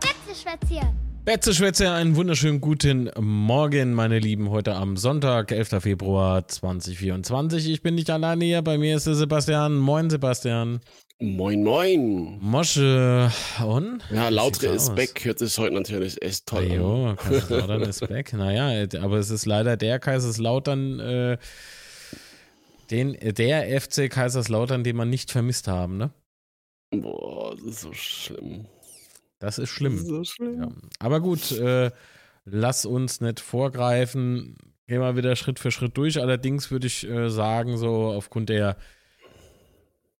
Betzeschwätzchen. Betzeschwätze, einen wunderschönen guten Morgen, meine Lieben. Heute am Sonntag, 11. Februar 2024. Ich bin nicht alleine hier, bei mir ist der Sebastian. Moin, Sebastian. Moin, moin. Mosche und? Ja, lautere ist aus? back. Hört sich heute natürlich echt toll an. Jo, Kaiserslautern ist back. Naja, aber es ist leider der Kaiserslautern, äh, den, der FC Kaiserslautern, den man nicht vermisst haben, ne? Boah, das ist so schlimm. Das ist Das schlimm. ist so schlimm. Ja. Aber gut, äh, lass uns nicht vorgreifen. Gehen wir wieder Schritt für Schritt durch. Allerdings würde ich äh, sagen, so aufgrund der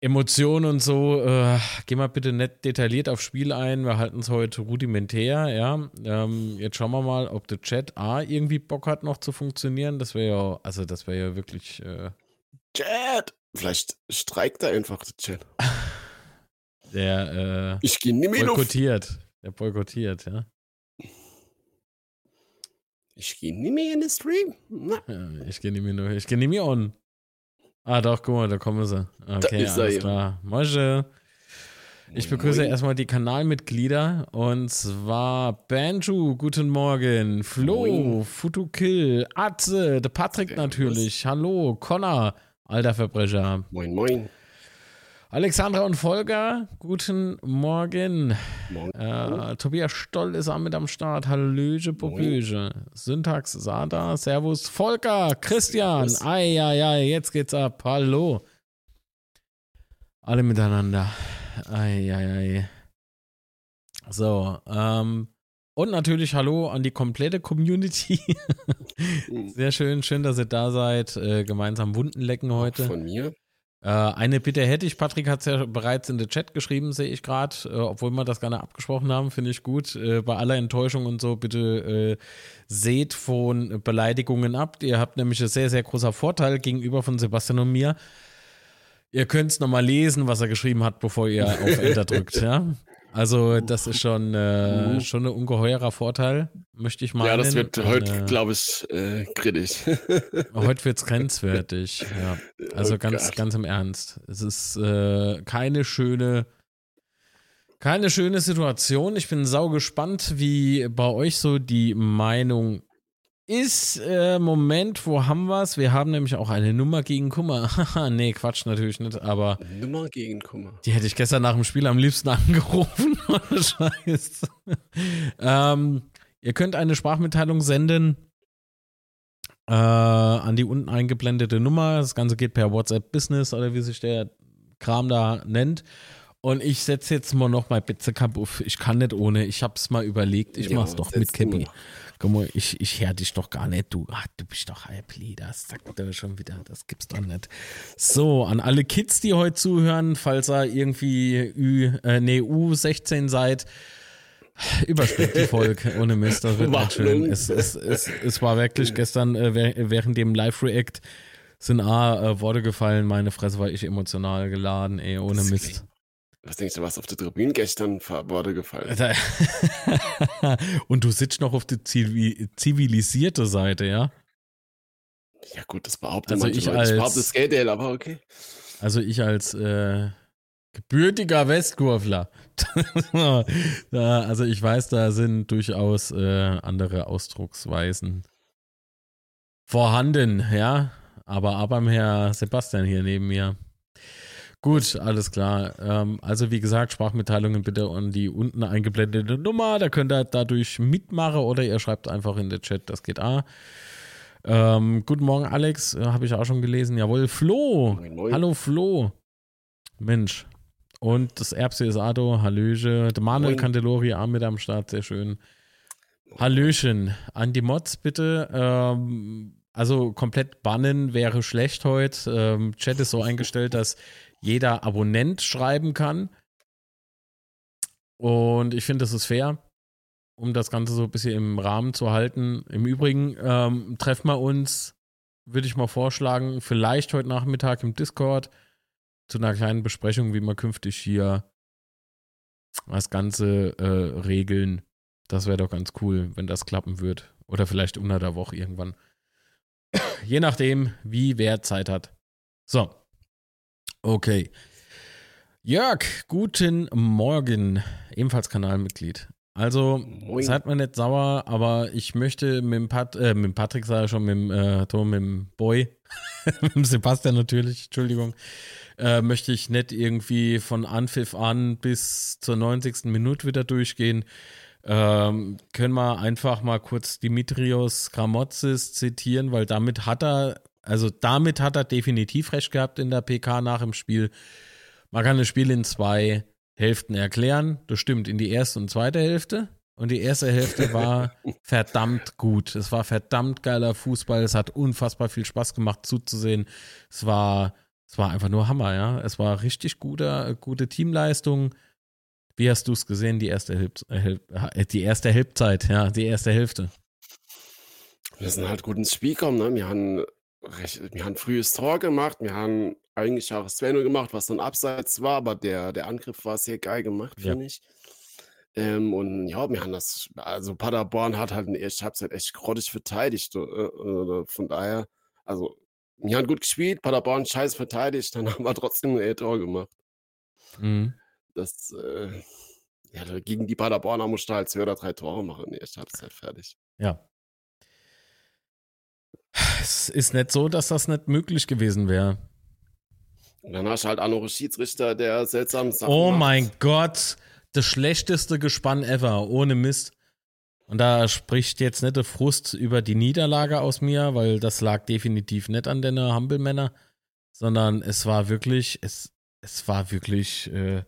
Emotionen und so, äh, gehen wir bitte nicht detailliert aufs Spiel ein. Wir halten es heute rudimentär, ja. Ähm, jetzt schauen wir mal, ob der Chat A irgendwie Bock hat, noch zu funktionieren. Das wäre ja, also das wäre ja wirklich. Äh, Chat! Vielleicht streikt er einfach der Chat. der Ich gehe nie äh, mehr boykottiert. Der boykottiert, ja. Ich gehe nie mehr in den Stream. Ja, ich gehe nicht mehr nur, ich gehe nicht mehr on. Ah, doch, guck mal, da kommen sie. Okay, er alles klar. Mosche. Ich begrüße moin. erstmal die Kanalmitglieder und zwar Banju, guten Morgen, Flo, Moin. Futukill, Atze, der Patrick natürlich, hallo, Connor, alter Verbrecher, Moin, moin. Alexandra und Volker, guten Morgen. Morgen. Äh, Tobias Stoll ist auch mit am Start. Hallöche, Popöche. Syntax Sada, Servus. Volker, Christian. Ei, ei, ei, jetzt geht's ab. Hallo. Alle miteinander. Ei, ei, ei. So, ähm, und natürlich Hallo an die komplette Community. Sehr schön, schön, dass ihr da seid. Äh, gemeinsam Wunden lecken heute. Von mir. Äh, eine Bitte hätte ich, Patrick hat es ja bereits in den Chat geschrieben, sehe ich gerade, äh, obwohl wir das gerne abgesprochen haben, finde ich gut. Äh, bei aller Enttäuschung und so, bitte äh, seht von Beleidigungen ab. Ihr habt nämlich einen sehr, sehr großer Vorteil gegenüber von Sebastian und mir. Ihr könnt es nochmal lesen, was er geschrieben hat, bevor ihr auf Enter drückt, ja. Also, das ist schon, äh, Mhm. schon ein ungeheurer Vorteil, möchte ich meinen. Ja, das wird heute, glaube ich, äh, kritisch. Heute wird's grenzwertig, ja. Also Oh ganz, Gott. ganz im Ernst. Es ist äh, keine schöne, keine schöne Situation. Ich bin sau gespannt, wie bei euch so die Meinung ist. Äh, Moment, wo haben wir's? Wir haben nämlich auch eine Nummer gegen Kummer. Haha, nee, Quatsch, natürlich nicht, aber Nummer gegen Kummer. die hätte ich gestern nach dem Spiel am liebsten angerufen. Ohne Scheiß. ähm, ihr könnt eine Sprachmitteilung senden äh, an die unten eingeblendete Nummer. Das Ganze geht per WhatsApp Business oder wie sich der Kram da nennt. Und ich setze jetzt mal noch mal Betzekamp auf. Ich kann nicht ohne. Ich hab's mal überlegt. Ich Ja, mach's doch mit Cappy. Guck mal, ich, ich hör dich doch gar nicht. Du, ach, du bist doch Halbli. Das sagt er schon wieder. Das gibt's doch nicht. So, an alle Kids, die heute zuhören, falls ihr irgendwie Ü, äh, nee, U16 seid, überspringt die Folge ohne Mist. Das wird nicht schön. Es, es, es, es war wirklich gestern äh, wäh- während dem Live-React sind A, äh, Worte gefallen. Meine Fresse war ich emotional geladen, ey, ohne Mist. Was denkst du, was auf der Tribüne gestern Worte gefallen? Und du sitzt noch auf der zivi- zivilisierte Seite, ja? Ja gut, das behauptet Also manche ich Leute. als- das Geldel, aber okay. Also ich als äh, gebürtiger Westkurvler. da, also ich weiß, da sind durchaus äh, andere Ausdrucksweisen vorhanden, ja. Aber ab am Herr Sebastian hier neben mir. Gut, alles klar. Ähm, also wie gesagt, Sprachmitteilungen bitte an die unten eingeblendete Nummer. Da könnt ihr dadurch mitmachen oder ihr schreibt einfach in den Chat, das geht A. Ähm, guten Morgen, Alex. Äh, Habe ich auch schon gelesen. Jawohl, Flo. Moin, moin. Hallo, Flo. Mensch. Und das Erbse ist Ado. Hallöche. Der Manuel Moin. Candelori auch mit am Start. Sehr schön. Hallöchen. An die Mods bitte. Ähm, also komplett bannen wäre schlecht heute. Ähm, Chat ist so eingestellt, dass jeder Abonnent schreiben kann. Und ich finde, das ist fair, um das Ganze so ein bisschen im Rahmen zu halten. Im Übrigen ähm, treffen wir uns, würde ich mal vorschlagen, vielleicht heute Nachmittag im Discord zu einer kleinen Besprechung, wie wir künftig hier das Ganze äh, regeln. Das wäre doch ganz cool, wenn das klappen wird. Oder vielleicht unter der Woche irgendwann. je nachdem, wie wer Zeit hat. So. Okay. Jörg, guten Morgen. Ebenfalls Kanalmitglied. Also, Moin. seid mir nicht sauer, aber ich möchte mit dem, Pat, äh, mit dem Patrick, sage ich schon, mit dem, äh, Tom, mit dem Boy, mit dem Sebastian natürlich, Entschuldigung, äh, möchte ich nicht irgendwie von Anpfiff an bis zur 90. Minute wieder durchgehen. Ähm, können wir einfach mal kurz Dimitrios Gramotzis zitieren, weil damit hat er, also damit hat er definitiv recht gehabt in der PK nach dem Spiel. Man kann das Spiel in zwei Hälften erklären. Das stimmt, in die erste und zweite Hälfte. Und die erste Hälfte war verdammt gut. Es war verdammt geiler Fußball. Es hat unfassbar viel Spaß gemacht zuzusehen. Es war, es war einfach nur Hammer, ja. Es war richtig guter, gute Teamleistung. Wie hast du es gesehen, die erste, äh, die erste Halbzeit, ja, die erste Hälfte? Wir sind halt gut ins Spiel gekommen, ne? Wir haben, recht, wir haben frühes Tor gemacht, wir haben eigentlich auch 2 gemacht, was dann abseits war, aber der, der Angriff war sehr geil gemacht, Ja. finde ich. Ähm, und ja, wir haben das, also Paderborn hat halt in der ersten Halbzeit echt grottig verteidigt. Äh, äh, von daher, also wir haben gut gespielt, Paderborn scheiß verteidigt, dann haben wir trotzdem ein Tor gemacht. Mhm. Das, äh, ja, gegen die Paderborner musste halt zwei oder drei Tore machen in der ersten Halbzeit fertig. Ja. Es ist nicht so, dass das nicht möglich gewesen wäre. Und dann hast du halt auch noch einen Schiedsrichter, der seltsam Sachen Oh macht. mein Gott, das schlechteste Gespann ever, ohne Mist. Und da spricht jetzt nicht der Frust über die Niederlage aus mir, weil das lag definitiv nicht an den Hampelmänner, sondern es war wirklich, es, es war wirklich äh,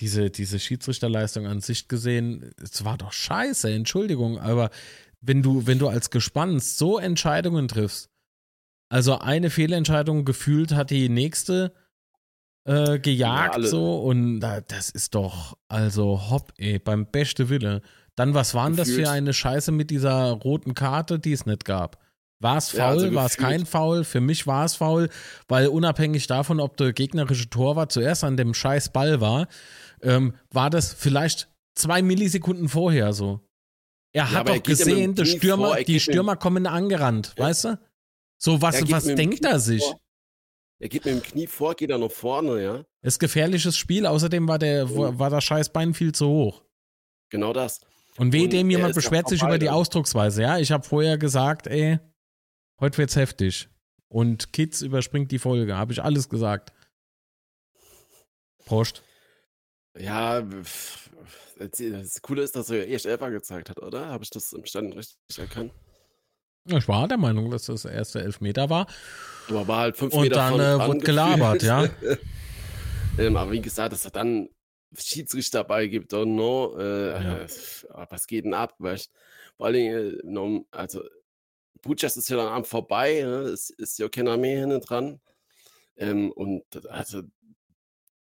diese, diese Schiedsrichterleistung an sich gesehen, es war doch scheiße, Entschuldigung, aber wenn du, wenn du als Gespann so Entscheidungen triffst, also eine Fehlentscheidung gefühlt hat die nächste äh, gejagt alle- so und da, das ist doch, also hopp, ey, beim beste Wille. Dann, was war denn das für Gefühlt- eine Scheiße mit dieser roten Karte, die es nicht gab? War es faul, Ja, also war es gefühlt- kein Foul? Für mich war es faul, weil unabhängig davon, ob der gegnerische Torwart zuerst an dem scheiß Ball war, ähm, war das vielleicht zwei Millisekunden vorher so. Er hat doch gesehen, die Stürmer, vor, die Stürmer kommen angerannt, Ja. weißt du? So, was, was denkt er sich? vor. Er geht mit dem Knie vor, geht er nach vorne, ja. Ist gefährliches Spiel, außerdem war der, Mhm. war das Scheißbein viel zu hoch. Genau das. Und weh dem jemand beschwert sich über die. Ausdrucksweise, ja. Ich habe vorher gesagt, ey, heute wird's heftig. Und Kids überspringt die Folge, habe ich alles gesagt. Prost. Ja, pff, das Coole ist, dass er erst Elfer gezeigt hat, oder? Habe ich das im Stand richtig erkannt? Ich war der Meinung, dass das der erste Elfmeter war. Aber war halt fünf Und Meter dann, vorne äh, wurde gelabert, ja. ähm, aber wie gesagt, dass er dann Schiedsrichter dabei gibt, oh no, äh, Ja. äh, was geht denn ab, weißt Vor allem, äh, also Butchers ist ja dann am vorbei, ne? es ist ja keiner mehr hinten dran. Ähm, und also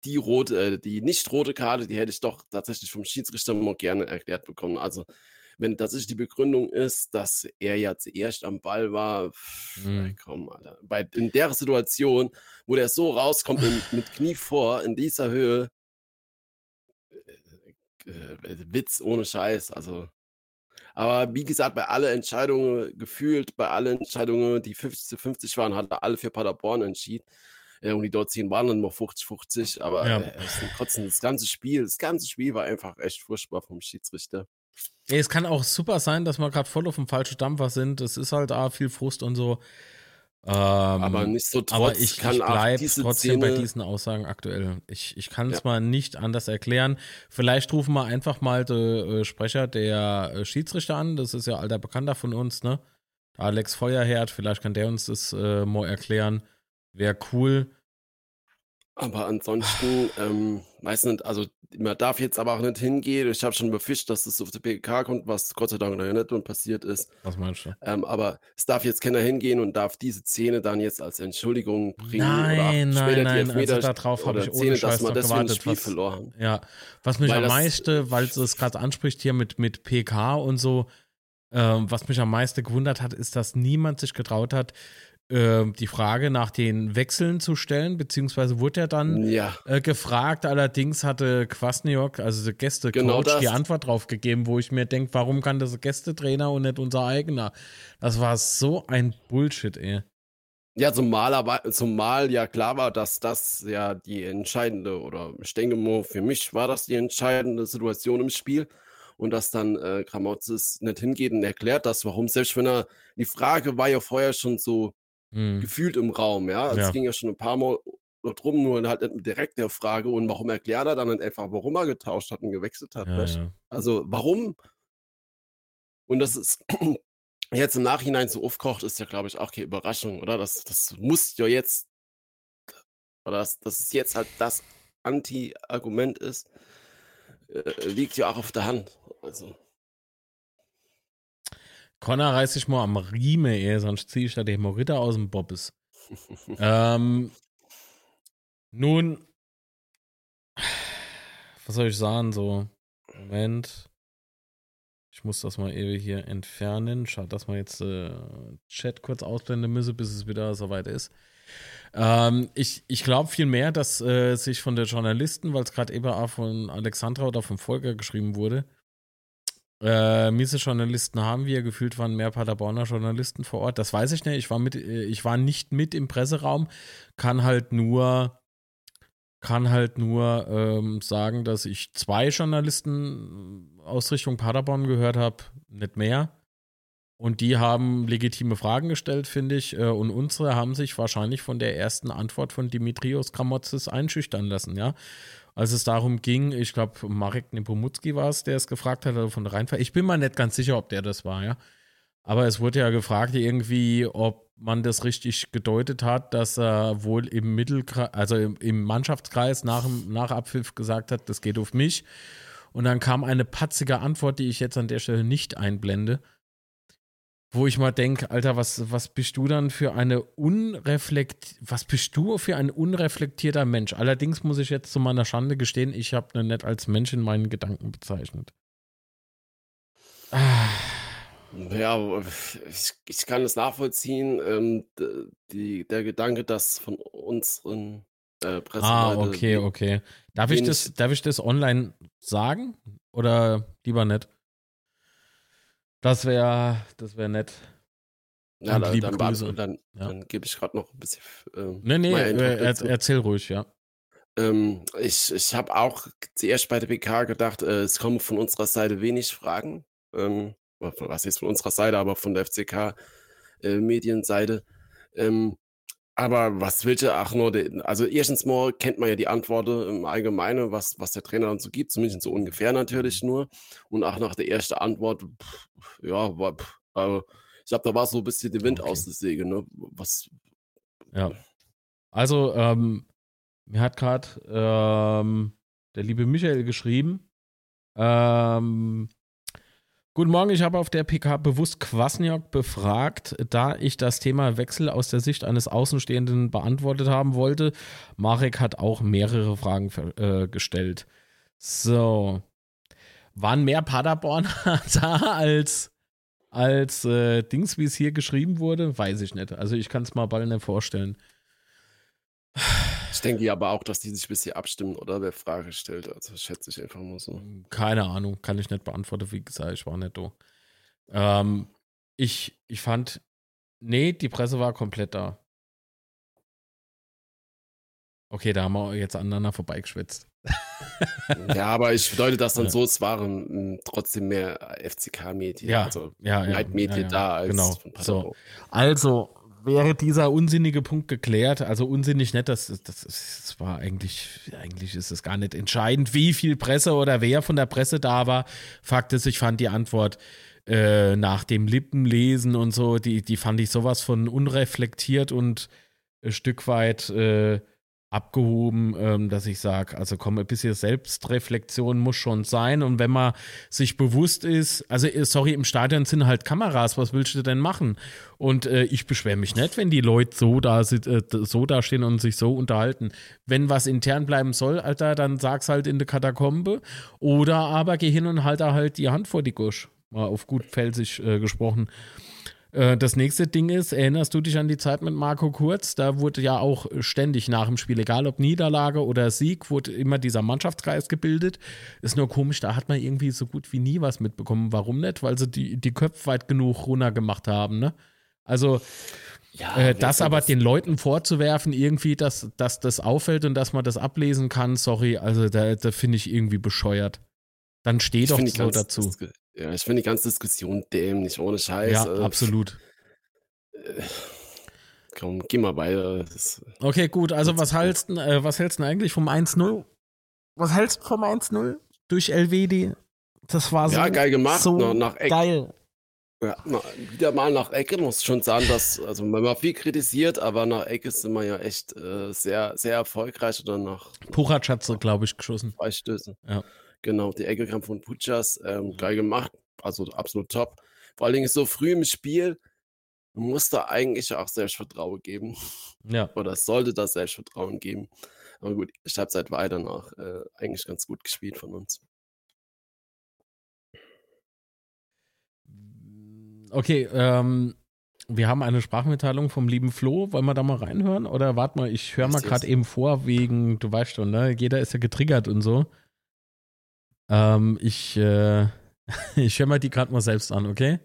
die rote, äh, die nicht rote Karte, die hätte ich doch tatsächlich vom Schiedsrichter mal gerne erklärt bekommen. Also wenn tatsächlich die Begründung ist, dass er ja zuerst am Ball war, pff, Mhm. komm, Alter. Bei, in der Situation, wo der so rauskommt mit, mit Knie vor, in dieser Höhe, äh, äh, Witz ohne Scheiß, also. Aber wie gesagt, bei allen Entscheidungen, gefühlt bei allen Entscheidungen, die 50 zu 50 waren, hat er alle für Paderborn entschieden. Äh, und die dort 10 waren dann nur 50-50. Aber Ja. äh, trotzdem das ganze Spiel, das ganze Spiel war einfach echt furchtbar vom Schiedsrichter. Ey, es kann auch super sein, dass wir gerade voll auf dem falschen Dampfer sind. Es ist halt auch viel Frust und so. Ähm, aber nicht so trotz Aber ich, kann ich bleibe trotzdem bei Szene- diesen Aussagen aktuell. Ich, ich kann es Ja. mal nicht anders erklären. Vielleicht rufen wir einfach mal den äh, Sprecher der äh, Schiedsrichter an. Das ist ja alter Bekannter von uns, ne? Alex Feuerherd. Vielleicht kann der uns das äh, mal erklären. Wäre cool. Aber ansonsten, ähm, weiß nicht, also man darf jetzt aber auch nicht hingehen. Ich habe schon befischt, dass es auf der PK kommt, was Gott sei Dank noch nicht und passiert ist. Was meinst du? Ähm, aber es darf jetzt keiner hingehen und darf diese Szene dann jetzt als Entschuldigung bringen. Nein, oder nein, nein, Elfmeter- also darauf habe ich ohne Szene, Scheiß dass noch deswegen das gewartet, Spiel was- verloren. Ja, was mich Weil am meisten, weil du es gerade anspricht hier mit, mit PK und so, ähm, was mich am meisten gewundert hat, ist, dass niemand sich getraut hat, ähm, die Frage nach den Wechseln zu stellen, beziehungsweise wurde er dann Ja, äh, gefragt. Allerdings hatte Kwasniok, also der Gästecoach, Genau die Antwort drauf gegeben, wo ich mir denke, warum kann das Gästetrainer und nicht unser eigener? Das war so ein Bullshit, ey. Ja, zumal, zumal ja klar war, dass das ja die entscheidende, oder ich denke mal, für mich war das die entscheidende Situation im Spiel. Und dass dann äh, Kramotzes nicht hingeht und erklärt das, warum, selbst wenn er, die Frage war ja vorher schon so Hm. gefühlt im Raum, ja. Also Ja. Es ging ja schon ein paar Mal drum, nur halt direkt der Frage, und warum erklärt er dann einfach, warum er getauscht hat und gewechselt hat. Ja, ja. Also warum? Und das ist jetzt im Nachhinein so aufkocht, ist ja, glaube ich, auch keine Überraschung, oder? Das, das muss ja jetzt, oder das, dass es jetzt halt das Anti-Argument ist, äh, liegt ja auch auf der Hand. Also, Connor reißt sich mal am Riemen, ey, sonst ziehe ich da den Morita aus dem Bobbes. ähm, nun, was soll ich sagen, so, Moment. Ich muss das mal eben hier entfernen. Schade, dass man jetzt äh, Chat kurz ausblenden müsse, bis es wieder soweit ist. Ähm, ich ich glaube vielmehr, dass äh, sich von der Journalisten, weil es gerade eben auch von Alexandra oder vom Volker geschrieben wurde, äh, miese Journalisten haben wir. Gefühlt waren mehr Paderborner Journalisten vor Ort. Das weiß ich nicht. Ich war mit, äh, ich war nicht mit im Presseraum. Kann halt nur, kann halt nur ähm, sagen, dass ich zwei Journalisten aus Richtung Paderborn gehört habe, nicht mehr. Und die haben legitime Fragen gestellt, finde ich. äh, Und unsere haben sich wahrscheinlich von der ersten Antwort von Dimitrios Kramotzes einschüchtern lassen, ja. Als es darum ging, ich glaube, Marek Nepomutski war es, der es gefragt hat, also von der Rheinfahrt. Ich bin mir nicht ganz sicher, ob der das war, ja. Aber es wurde ja gefragt, irgendwie, ob man das richtig gedeutet hat, dass er wohl im Mittelkreis, also im, im Mannschaftskreis nach, nach Abpfiff gesagt hat, das geht auf mich. Und dann kam eine patzige Antwort, die ich jetzt an der Stelle nicht einblende, wo ich mal denke, Alter, was, was bist du dann für eine unreflekt, was bist du für ein unreflektierter Mensch? Allerdings muss ich jetzt zu meiner Schande gestehen, ich habe ihn nicht als Mensch in meinen Gedanken bezeichnet. Ah, ja, ich, ich kann es nachvollziehen. Ähm, die, der Gedanke, dass von unseren äh, ah okay, okay. Darf ich, das, darf ich das online sagen? Oder lieber nicht? Das wäre das wär nett. Ja, dann, liebe dann, Grüße. dann, Ja. dann gebe ich gerade noch ein bisschen. Ähm, Nee, nee, äh, er, dazu. erzähl ruhig, ja. Ähm, ich ich habe auch zuerst bei der PK gedacht, äh, es kommen von unserer Seite wenig Fragen. Ähm, was jetzt von unserer Seite, aber von der FCK-Medienseite. ähm, aber was will ich ach nur, also erstens mal kennt man ja die Antworten im Allgemeinen, was, was der Trainer dann so gibt, zumindest so ungefähr natürlich nur. Und auch nach der ersten Antwort, pff, ja, war, pff, also, ich glaube, da war so ein bisschen der Wind Okay. aus der Säge, ne? Was, Ja. Also, ähm, mir hat gerade ähm, der liebe Michael geschrieben. Ähm, Guten Morgen, ich habe auf der PK bewusst Kwasniok befragt, da ich das Thema Wechsel aus der Sicht eines Außenstehenden beantwortet haben wollte. Marek hat auch mehrere Fragen äh, gestellt. So. Waren mehr Paderborner da als, als äh, Dings, wie es hier geschrieben wurde? Weiß ich nicht. Also ich kann es mal bald nicht vorstellen. Ich denke aber auch, dass die sich bis hier abstimmen, oder? Wer Frage stellt. Also schätze ich einfach mal so. Keine Ahnung, kann ich nicht beantworten. Wie gesagt, ich war nicht da. Ähm, ich, ich fand, nee, die Presse war komplett da. Okay, da haben wir jetzt aneinander vorbeigeschwitzt. Ja, aber ich deute das dann Ja. so, es waren mh, trotzdem mehr FCK-Medien, Ja, also Ja, ja. Leitmedien ja, ja. da als Genau. von So. Also, wäre dieser unsinnige Punkt geklärt, also unsinnig nicht, das, das, das war eigentlich, eigentlich ist es gar nicht entscheidend, wie viel Presse oder wer von der Presse da war. Fakt ist, ich fand die Antwort äh, nach dem Lippenlesen und so, die, die fand ich sowas von unreflektiert und ein Stück weit äh, abgehoben, ähm, dass ich sage, also komm, ein bisschen Selbstreflexion muss schon sein und wenn man sich bewusst ist, also äh, sorry, im Stadion sind halt Kameras, was willst du denn machen? Und äh, ich beschwere mich nicht, wenn die Leute so da äh, so da stehen und sich so unterhalten. Wenn was intern bleiben soll, Alter, dann sag's halt in der Katakombe oder aber geh hin und halt da halt die Hand vor die Gusch. Mal auf gut Pfälzisch äh, gesprochen. Äh, Das nächste Ding ist, erinnerst du dich an die Zeit mit Marco Kurz? Da wurde ja auch ständig nach dem Spiel, egal ob Niederlage oder Sieg, wurde immer dieser Mannschaftskreis gebildet. Ist nur komisch, da hat man irgendwie so gut wie nie was mitbekommen. Warum nicht? Weil sie die, die Köpfe weit genug runter gemacht haben, ne? Also, Ja, äh, das aber das den Leuten vorzuwerfen, irgendwie, dass, dass das auffällt und dass man das ablesen kann, sorry, also da, da finde ich irgendwie bescheuert. Dann steh doch so dazu. Ja, ich finde die ganze Diskussion dämlich, ohne Scheiß. Ja, äh, absolut. Äh, komm, geh mal weiter. Das, okay, gut, also was hältst, äh, was hältst du eigentlich vom 1-0? Was hältst du vom 1-0 durch LWD? Das war so, ja, geil gemacht. so nach, nach geil. Ja, na, wieder mal nach Ecke muss schon sagen, dass, also man war viel kritisiert, aber nach Ecke sind wir ja echt äh, sehr, sehr erfolgreich oder nach. Puchac hat so, glaube ich, geschossen. Zwei Stößen. Ja. Genau, die Ecke kam von Puchas, ähm, mhm. geil gemacht, also absolut top. Vor allen Dingen so früh im Spiel muss da eigentlich auch Selbstvertrauen geben. Ja. Oder sollte da Selbstvertrauen geben. Aber gut, ich habe seit weiter noch äh, eigentlich ganz gut gespielt von uns. Okay, ähm, wir haben eine Sprachmitteilung vom lieben Flo. Wollen wir da mal reinhören? Oder warte mal, ich höre mal gerade eben vor, wegen, du weißt schon, ne? Jeder ist ja getriggert und so. Ähm, ich äh, ich höre mal die gerade mal selbst an, okay?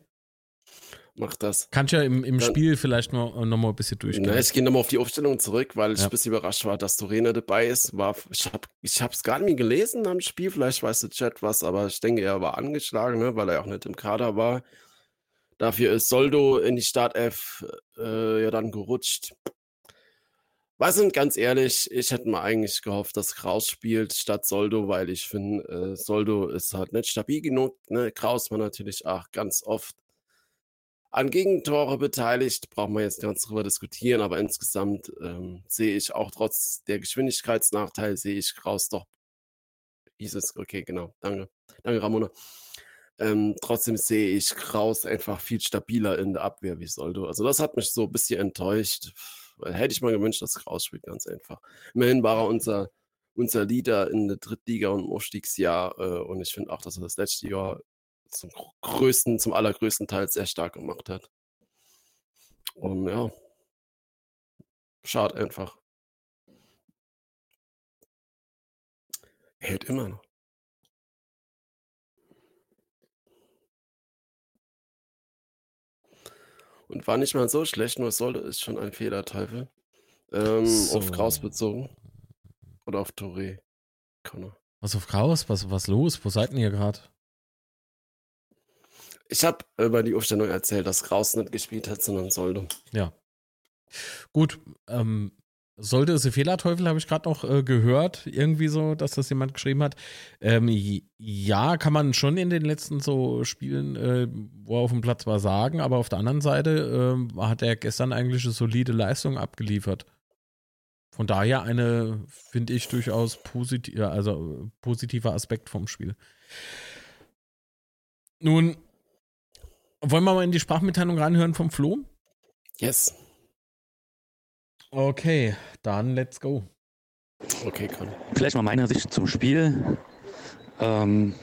Mach das. Kannst ja im, im Dann, Spiel vielleicht noch, noch mal ein bisschen durchgehen. Na, ich gehe nochmal auf die Aufstellung zurück, weil ich ja. ein bisschen überrascht war, dass Torena dabei ist. War, ich habe es gar nicht gelesen am Spiel, vielleicht weiß der Chat was, aber ich denke, er war angeschlagen, ne, weil er auch nicht im Kader war. Dafür ist Soldo in die Startelf äh, ja dann gerutscht. Was sind ganz ehrlich, ich hätte mal eigentlich gehofft, dass Kraus spielt statt Soldo, weil ich finde, äh, Soldo ist halt nicht stabil genug. Ne? Kraus war natürlich auch ganz oft an Gegentore beteiligt, braucht man jetzt ganz drüber diskutieren, aber insgesamt ähm, sehe ich auch trotz der Geschwindigkeitsnachteil, sehe ich Kraus doch. Hieß es, okay, genau, danke. Danke, Ramona. Ähm, trotzdem sehe ich Kraus einfach viel stabiler in der Abwehr wie Soldo. Also das hat mich so ein bisschen enttäuscht. Hätte ich mal gewünscht, dass Kraus spielt, ganz einfach. Immerhin war er unser, unser Leader in der Drittliga und Aufstiegsjahr. Äh, und ich finde auch, dass er das letzte Jahr zum größten, zum allergrößten Teil sehr stark gemacht hat. Und ja, schade einfach. Hält immer noch. Und war nicht mal so schlecht, nur sollte ist schon ein Fehlerteufel. Ähm, so. Auf Kraus bezogen. Oder auf Touré. Connor. Was auf Kraus? Was, was los? Wo seid ihr hier gerade? Ich habe über die Aufstellung erzählt, dass Kraus nicht gespielt hat, sondern Soldo. Ja. Gut, ähm, sollte es ein Fehlerteufel, habe ich gerade noch äh, gehört, irgendwie so, dass das jemand geschrieben hat. Ähm, ja, kann man schon in den letzten so Spielen, äh, wo er auf dem Platz war, sagen, aber auf der anderen Seite äh, hat er gestern eigentlich eine solide Leistung abgeliefert. Von daher eine, finde ich, durchaus positiv, also positiver Aspekt vom Spiel. Nun, wollen wir mal in die Sprachmitteilung reinhören vom Flo? Yes. Okay, dann let's go. Okay, Con. Vielleicht mal meine Sicht zum Spiel. Ähm,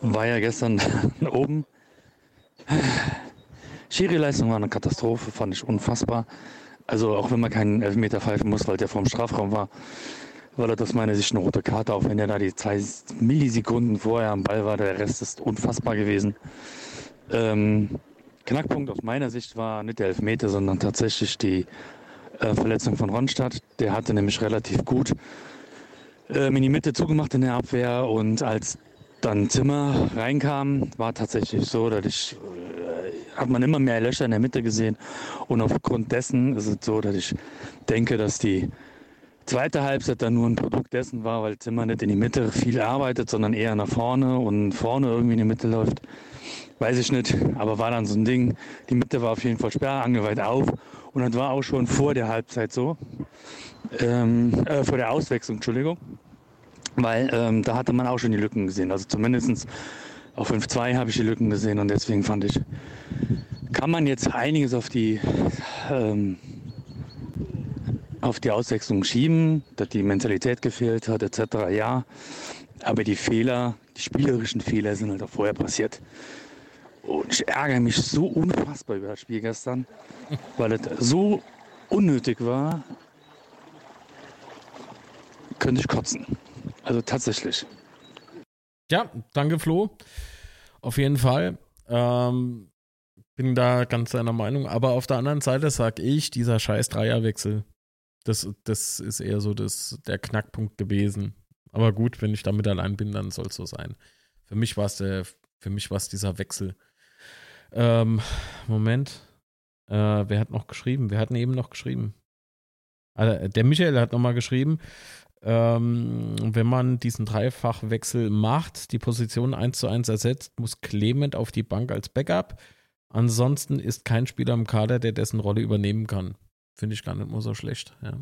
war ja gestern oben. Schiri-Leistung war eine Katastrophe, fand ich unfassbar. Also auch wenn man keinen Elfmeter pfeifen muss, weil der vorm Strafraum war, war das aus meiner Sicht eine rote Karte, auch wenn der da die zwei Millisekunden vorher am Ball war. Der Rest ist unfassbar gewesen. Ähm, Knackpunkt aus meiner Sicht war nicht der Elfmeter, sondern tatsächlich die äh, Verletzung von Ronstadt. Der hatte nämlich relativ gut ähm, in die Mitte zugemacht in der Abwehr und als dann Zimmer reinkam, war tatsächlich so, dass ich, äh, hat man immer mehr Löcher in der Mitte gesehen und aufgrund dessen ist es so, dass ich denke, dass die zweite Halbzeit dann nur ein Produkt dessen war, weil Zimmer nicht in die Mitte viel arbeitet, sondern eher nach vorne und vorne irgendwie in die Mitte läuft. Weiß ich nicht, aber war dann so ein Ding. Die Mitte war auf jeden Fall sperrangeweiht auf und das war auch schon vor der Halbzeit so. Ähm, äh, vor der Auswechslung, Entschuldigung. Weil ähm, da hatte man auch schon die Lücken gesehen. Also zumindest auf 5-2 habe ich die Lücken gesehen und deswegen fand ich, kann man jetzt einiges auf die, ähm, auf die Auswechslung schieben, dass die Mentalität gefehlt hat, etc. Ja, aber die Fehler, die spielerischen Fehler sind halt auch vorher passiert. Und ich ärgere mich so unfassbar über das Spiel gestern, weil es so unnötig war. Könnte ich kotzen. Also tatsächlich. Ja, danke Flo. Auf jeden Fall. Ähm, Bin da ganz deiner Meinung. Aber auf der anderen Seite sag ich, dieser scheiß Dreierwechsel, das, das ist eher so das, der Knackpunkt gewesen. Aber gut, wenn ich damit allein bin, dann soll es so sein. Für mich war es für mich war es dieser Wechsel. Ähm, Moment. Äh, wer hat noch geschrieben? Wer hat denn eben noch geschrieben? Also, der Michael hat nochmal geschrieben, ähm, wenn man diesen Dreifachwechsel macht, die Position 1 zu 1 ersetzt, muss Clement auf die Bank als Backup. Ansonsten ist kein Spieler im Kader, der dessen Rolle übernehmen kann. Finde ich gar nicht mal so schlecht, ja.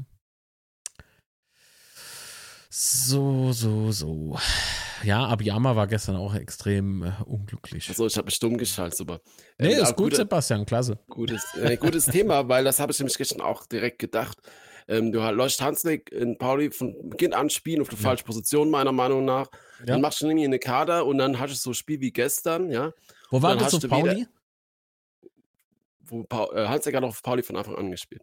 So, so, so. Ja, Abiyama war gestern auch extrem äh, unglücklich. Also ich habe mich stumm geschaltet, super. Nee, Ähm, ist gut, gute- Sebastian, klasse. Gutes, äh, gutes Thema, weil das habe ich nämlich gestern auch direkt gedacht. Ähm, du lässt Hanslik in Pauli von Beginn an spielen auf der Ja. falschen Position, meiner Meinung nach. Ja. Dann machst du irgendwie eine Kader und dann hast du so ein Spiel wie gestern, ja, Wo war das auf wieder- Pauli? wo Paul, äh, Hanslik hat auf Pauli von Anfang an gespielt.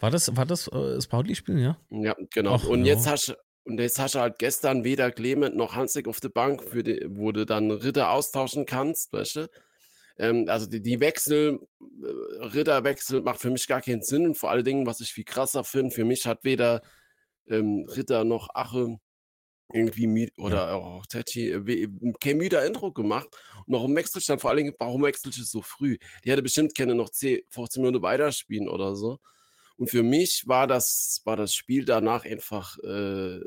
War das, war das äh, das Pauli-Spiel, ja? Ja, genau. Ach, und ja. jetzt hast du und jetzt hast du halt gestern weder Clement noch Hanslik auf der Bank, für die, wo du dann Ritter austauschen kannst, weißt du? Ähm, also die, die Wechsel, äh, Ritterwechsel macht für mich gar keinen Sinn. Und vor allen Dingen, was ich viel krasser finde, für mich hat weder ähm, Ritter noch Ache irgendwie müde oder auch Techi äh, kein müder Intro gemacht. Und warum wechselst du dann vor allen Dingen, warum wechselst du so früh? Die hätte bestimmt gerne noch 10, 15 Minuten weiterspielen oder so. Und für mich war das, war das Spiel danach einfach äh,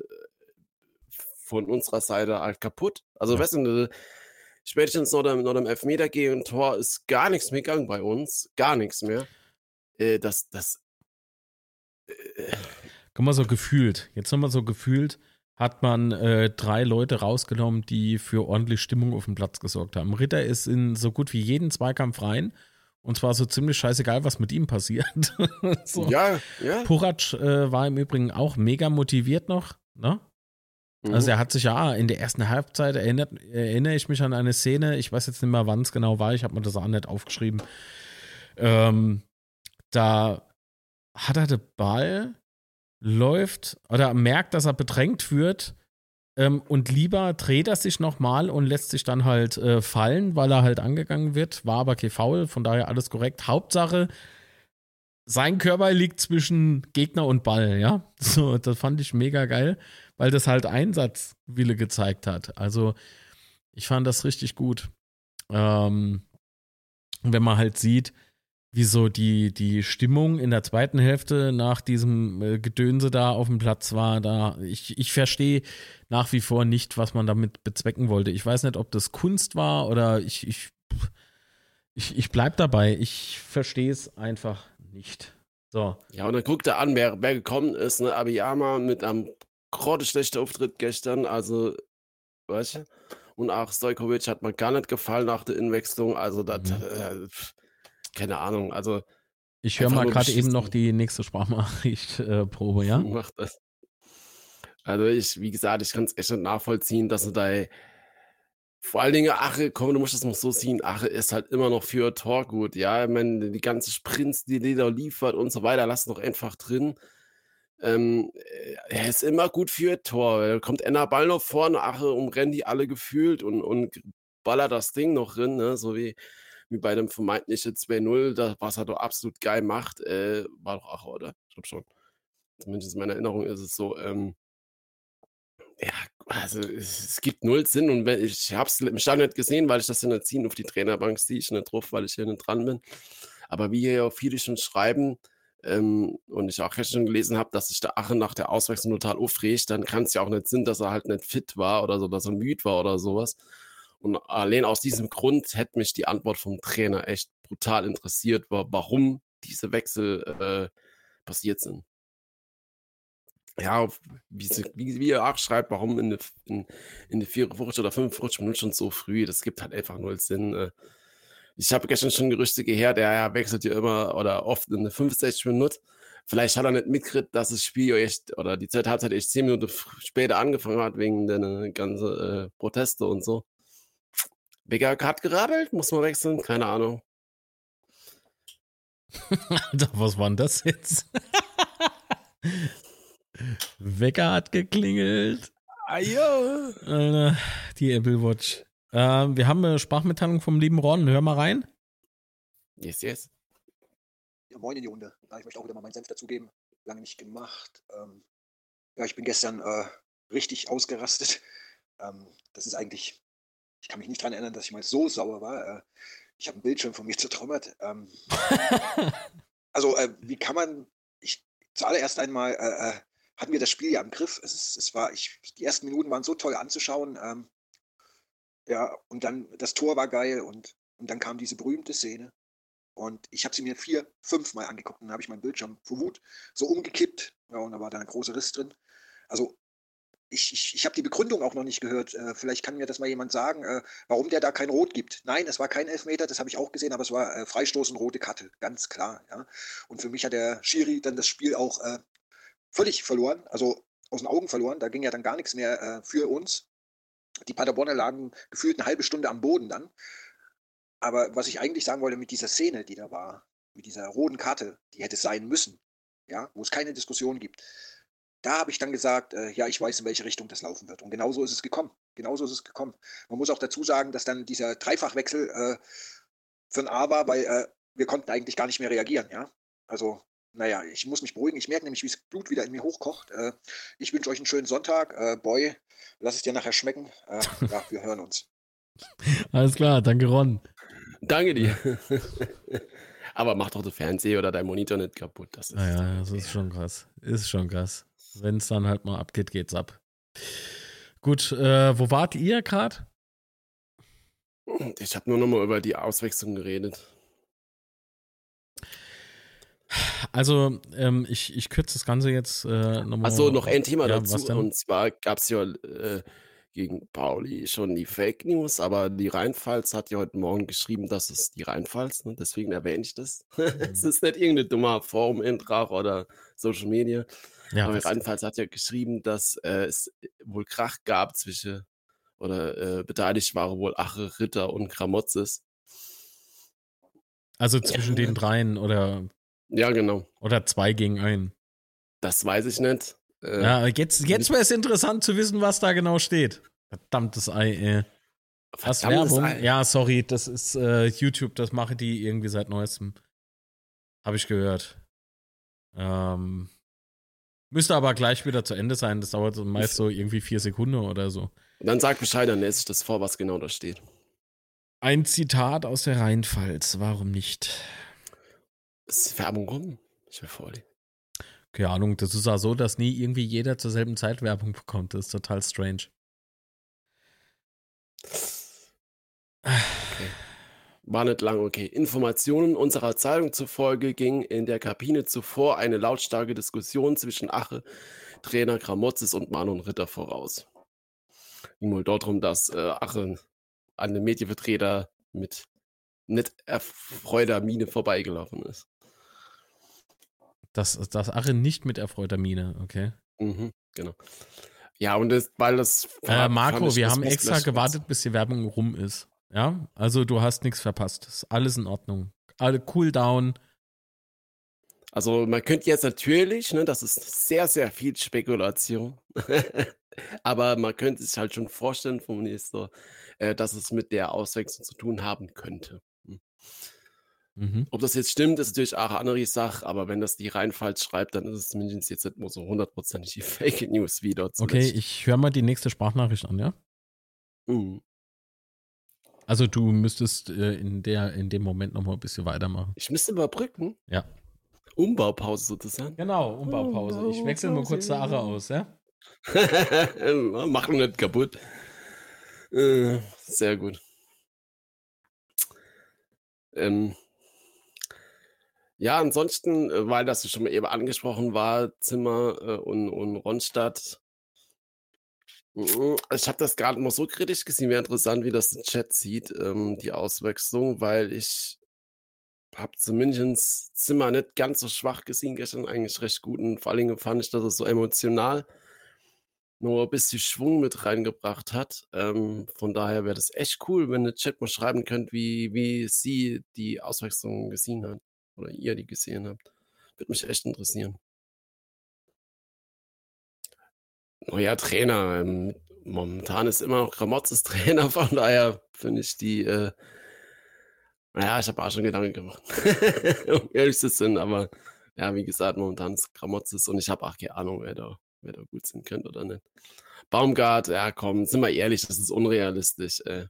von unserer Seite halt kaputt. Also, Ja. weißt du, spätestens noch dem, noch dem Elfmeter gegen Tor ist gar nichts mehr gegangen bei uns. Gar nichts mehr. Äh, das, das. Äh, Guck mal, so gefühlt, jetzt nochmal so gefühlt, hat man äh, drei Leute rausgenommen, die für ordentlich Stimmung auf dem Platz gesorgt haben. Ritter ist in so gut wie jeden Zweikampf rein. Und zwar so ziemlich scheißegal, was mit ihm passiert. so. Ja, ja. Puratsch äh, war im Übrigen auch mega motiviert noch. Ne? Also Mhm. er hat sich ja in der ersten Halbzeit erinnert, erinnere ich mich an eine Szene, ich weiß jetzt nicht mehr, wann es genau war, ich habe mir das auch nicht aufgeschrieben. Ähm, da hat er den Ball, läuft oder merkt, dass er bedrängt wird ähm, und lieber dreht er sich nochmal und lässt sich dann halt äh, fallen, weil er halt angegangen wird. War aber kein Foul, von daher alles korrekt. Hauptsache, sein Körper liegt zwischen Gegner und Ball, ja. So, das fand ich mega geil, weil das halt Einsatzwille gezeigt hat. Also, ich fand das richtig gut. Ähm, wenn man halt sieht, wie so die, die Stimmung in der zweiten Hälfte nach diesem äh, Gedönse da auf dem Platz war, da ich, ich verstehe nach wie vor nicht, was man damit bezwecken wollte. Ich weiß nicht, ob das Kunst war oder ich, ich, ich, ich bleib dabei. Ich verstehe es einfach nicht. So. Ja, und dann guckt er an, wer, wer gekommen ist. Ne? Abiyama mit einem grotteschlechten Auftritt gestern. Also, weißt du? Und auch Stojkovic hat mir gar nicht gefallen nach der Inwechslung. Also, das, Mhm. äh, keine Ahnung. Also, Ich höre mal gerade eben noch die nächste Sprachnachricht äh, ja? macht das. Also, ich, wie gesagt, ich kann es echt nicht nachvollziehen, dass er da. Vor allen Dingen, Ache, komm, du musst das mal so sehen. Ache ist halt immer noch für Tor gut. Ja, ich meine, die ganzen Sprints, die der da liefert und so weiter, lass doch einfach drin. Ähm, äh, er ist immer gut für Tor. Da kommt einer Ball noch vorne, Ache umrennen die alle gefühlt und, und ballert das Ding noch drin, ne? so wie, wie bei dem vermeintlichen 2-0, da- was er doch absolut geil macht. Äh, war doch Ache, oder? Ich glaube schon. Zumindest in meiner Erinnerung ist es so. Ähm, ja, also es, es gibt null Sinn und wenn, ich habe es im nicht gesehen, weil ich das in der auf die Trainerbank sehe ich nicht drauf, weil ich hier nicht dran bin. Aber wie hier ja viele schon schreiben ähm, und ich auch schon gelesen habe, dass sich der Ache nach der Auswechslung total aufregt, dann kann es ja auch nicht Sinn, dass er halt nicht fit war oder so, dass er müde war oder sowas. Und allein aus diesem Grund hätte mich die Antwort vom Trainer echt brutal interessiert, wa- warum diese Wechsel äh, passiert sind ja, wie, wie, wie er auch schreibt, warum in der in, in die 44 oder 45 Minuten schon so früh, das gibt halt einfach null Sinn. äh. Ich habe gestern schon Gerüchte gehört, ja, wechselt ja immer oder oft in der 65 Minuten. Vielleicht hat er nicht mitgekriegt, dass das Spiel echt oder die Zeit Halbzeit echt 10 Minuten später angefangen hat, wegen der ganzen äh, Proteste und so. Becker hat gerabbelt, muss man wechseln, keine Ahnung. Alter, was war denn das jetzt? Wecker hat geklingelt. Ajo! Die Apple Watch. Ähm, wir haben eine Sprachmitteilung vom lieben Ron. Hör mal rein. Yes, yes. Ja, moin in die Runde. Ja, ich möchte auch wieder mal meinen Senf dazugeben. Lange nicht gemacht. Ähm, ja, ich bin gestern äh, richtig ausgerastet. Ähm, das ist eigentlich, ich kann mich nicht daran erinnern, dass ich mal so sauer war. Äh, ich habe einen Bildschirm von mir zertrümmert. Ähm, also, äh, wie kann man, ich, zuallererst einmal äh, äh, hatten wir das Spiel ja im Griff. Es, ist, es war, ich, die ersten Minuten waren so toll anzuschauen. Ähm, ja, und dann das Tor war geil und, und dann kam diese berühmte Szene. Und ich habe sie mir vier, fünf Mal angeguckt und dann habe ich meinen Bildschirm vor Wut so umgekippt. Ja, und da war da ein großer Riss drin. Also ich, ich, ich habe die Begründung auch noch nicht gehört. Äh, vielleicht kann mir das mal jemand sagen, äh, warum der da kein Rot gibt. Nein, es war kein Elfmeter, das habe ich auch gesehen, aber es war äh, und rote Karte, ganz klar. Ja. Und für mich hat der Schiri dann das Spiel auch äh, völlig verloren, also aus den Augen verloren. Da ging ja dann gar nichts mehr äh, für uns. Die Paderborner lagen gefühlt eine halbe Stunde am Boden dann. Aber was ich eigentlich sagen wollte mit dieser Szene, die da war, mit dieser roten Karte, die hätte sein müssen, ja, wo es keine Diskussion gibt, da habe ich dann gesagt, äh, ja, ich weiß, in welche Richtung das laufen wird. Und genauso ist es gekommen. Genauso ist es gekommen. Man muss auch dazu sagen, dass dann dieser Dreifachwechsel äh, für ein A war, weil äh, wir konnten eigentlich gar nicht mehr reagieren, ja. Also, naja, ich muss mich beruhigen. Ich merke nämlich, wie das Blut wieder in mir hochkocht. Äh, ich wünsche euch einen schönen Sonntag. Äh, Boy, lass es dir nachher schmecken. Äh, ja, wir hören uns. Alles klar, danke Ron. Danke dir. Aber mach doch den Fernseher oder dein Monitor nicht kaputt. Das ist, naja, das ist schon krass. Ist schon krass. Wenn es dann halt mal abgeht, geht's ab. Gut, äh, wo wart ihr gerade? Ich habe nur noch mal über die Auswechslung geredet. Also, ähm, ich, ich kürze das Ganze jetzt äh, nochmal. Achso, noch ein Thema ja, dazu. Und zwar gab es ja äh, gegen Pauli schon die Fake News, aber die Rheinpfalz hat ja heute Morgen geschrieben, dass es die Rheinpfalz, ne? deswegen erwähne ich das. es Mhm. ist nicht irgendeine dumme Form, Eintrag oder Social Media. Ja, aber was- Rheinpfalz hat ja geschrieben, dass äh, es wohl Krach gab zwischen, oder äh, beteiligt waren wohl Ache, Ritter und Kramotzes. also zwischen den dreien oder, Ja, genau. oder zwei gegen einen. Das weiß ich nicht. Äh, Ja, jetzt, jetzt wäre es interessant zu wissen, was da genau steht. Verdammtes Ei, ey. Verdammtes Werbung? Ei. Ja, sorry, das ist äh, YouTube, das machen die irgendwie seit neuestem. Habe ich gehört. Ähm, müsste aber gleich wieder zu Ende sein. Das dauert meist so irgendwie vier Sekunden oder so. Dann sag Bescheid, dann lese ich das vor, was genau da steht. Ein Zitat aus der Rheinpfalz, warum nicht? Ist Werbung rum? Ich will vorlesen. Keine Ahnung, das ist auch so, dass nie irgendwie jeder zur selben Zeit Werbung bekommt. Das ist total strange. War nicht lang okay. Informationen unserer Zeitung zufolge ging in der Kabine zuvor eine lautstarke Diskussion zwischen Ache, Trainer Kramotzes und Manon Ritter voraus. Ging wohl darum, dass äh, Ache an dem Medienvertreter mit nicht erfreuter Miene vorbeigelaufen ist. Das, das Ache nicht mit erfreuter Miene, okay. Mhm, genau. Ja, und das, weil das. Äh, Marco, wir haben extra gewartet, bis die Werbung rum ist. Ja, also du hast nichts verpasst. Ist alles in Ordnung. Alle cool down. Also man könnte jetzt natürlich, ne, das ist sehr, sehr viel Spekulation, aber man könnte sich halt schon vorstellen vom Minister, äh, dass es mit der Auswechslung zu tun haben könnte. Hm. Mhm. Ob das jetzt stimmt, ist natürlich auch eine andere Sache, aber wenn das die Rheinpfalz schreibt, dann ist es zumindest jetzt nicht nur so hundertprozentig die Fake News wieder. Okay, zuletzt. ich höre mal die nächste Sprachnachricht an, ja? Mhm. Also du müsstest äh, in, der, in dem Moment noch mal ein bisschen weitermachen. Ich müsste überbrücken. Ja. Umbaupause sozusagen. Genau, Umbaupause. Ich wechsle mal kurz Ache aus, ja? Mach ihn nicht kaputt. Äh, Sehr gut. Ähm, ja, ansonsten, äh, weil das schon mal eben angesprochen war, Zimmer äh, und, und Ronstadt. Mhm, Ich habe das gerade mal so kritisch gesehen, wäre interessant, wie das der Chat sieht, ähm, die Auswechslung, weil ich habe zumindest Zimmer nicht ganz so schwach gesehen, gestern eigentlich recht gut und vor allen Dingen fand ich, dass es so emotional nur ein bisschen Schwung mit reingebracht hat. Ähm, von daher wäre das echt cool, wenn der Chat mal schreiben könnt, wie, wie sie die Auswechslung gesehen hat oder ihr die gesehen habt. Würde mich echt interessieren. Neuer Trainer. Ähm, momentan ist immer noch Gramotzes Trainer, von daher finde ich die äh, Naja, ich habe auch schon Gedanken gemacht. um ehrlich zu sein, aber ja, wie gesagt, momentan ist Gramotzes und ich habe auch keine Ahnung, wer da, wer da gut sein könnte oder nicht. Baumgart, ja komm, sind wir ehrlich, das ist unrealistisch. Äh.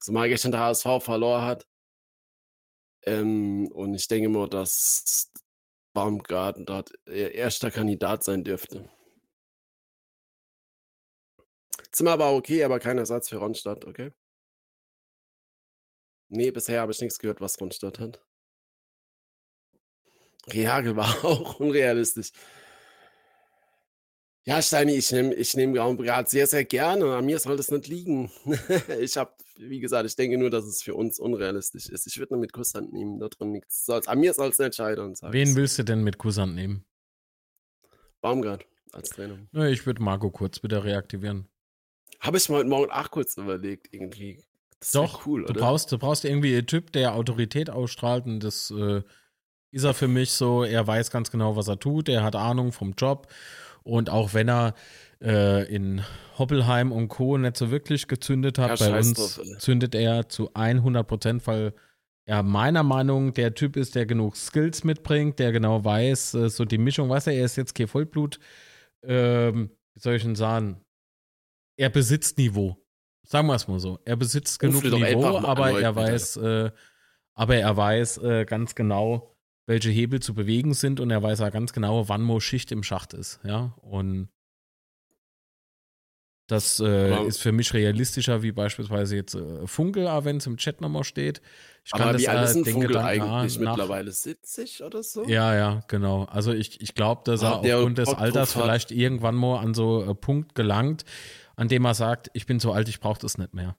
Zumal gestern der HSV verloren hat. Ähm, und ich denke mal, dass Baumgart dort erster Kandidat sein dürfte. Zimmer war okay, aber kein Ersatz für Ronstadt, okay? Nee, bisher habe ich nichts gehört, was Ronstadt hat. Reagel war auch unrealistisch. Ja, Steini, ich nehme ich nehm Graubart sehr, sehr gerne. An mir soll das nicht liegen. ich habe, wie gesagt, ich denke nur, dass es für uns unrealistisch ist. Ich würde nur mit Kusshand nehmen, da drin nichts. Soll's, an mir soll es nicht scheitern. Wen willst du denn mit Kusshand nehmen? Baumgart als Trainer. Ja, ich würde Marco kurz wieder reaktivieren. Habe ich mir heute Morgen auch kurz überlegt, irgendwie. Das Doch, cool, du, brauchst, du brauchst irgendwie einen Typ, der Autorität ausstrahlt und das äh, ist er für mich so. Er weiß ganz genau, was er tut, er hat Ahnung vom Job und auch wenn er äh, in Hoppelheim und Co. nicht so wirklich gezündet hat, ja, bei uns drauf, zündet er zu 100 Prozent, weil er meiner Meinung der Typ ist, der genug Skills mitbringt, der genau weiß, äh, so die Mischung, weiß er, er ist jetzt kein Vollblut, ähm, wie soll ich denn sagen, er besitzt Niveau. Sagen wir es mal so. Er besitzt genug Niveau, aber er weiß, äh, aber er weiß äh, ganz genau, welche Hebel zu bewegen sind und er weiß ja ganz genau, wann Mo Schicht im Schacht ist. Ja, und das äh, ist für mich realistischer, wie beispielsweise jetzt äh, Funkel, wenn es im Chat nochmal steht. Ich kann aber das, wie alt ist ein Funkel Gedanken, eigentlich nach, mittlerweile 70 oder so? Ja, ja, genau. Also ich, ich glaube, dass er aufgrund des Alters vielleicht irgendwann mal an so einen Punkt gelangt, an dem er sagt, ich bin so alt, ich brauche das nicht mehr.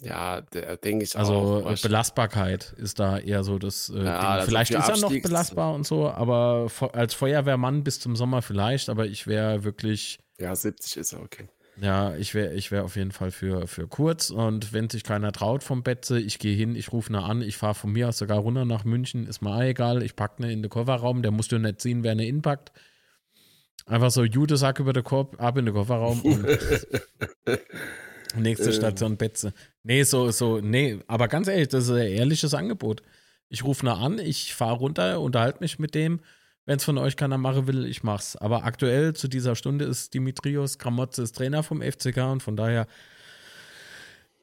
Ja, denke ich also, auch. Also Belastbarkeit ist da eher so das äh, ja, Vielleicht ist er noch belastbar und so, aber als Feuerwehrmann bis zum Sommer vielleicht, aber ich wäre wirklich. Ja, 70 ist er, okay. Ja, ich wäre ich wär auf jeden Fall für, für kurz und wenn sich keiner traut vom Betze, ich gehe hin, ich rufe ne an, ich fahre von mir aus sogar runter nach München, ist mir egal, ich packe ne in den Kofferraum, der musst du nicht ziehen, wer ne inpackt. Einfach so Jude-Sack über den Korb, ab in den Kofferraum und nächste Station Betze. Nee, so, so, nee, aber ganz ehrlich, das ist ein ehrliches Angebot. Ich rufe nah an, ich fahre runter, unterhalte mich mit dem. Wenn es von euch keiner machen will, ich mach's. Aber aktuell zu dieser Stunde ist Dimitrios Kramotzes Trainer vom FCK und von daher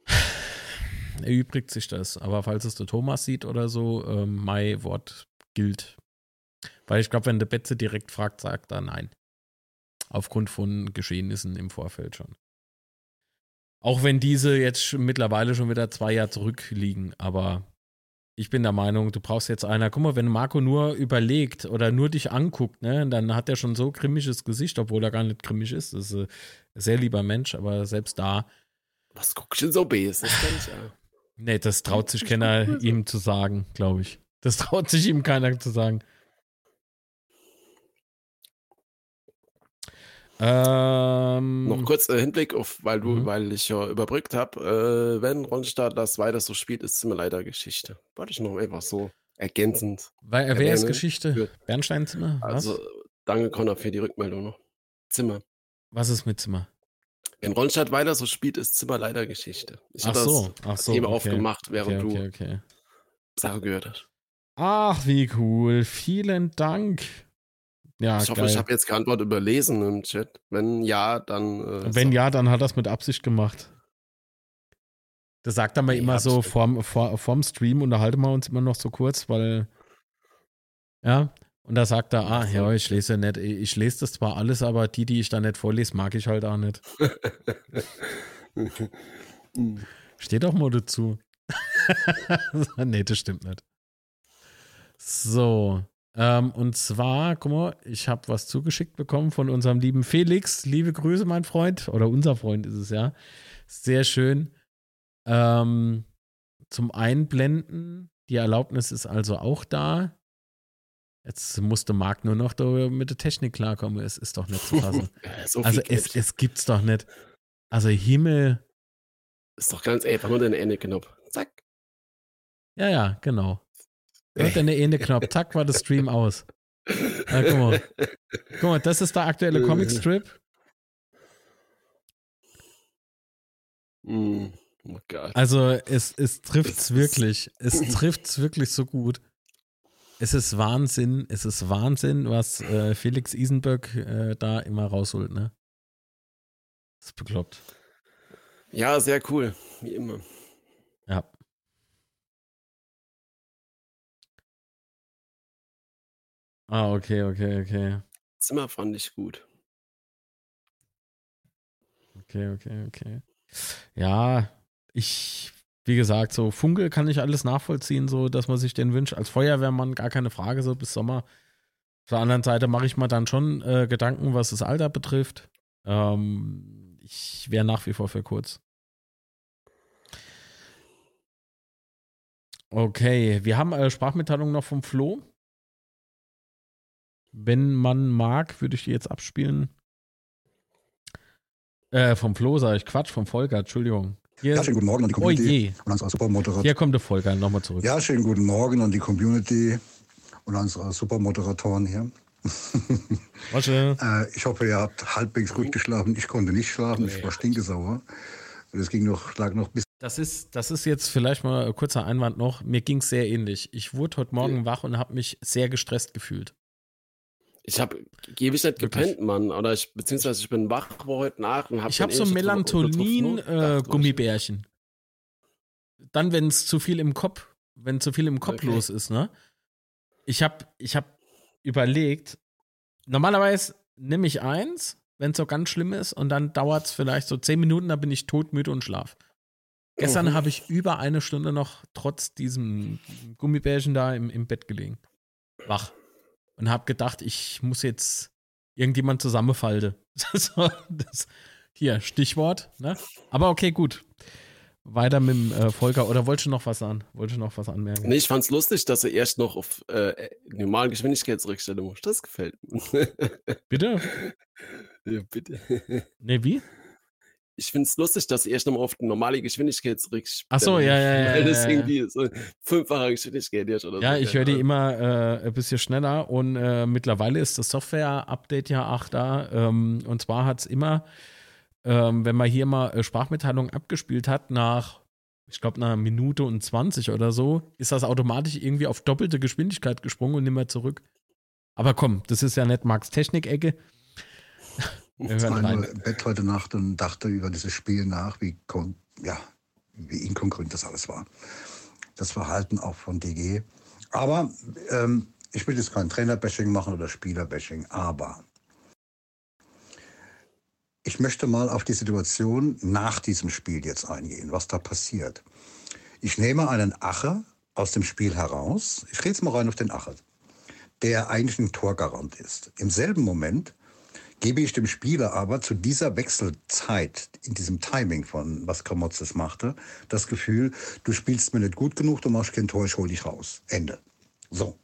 erübrigt sich das. Aber falls es der Thomas sieht oder so, äh, mein Wort gilt. Weil ich glaube, wenn der Betze direkt fragt, sagt er nein. Aufgrund von Geschehnissen im Vorfeld schon. Auch wenn diese jetzt mittlerweile schon wieder zwei Jahre zurückliegen, aber ich bin der Meinung, du brauchst jetzt einer. Guck mal, wenn Marco nur überlegt oder nur dich anguckt, ne, dann hat er schon so grimmiges Gesicht, obwohl er gar nicht grimmig ist. Das ist ein sehr lieber Mensch, aber selbst da. Was guckst du denn so bes? Das kann ich ja. Nee, das traut sich keiner ihm zu sagen, glaube ich. Das traut sich ihm keiner zu sagen. Ähm, Noch kurz äh, Hinblick auf, weil du, mhm. weil ich ja überbrückt habe, äh, wenn Ronstadt das weiter so spielt, ist Zimmer leider Geschichte. Wollte ich noch einfach so ergänzend. Weil, äh, wer ist Geschichte? Bernsteinzimmer? Also, danke Connor für die Rückmeldung noch. Zimmer. Was ist mit Zimmer? Wenn Ronstadt weiter so spielt, ist Zimmer leider Geschichte. Ich habe so, das so, Thema okay. aufgemacht, während okay, okay. du Sache gehört hast. Ach, wie cool. Vielen Dank. Ja, ich hoffe, geil. ich habe jetzt keine Antwort überlesen im Chat. Wenn ja, dann. Äh, Wenn ja, dann hat er es mit Absicht gemacht. Das sagt er mir nee, immer so vorm, vor, vorm Stream, unterhalten wir uns immer noch so kurz, weil. Ja, und da sagt er, ah, ja, ich lese ja nicht, ich lese das zwar alles, aber die, die ich da nicht vorlese, mag ich halt auch nicht. Steht doch mal dazu. nee, das stimmt nicht. So. Ähm, und zwar, guck mal, ich habe was zugeschickt bekommen von unserem lieben Felix. Liebe Grüße, mein Freund. Oder unser Freund ist es ja. Sehr schön. Ähm, zum Einblenden. Die Erlaubnis ist also auch da. Jetzt musste Marc nur noch mit der Technik klarkommen. Es ist doch nicht zu fassen. so also es, es gibt's doch nicht. Also Himmel. Ist doch ganz einfach, nur den Ende-Knopf. Zack. Ja, ja, genau. Hört eine Ende-Knopf. Zack, war der Stream aus. Ja, guck, mal. guck mal, das ist der aktuelle Comic-Strip. Mm. Oh. Also es, es trifft es wirklich. Es trifft es wirklich so gut. Es ist Wahnsinn, es ist Wahnsinn, was äh, Felix Isenböck äh, da immer rausholt, ne? Das ist bekloppt. Ja, sehr cool, wie immer. Ja. Ah, okay, okay, okay. Zimmer fand ich gut. Okay, okay, okay. Ja, ich, wie gesagt, so Funkel kann ich alles nachvollziehen, so dass man sich den wünscht. Als Feuerwehrmann gar keine Frage, so bis Sommer. Auf der anderen Seite mache ich mir dann schon äh, Gedanken, was das Alter betrifft. Ähm, ich wäre nach wie vor für kurz. Okay, wir haben äh, Sprachmitteilung noch vom Flo. Wenn man mag, würde ich die jetzt abspielen. Äh, vom Flo sage ich Quatsch, vom Volker, Entschuldigung. Hier, Ja, schönen guten Morgen an die oh Community je, und an unsere Supermoderator. hier kommt der Volker, nochmal zurück. Ja, schönen guten Morgen an die Community und an unsere Supermoderatoren hier. Wasche. Äh, ich hoffe, ihr habt halbwegs gut geschlafen. Ich konnte nicht schlafen, ich war stinkesauer. Das ging noch, lag noch bis Das ist, das ist jetzt vielleicht mal ein kurzer Einwand noch. Mir ging es sehr ähnlich. Ich wurde heute Morgen wach und habe mich sehr gestresst gefühlt. Ich habe ewig nicht gepennt, Mann. Oder ich, beziehungsweise ich bin wach heute Nacht und habe Ich habe so Melatonin-Gummibärchen. Dann, wenn es zu viel im Kopf, wenn zu viel im Kopf Okay. los ist, ne? Ich habe ich hab überlegt, normalerweise nehme ich eins, wenn es so ganz schlimm ist, und dann dauert es vielleicht so zehn Minuten, dann bin ich todmüde und schlaf. Gestern Mhm. habe ich über eine Stunde noch trotz diesem Gummibärchen da im, im Bett gelegen. Wach. Und habe gedacht, ich muss jetzt irgendjemand zusammenfalten. so, das, hier, Stichwort. Ne? Aber okay, gut. Weiter mit dem äh, Volker. Oder wolltest du noch was an? Wolltest du noch was anmerken? Nee, ich fand's lustig, dass er erst noch auf äh, normale Geschwindigkeit zurückstellen muss. Das gefällt mir. Bitte? ja, bitte. Nee, wie? Ich find's lustig, dass er erst nochmal auf die normale Geschwindigkeit zurückstellen Ach so, ja, ja, ja, Weil das ja, ja. irgendwie so fünffache Geschwindigkeit ist oder so. Ja, ich höre die immer äh, ein bisschen schneller und äh, mittlerweile ist das Software-Update ja auch da. Ähm, und zwar hat es immer, ähm, wenn man hier mal äh, Sprachmitteilungen abgespielt hat, nach, ich glaube, einer Minute und 20 oder so, ist das automatisch irgendwie auf doppelte Geschwindigkeit gesprungen und nicht mehr zurück. Aber komm, das ist ja nicht Marks Technik-Ecke. Wir Ich hören rein. im Bett heute Nacht und dachte über dieses Spiel nach, wie, ja, wie inkongruent das alles war. Das Verhalten auch von DG. Aber ähm, ich will jetzt kein Trainerbashing machen oder Spielerbashing, aber ich möchte mal auf die Situation nach diesem Spiel jetzt eingehen, was da passiert. Ich nehme einen Ache aus dem Spiel heraus. Ich rede jetzt mal rein auf den Ache, der eigentlich ein Torgarant ist. Im selben Moment gebe ich dem Spieler aber zu dieser Wechselzeit, in diesem Timing von was Kramotzes machte, das Gefühl, du spielst mir nicht gut genug, du machst kein Tor, ich hol dich raus. Ende. So.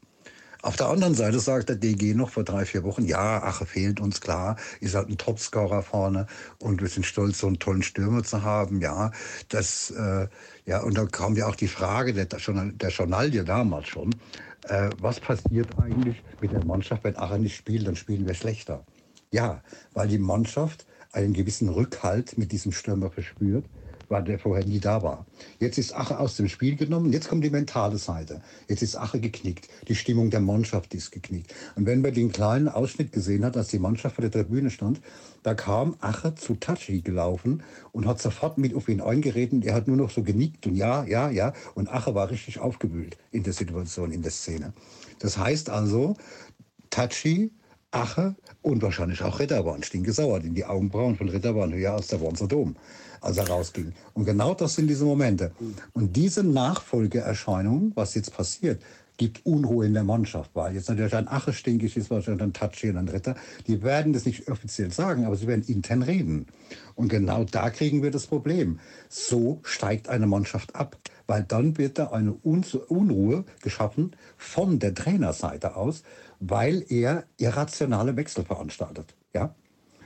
Auf der anderen Seite sagt der DG noch vor drei, vier Wochen, ja, Ache fehlt uns, klar, ihr seid ein Topscorer vorne und wir sind stolz, so einen tollen Stürmer zu haben, ja. Das, äh, ja, und da kam ja auch die Frage der, der Journalie damals schon, äh, was passiert eigentlich mit der Mannschaft, wenn Ache nicht spielt, dann spielen wir schlechter. Ja, weil die Mannschaft einen gewissen Rückhalt mit diesem Stürmer verspürt, weil der vorher nie da war. Jetzt ist Ache aus dem Spiel genommen, jetzt kommt die mentale Seite. Jetzt ist Ache geknickt, die Stimmung der Mannschaft ist geknickt. Und wenn man den kleinen Ausschnitt gesehen hat, als die Mannschaft vor der Tribüne stand, da kam Ache zu Tachi gelaufen und hat sofort mit auf ihn eingeredet. Er hat nur noch so genickt und ja, ja, ja. Und Ache war richtig aufgewühlt in der Situation, in der Szene. Das heißt also, Tachi, Ache und wahrscheinlich auch Ritter waren stinkesauer. Denn die Augenbrauen von Ritter waren höher als der Wormser Dom, als er rausging. Und genau das sind diese Momente. Und diese Nachfolgeerscheinung, was jetzt passiert, gibt Unruhe in der Mannschaft, weil jetzt natürlich ein Ache stinkig ist, wahrscheinlich ein Tachi und ein Ritter. Die werden das nicht offiziell sagen, aber sie werden intern reden. Und genau da kriegen wir das Problem. So steigt eine Mannschaft ab, weil dann wird da eine Un Unruhe geschaffen von der Trainerseite aus, weil er irrationale Wechsel veranstaltet. Ja?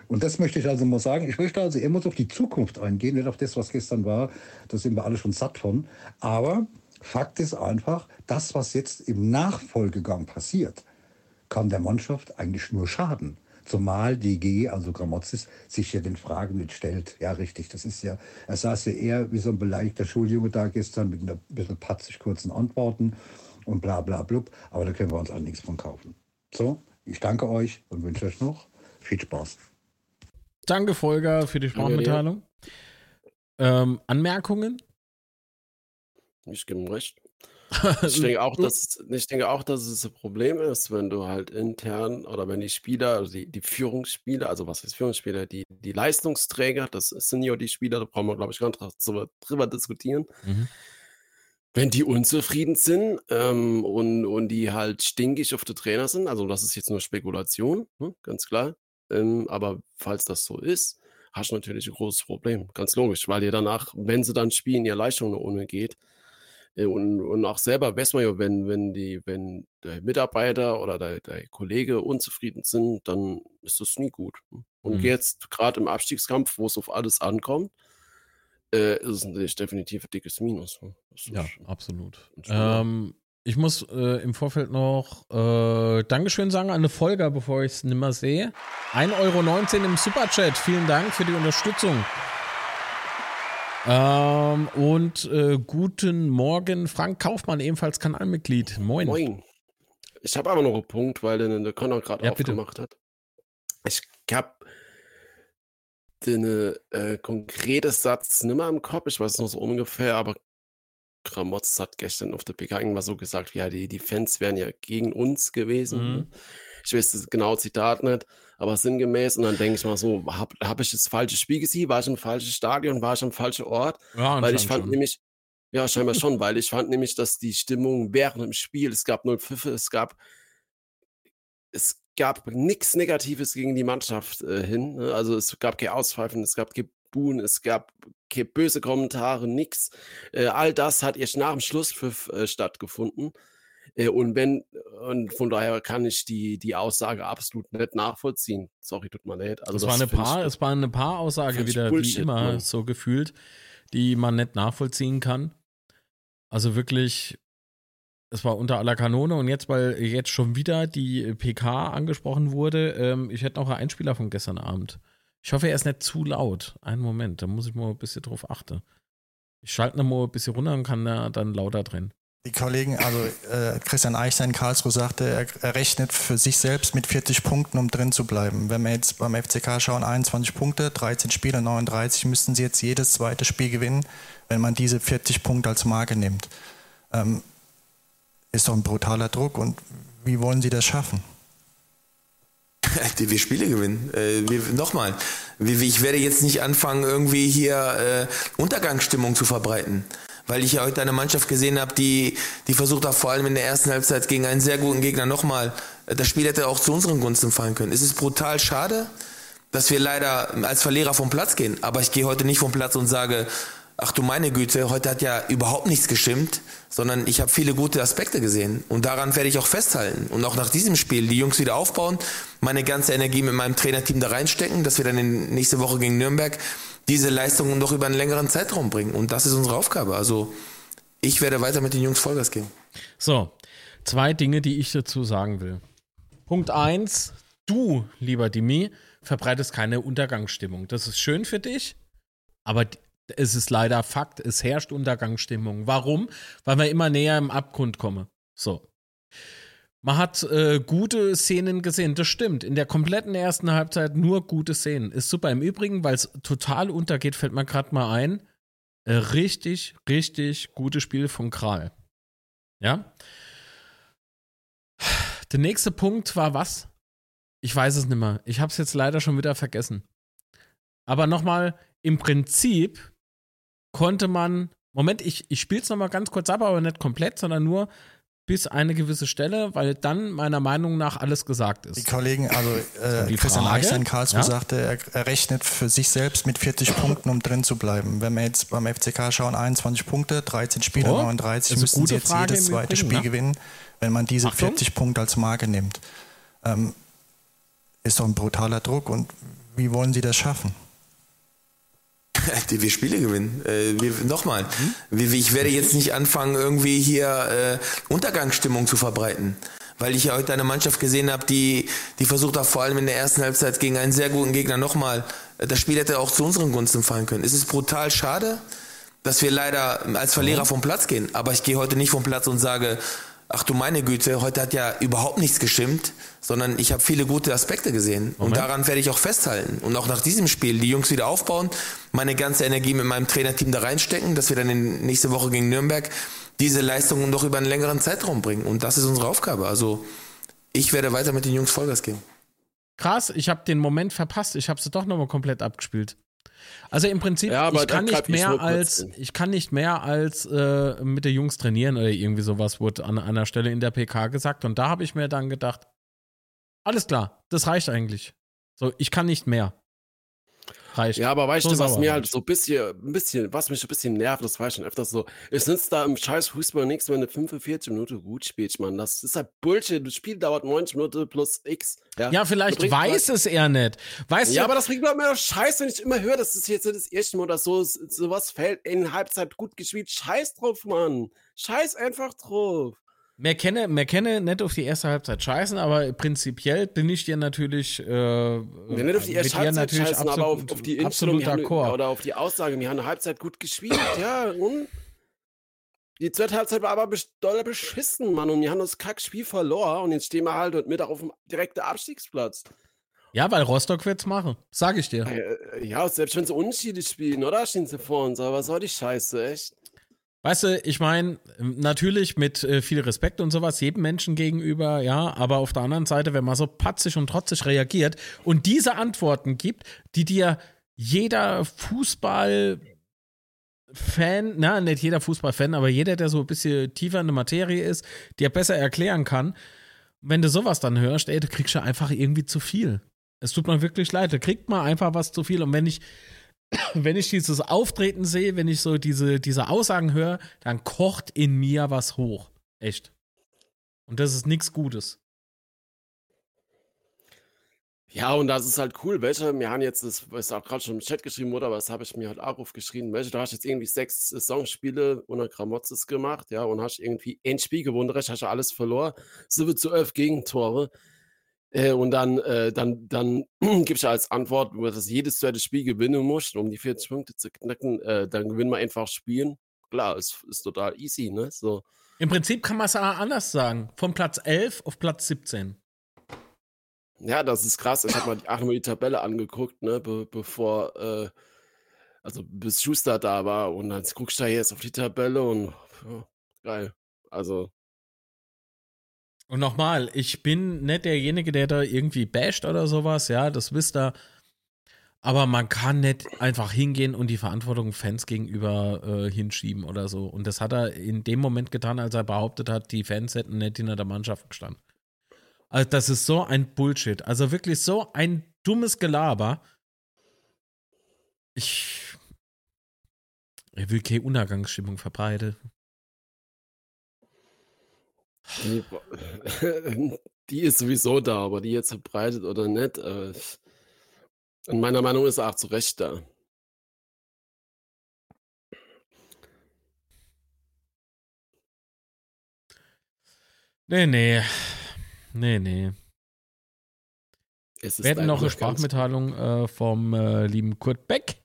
Und das möchte ich also mal sagen. Ich möchte also immer so auf die Zukunft eingehen, nicht auf das, was gestern war. Da sind wir alle schon satt von. Aber Fakt ist einfach, das, was jetzt im Nachfolgegang passiert, kann der Mannschaft eigentlich nur schaden. Zumal die G, also Gramozis, sich ja den Fragen nicht stellt. Ja, richtig, das ist ja, er saß ja eher wie so ein beleidigter Schuljunge da gestern mit einer bisschen patzig kurzen Antworten und bla bla blub. Aber da können wir uns alle nichts von kaufen. So, ich danke euch und wünsche euch noch viel Spaß. Danke, Volker, für die Sprachmitteilung. Ähm, Anmerkungen? Ich gebe ihm recht. Ich denke, auch, dass, ich denke auch, dass es ein Problem ist, wenn du halt intern oder wenn die Spieler, also die, die Führungsspieler, also was ist Führungsspieler, die, die Leistungsträger, das sind ja die Spieler, da brauchen wir, glaube ich, gar nicht drüber, drüber diskutieren. Mhm. Wenn die unzufrieden sind ähm, und, und die halt stinkig auf den Trainer sind, also das ist jetzt nur Spekulation, ne, ganz klar. Ähm, aber falls das so ist, hast du natürlich ein großes Problem. Ganz logisch, weil ihr danach, wenn sie dann spielen, ihr Leistung nach unten geht. Äh, und, und auch selber weiß man ja, wenn, wenn die, wenn der Mitarbeiter oder der, der Kollege unzufrieden sind, dann ist das nie gut. Und Mhm. jetzt gerade im Abstiegskampf, wo es auf alles ankommt, äh, ist es definitiv ein dickes Minus. ne? Ja, absolut. schon wahr. Ähm, ich muss äh, im Vorfeld noch äh, Dankeschön sagen an eine Folge, bevor ich es nimmer sehe. 1,19 Euro im Superchat. Vielen Dank für die Unterstützung. Ähm, und äh, guten Morgen, Frank Kaufmann, ebenfalls Kanalmitglied. Moin. Moin. Ich habe aber noch einen Punkt, weil den der Connor gerade Ja, bitte. aufgemacht hat. Ich habe den äh, konkrete Satz nicht mehr im Kopf, ich weiß noch so ungefähr, aber Gramotz hat gestern auf der PK irgendwas so gesagt, ja, die, die Fans wären ja gegen uns gewesen. Mhm. Ich weiß das genaue Zitat nicht, aber sinngemäß. Und dann denke ich mal so, habe hab ich das falsche Spiel gesehen? War ich im falschen Stadion? War ich am falschen Ort? Ja, Weil ich fand schon. nämlich, ja, scheinbar schon, weil ich fand nämlich, dass die Stimmung während dem Spiel, es gab null Pfiffe, es gab, es gab nichts Negatives gegen die Mannschaft äh, hin. Ne? Also es gab kein Auspfeifen, es gab kein Buhen, es gab keine böse Kommentare, nix. Äh, all das hat erst nach dem Schlusspfiff äh, stattgefunden. Äh, und wenn, und von daher kann ich die, die Aussage absolut nicht nachvollziehen. Sorry, tut mir leid. Also es, war eine find ich- Paar, es war eine Paaraussage find ich wieder, wie Bullshit, immer, Mann. so gefühlt, die man nicht nachvollziehen kann. Also wirklich, es war unter aller Kanone und jetzt, weil jetzt schon wieder die PK angesprochen wurde, ähm, ich hätte noch einen Einspieler von gestern Abend. Ich hoffe, er ist nicht zu laut. Einen Moment, da muss ich mal ein bisschen drauf achten. Ich schalte ihn mal ein bisschen runter und kann da dann lauter drin. Die Kollegen, also äh, Christian Eichstein in Karlsruhe sagte, er, er rechnet für sich selbst mit 40 Punkten, um drin zu bleiben. Wenn wir jetzt beim FCK schauen, 21 Punkte, 13 Spiele, 39, müssten sie jetzt jedes zweite Spiel gewinnen, wenn man diese 40 Punkte als Marke nimmt. Ähm, ist doch ein brutaler Druck und wie wollen sie das schaffen? Wir Spiele gewinnen. Äh, wir, Nochmal, ich werde jetzt nicht anfangen, irgendwie hier äh, Untergangsstimmung zu verbreiten. Weil ich ja heute eine Mannschaft gesehen habe, die, die versucht hat, vor allem in der ersten Halbzeit gegen einen sehr guten Gegner nochmal, äh, das Spiel hätte auch zu unseren Gunsten fallen können. Es ist brutal schade, dass wir leider als Verlierer vom Platz gehen. Aber ich gehe heute nicht vom Platz und sage, ach du meine Güte, heute hat ja überhaupt nichts gestimmt, sondern ich habe viele gute Aspekte gesehen. Und daran werde ich auch festhalten. Und auch nach diesem Spiel die Jungs wieder aufbauen, meine ganze Energie mit meinem Trainerteam da reinstecken, dass wir dann in nächste Woche gegen Nürnberg diese Leistungen noch über einen längeren Zeitraum bringen. Und das ist unsere Aufgabe. Also ich werde weiter mit den Jungs Vollgas geben. So, zwei Dinge, die ich dazu sagen will. Punkt eins: Du, lieber Dimi, verbreitest keine Untergangsstimmung. Das ist schön für dich, aber es ist leider Fakt, es herrscht Untergangsstimmung. Warum? Weil wir immer näher im Abgrund kommen. So. Man hat äh, gute Szenen gesehen, das stimmt. In der kompletten ersten Halbzeit nur gute Szenen. Ist super. Im Übrigen, weil es total untergeht, fällt mir gerade mal ein. Äh, richtig, richtig gutes Spiel von Kral. Ja? Der nächste Punkt war was? Ich weiß es nicht mehr. Ich habe es jetzt leider schon wieder vergessen. Aber nochmal, im Prinzip konnte man, Moment, ich, ich spiele es nochmal ganz kurz ab, aber nicht komplett, sondern nur bis eine gewisse Stelle, weil dann meiner Meinung nach alles gesagt Die ist. Kollegen, also äh, die Christian Eichstein in Karlsruhe ja? sagte, er, er rechnet für sich selbst mit 40 Punkten, um drin zu bleiben. Wenn wir jetzt beim FCK schauen, 21 Punkte, 13 Spiele, So, 39, also müssen sie jetzt Frage jedes zweite Übrigen, Spiel ne? gewinnen, wenn man diese Achtung. 40 Punkte als Marke nimmt. Ähm, ist doch ein brutaler Druck und wie wollen sie das schaffen? Die wir Spiele gewinnen. Äh, wir, Nochmal, wir, ich werde jetzt nicht anfangen, irgendwie hier äh, Untergangsstimmung zu verbreiten. weil ich ja heute eine Mannschaft gesehen habe, die, die versucht hat, vor allem in der ersten Halbzeit gegen einen sehr guten Gegner nochmal, das Spiel hätte auch zu unseren Gunsten fallen können. Es ist brutal schade, dass wir leider als Verlierer vom Platz gehen, aber ich gehe heute nicht vom Platz und sage, ach du meine Güte, heute hat ja überhaupt nichts gestimmt, sondern ich habe viele gute Aspekte gesehen. Und daran werde ich auch festhalten. Und auch nach diesem Spiel die Jungs wieder aufbauen, meine ganze Energie mit meinem Trainerteam da reinstecken, dass wir dann in nächste Woche gegen Nürnberg diese Leistungen noch über einen längeren Zeitraum bringen. Und das ist unsere Aufgabe. Also ich werde weiter mit den Jungs Vollgas geben. Krass, ich habe den Moment verpasst. Ich habe sie doch nochmal komplett abgespielt. Also im Prinzip, Ja, ich kann nicht mehr als ich kann nicht mehr als äh, mit den Jungs trainieren oder irgendwie sowas wurde an einer Stelle in der PK gesagt und da habe ich mir dann gedacht, alles klar, das reicht eigentlich. So, ich kann nicht mehr. Reicht. Ja, aber weißt So du, was mir halt ich. so ein bisschen, ein bisschen, was mich ein bisschen nervt, das war ich schon öfters so, es nützt da im scheiß Fußball nichts, wenn du 45 Minuten gut spielst, Mann. Das ist halt Bullshit. Das Spiel dauert 90 Minuten plus X. Ja, Ja, vielleicht weiß es er nicht. Weißt Ja, du, aber das bringt mir doch Scheiß, wenn ich immer höre, das ist jetzt das erste Mal oder so, sowas fällt in Halbzeit gut gespielt. Scheiß drauf, Mann. Scheiß einfach drauf. Mehr kenne, mehr kenne nicht auf die erste Halbzeit scheißen, aber prinzipiell bin ich dir natürlich. Äh, Wenn nicht auf die erste Halbzeit scheißen, aber auf, absolut- auf die Instellung absolut d'accord. oder auf die Aussage, wir haben eine Halbzeit gut gespielt, ja, und die zweite Halbzeit war aber doll beschissen, Mann, und wir haben das Kackspiel verloren und jetzt stehen wir halt und mit auf dem direkten Abstiegsplatz. Ja, weil Rostock wird's machen, sag ich dir. Äh, Ja, selbst wenn sie unentschieden spielen, oder? Stehen sie vor uns, aber was soll die Scheiße, echt? Weißt du, ich meine, natürlich mit äh, viel Respekt und sowas jedem Menschen gegenüber, ja, aber auf der anderen Seite, wenn man so patzig und trotzig reagiert und diese Antworten gibt, die dir jeder Fußball Fan, na, nicht jeder Fußballfan, aber jeder, der so ein bisschen tiefer in der Materie ist, dir besser erklären kann, wenn du sowas dann hörst, ey, du kriegst ja einfach irgendwie zu viel. Es tut mir wirklich leid, da kriegt man einfach was zu viel. Und wenn ich, wenn ich dieses Auftreten sehe, wenn ich so diese, diese Aussagen höre, dann kocht in mir was hoch. Echt. Und das ist nichts Gutes. Ja, und das ist halt cool. Welche, wir haben jetzt, das ist auch gerade schon im Chat geschrieben, oder? Aber das habe ich mir halt auch aufgeschrieben. Welche, du hast jetzt irgendwie sechs Saisonspiele ohne Gramotzes gemacht, ja, und hast irgendwie ein Spiel gewonnen, hast du alles verloren. 7 zu 11 Gegentore. Äh, und dann, äh, dann, dann gibst du als Antwort, dass jedes zweite Spiel gewinnen musst, um die 40 Punkte zu knacken. Äh, dann gewinnen wir einfach Spielen. Klar, ist, ist total easy, ne? So. Im Prinzip kann man es auch anders sagen. Von Platz 11 auf Platz 17. Ja, das ist krass. Ich habe mal die, die Tabelle angeguckt, ne, be bevor, äh, also bis Schuster da war. Und dann guckst du da jetzt auf die Tabelle und ja, geil. Also, Und nochmal, ich bin nicht derjenige, der da irgendwie basht oder sowas, ja, das wisst ihr. Aber man kann nicht einfach hingehen und die Verantwortung Fans gegenüber äh, hinschieben oder so. Und das hat er in dem Moment getan, als er behauptet hat, die Fans hätten nicht hinter der Mannschaft gestanden. Also das ist so ein Bullshit. Also wirklich so ein dummes Gelaber. Ich, ich will keine Untergangsstimmung verbreiten. Die, die ist sowieso da, aber die jetzt verbreitet oder nicht, äh, in meiner Meinung ist er auch zu Recht da. Nee, nee. Nee, nee. Wir hätten noch eine Sprachmitteilung äh, vom äh, lieben Kurt Beck.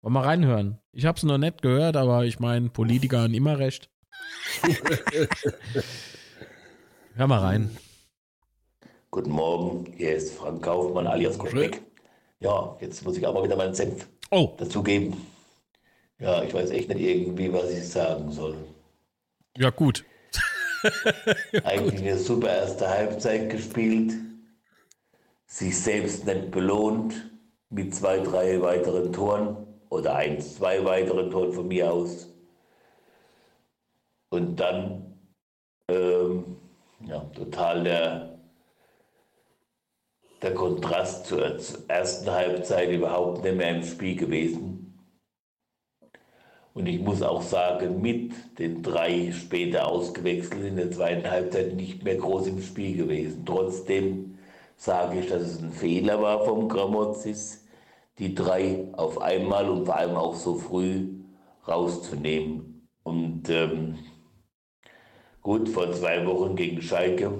Wollen wir reinhören? Ich habe es noch nicht gehört, aber ich meine, Politiker haben immer recht. Hör mal rein. Guten Morgen, hier ist Frank Kaufmann alias Koschbeck. Ja, jetzt muss ich aber wieder meinen Senf Oh, dazugeben. Ja, ich weiß echt nicht irgendwie, was ich sagen soll. ja gut. Eigentlich eine super erste Halbzeit gespielt, sich selbst nicht belohnt mit zwei, drei weiteren Toren oder eins, zwei weiteren Toren von mir aus. Und dann ähm, ja, total der, der Kontrast zur ersten Halbzeit überhaupt nicht mehr im Spiel gewesen. Und ich muss auch sagen, mit den drei später ausgewechselt in der zweiten Halbzeit nicht mehr groß im Spiel gewesen. Trotzdem sage ich, dass es ein Fehler war vom Gramozis, die drei auf einmal und vor allem auch so früh rauszunehmen. Und ähm, Gut, vor zwei Wochen gegen Schalke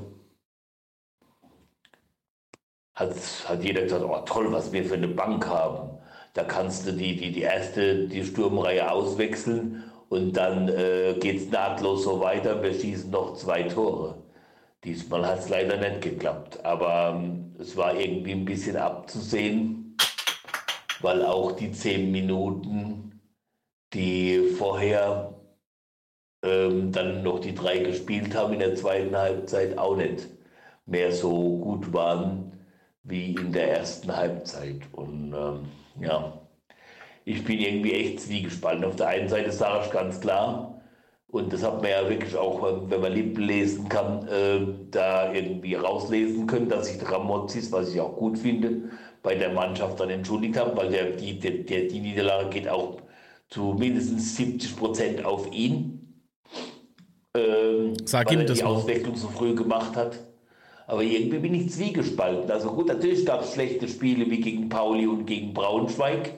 hat, hat jeder gesagt, oh toll, was wir für eine Bank haben. Da kannst du die, die, die erste, die Sturmreihe auswechseln und dann äh, geht es nahtlos so weiter. Wir schießen noch zwei Tore. Diesmal hat es leider nicht geklappt, aber ähm, es war irgendwie ein bisschen abzusehen, weil auch die zehn Minuten, die vorher ähm, dann noch die drei gespielt haben in der zweiten Halbzeit, auch nicht mehr so gut waren wie in der ersten Halbzeit. Und ähm, ja, ich bin irgendwie echt zwiegespalten. Auf der einen Seite sage ich ganz klar, und das hat man ja wirklich auch, wenn man Lippen lesen kann, äh, da irgendwie rauslesen können, dass sich Ramozis, was ich auch gut finde, bei der Mannschaft dann entschuldigt haben, weil der, die, der, die Niederlage geht auch zu mindestens 70 Prozent auf ihn. Ähm, Sag weil ihm er das die mal. Auswechslung so früh gemacht hat. Aber irgendwie bin ich zwiegespalten. Also gut, natürlich gab es schlechte Spiele wie gegen Pauli und gegen Braunschweig.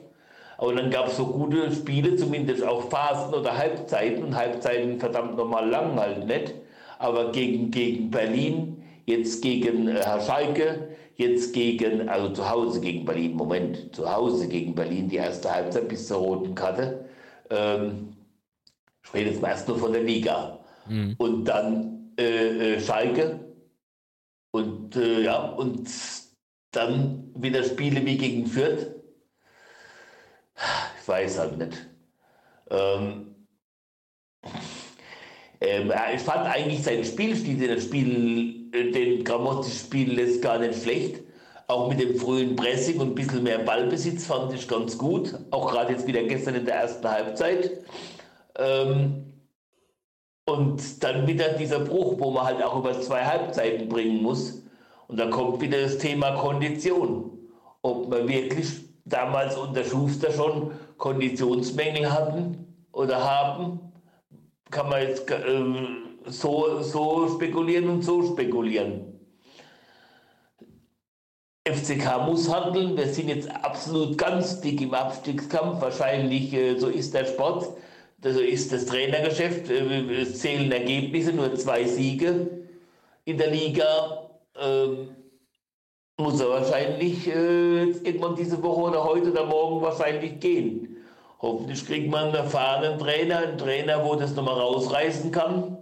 Aber dann gab es so gute Spiele, zumindest auch Phasen oder Halbzeiten. Und Halbzeiten verdammt nochmal lang halt nicht. Aber gegen, gegen Berlin, jetzt gegen äh, Herr Schalke, jetzt gegen, also zu Hause gegen Berlin, Moment, zu Hause gegen Berlin, die erste Halbzeit bis zur roten Karte. Ähm, ich rede jetzt mal erst nur von der Liga. Und dann äh, äh, Schalke, und äh, ja, und dann wieder Spiele wie gegen Fürth. Ich weiß halt nicht. Ähm, ähm, ich fand eigentlich seinen Spielstil, den er Spiel, äh, den Gramozzi spielen lässt, gar nicht schlecht. Auch mit dem frühen Pressing und ein bisschen mehr Ballbesitz fand ich ganz gut. Auch gerade jetzt wieder gestern in der ersten Halbzeit. Ähm, und dann wieder dieser Bruch, wo man halt auch über zwei Halbzeiten bringen muss. Und dann kommt wieder das Thema Kondition. Ob wir wirklich damals unter Schuster schon Konditionsmängel hatten oder haben, kann man jetzt ähm, so, so spekulieren und so spekulieren. FCK muss handeln. Wir sind jetzt absolut ganz dick im Abstiegskampf. Wahrscheinlich, äh, so ist der Sport. So ist das Trainergeschäft. Äh, Es zählen Ergebnisse, nur zwei Siege in der Liga. Ähm, muss er wahrscheinlich äh, irgendwann diese Woche oder heute oder morgen wahrscheinlich gehen. Hoffentlich kriegt man einen erfahrenen Trainer, einen Trainer, wo das nochmal rausreißen kann.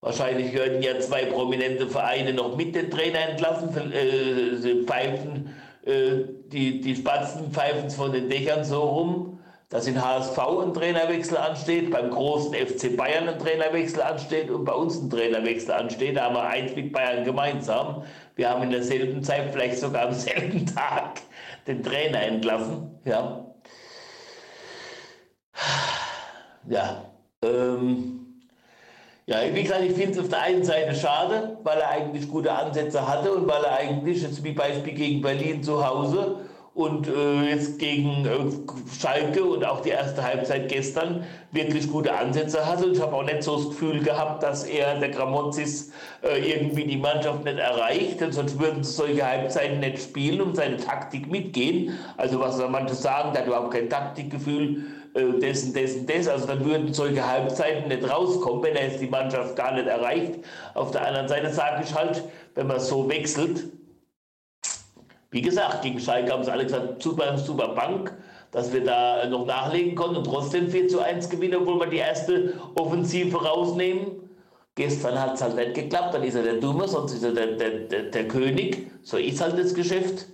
Wahrscheinlich werden ja zwei prominente Vereine noch mit den Trainer entlassen. Äh, pfeifen, äh, die, die Spatzen pfeifen es von den Dächern so rum, dass in HSV ein Trainerwechsel ansteht, beim großen FC Bayern ein Trainerwechsel ansteht und bei uns ein Trainerwechsel ansteht. Da haben wir eins mit Bayern gemeinsam. Wir haben in derselben Zeit, vielleicht sogar am selben Tag, den Trainer entlassen. Ja, ja. Ähm, ja, wie gesagt, ich finde es auf der einen Seite schade, weil er eigentlich gute Ansätze hatte und weil er eigentlich, jetzt wie Beispiel gegen Berlin zu Hause und äh, jetzt gegen äh, Schalke und auch die erste Halbzeit gestern wirklich gute Ansätze hatte. Ich habe auch nicht so das Gefühl gehabt, dass er, der Gramozis, äh, irgendwie die Mannschaft nicht erreicht, denn sonst würden sie solche Halbzeiten nicht spielen und seine Taktik mitgehen. Also was manche sagen, der hat überhaupt kein Taktikgefühl, äh, dessen, dessen, das. Also dann würden solche Halbzeiten nicht rauskommen, wenn er jetzt die Mannschaft gar nicht erreicht. Auf der anderen Seite sage ich halt, wenn man so wechselt, wie gesagt, gegen Schalke haben sie alle gesagt, super, super Bank, dass wir da noch nachlegen konnten und trotzdem 4 zu 1 gewinnen, obwohl wir die erste Offensive rausnehmen. Gestern hat es halt nicht geklappt, dann ist er der Dumme, sonst ist er der, der, der, der König. So ist halt das Geschäft.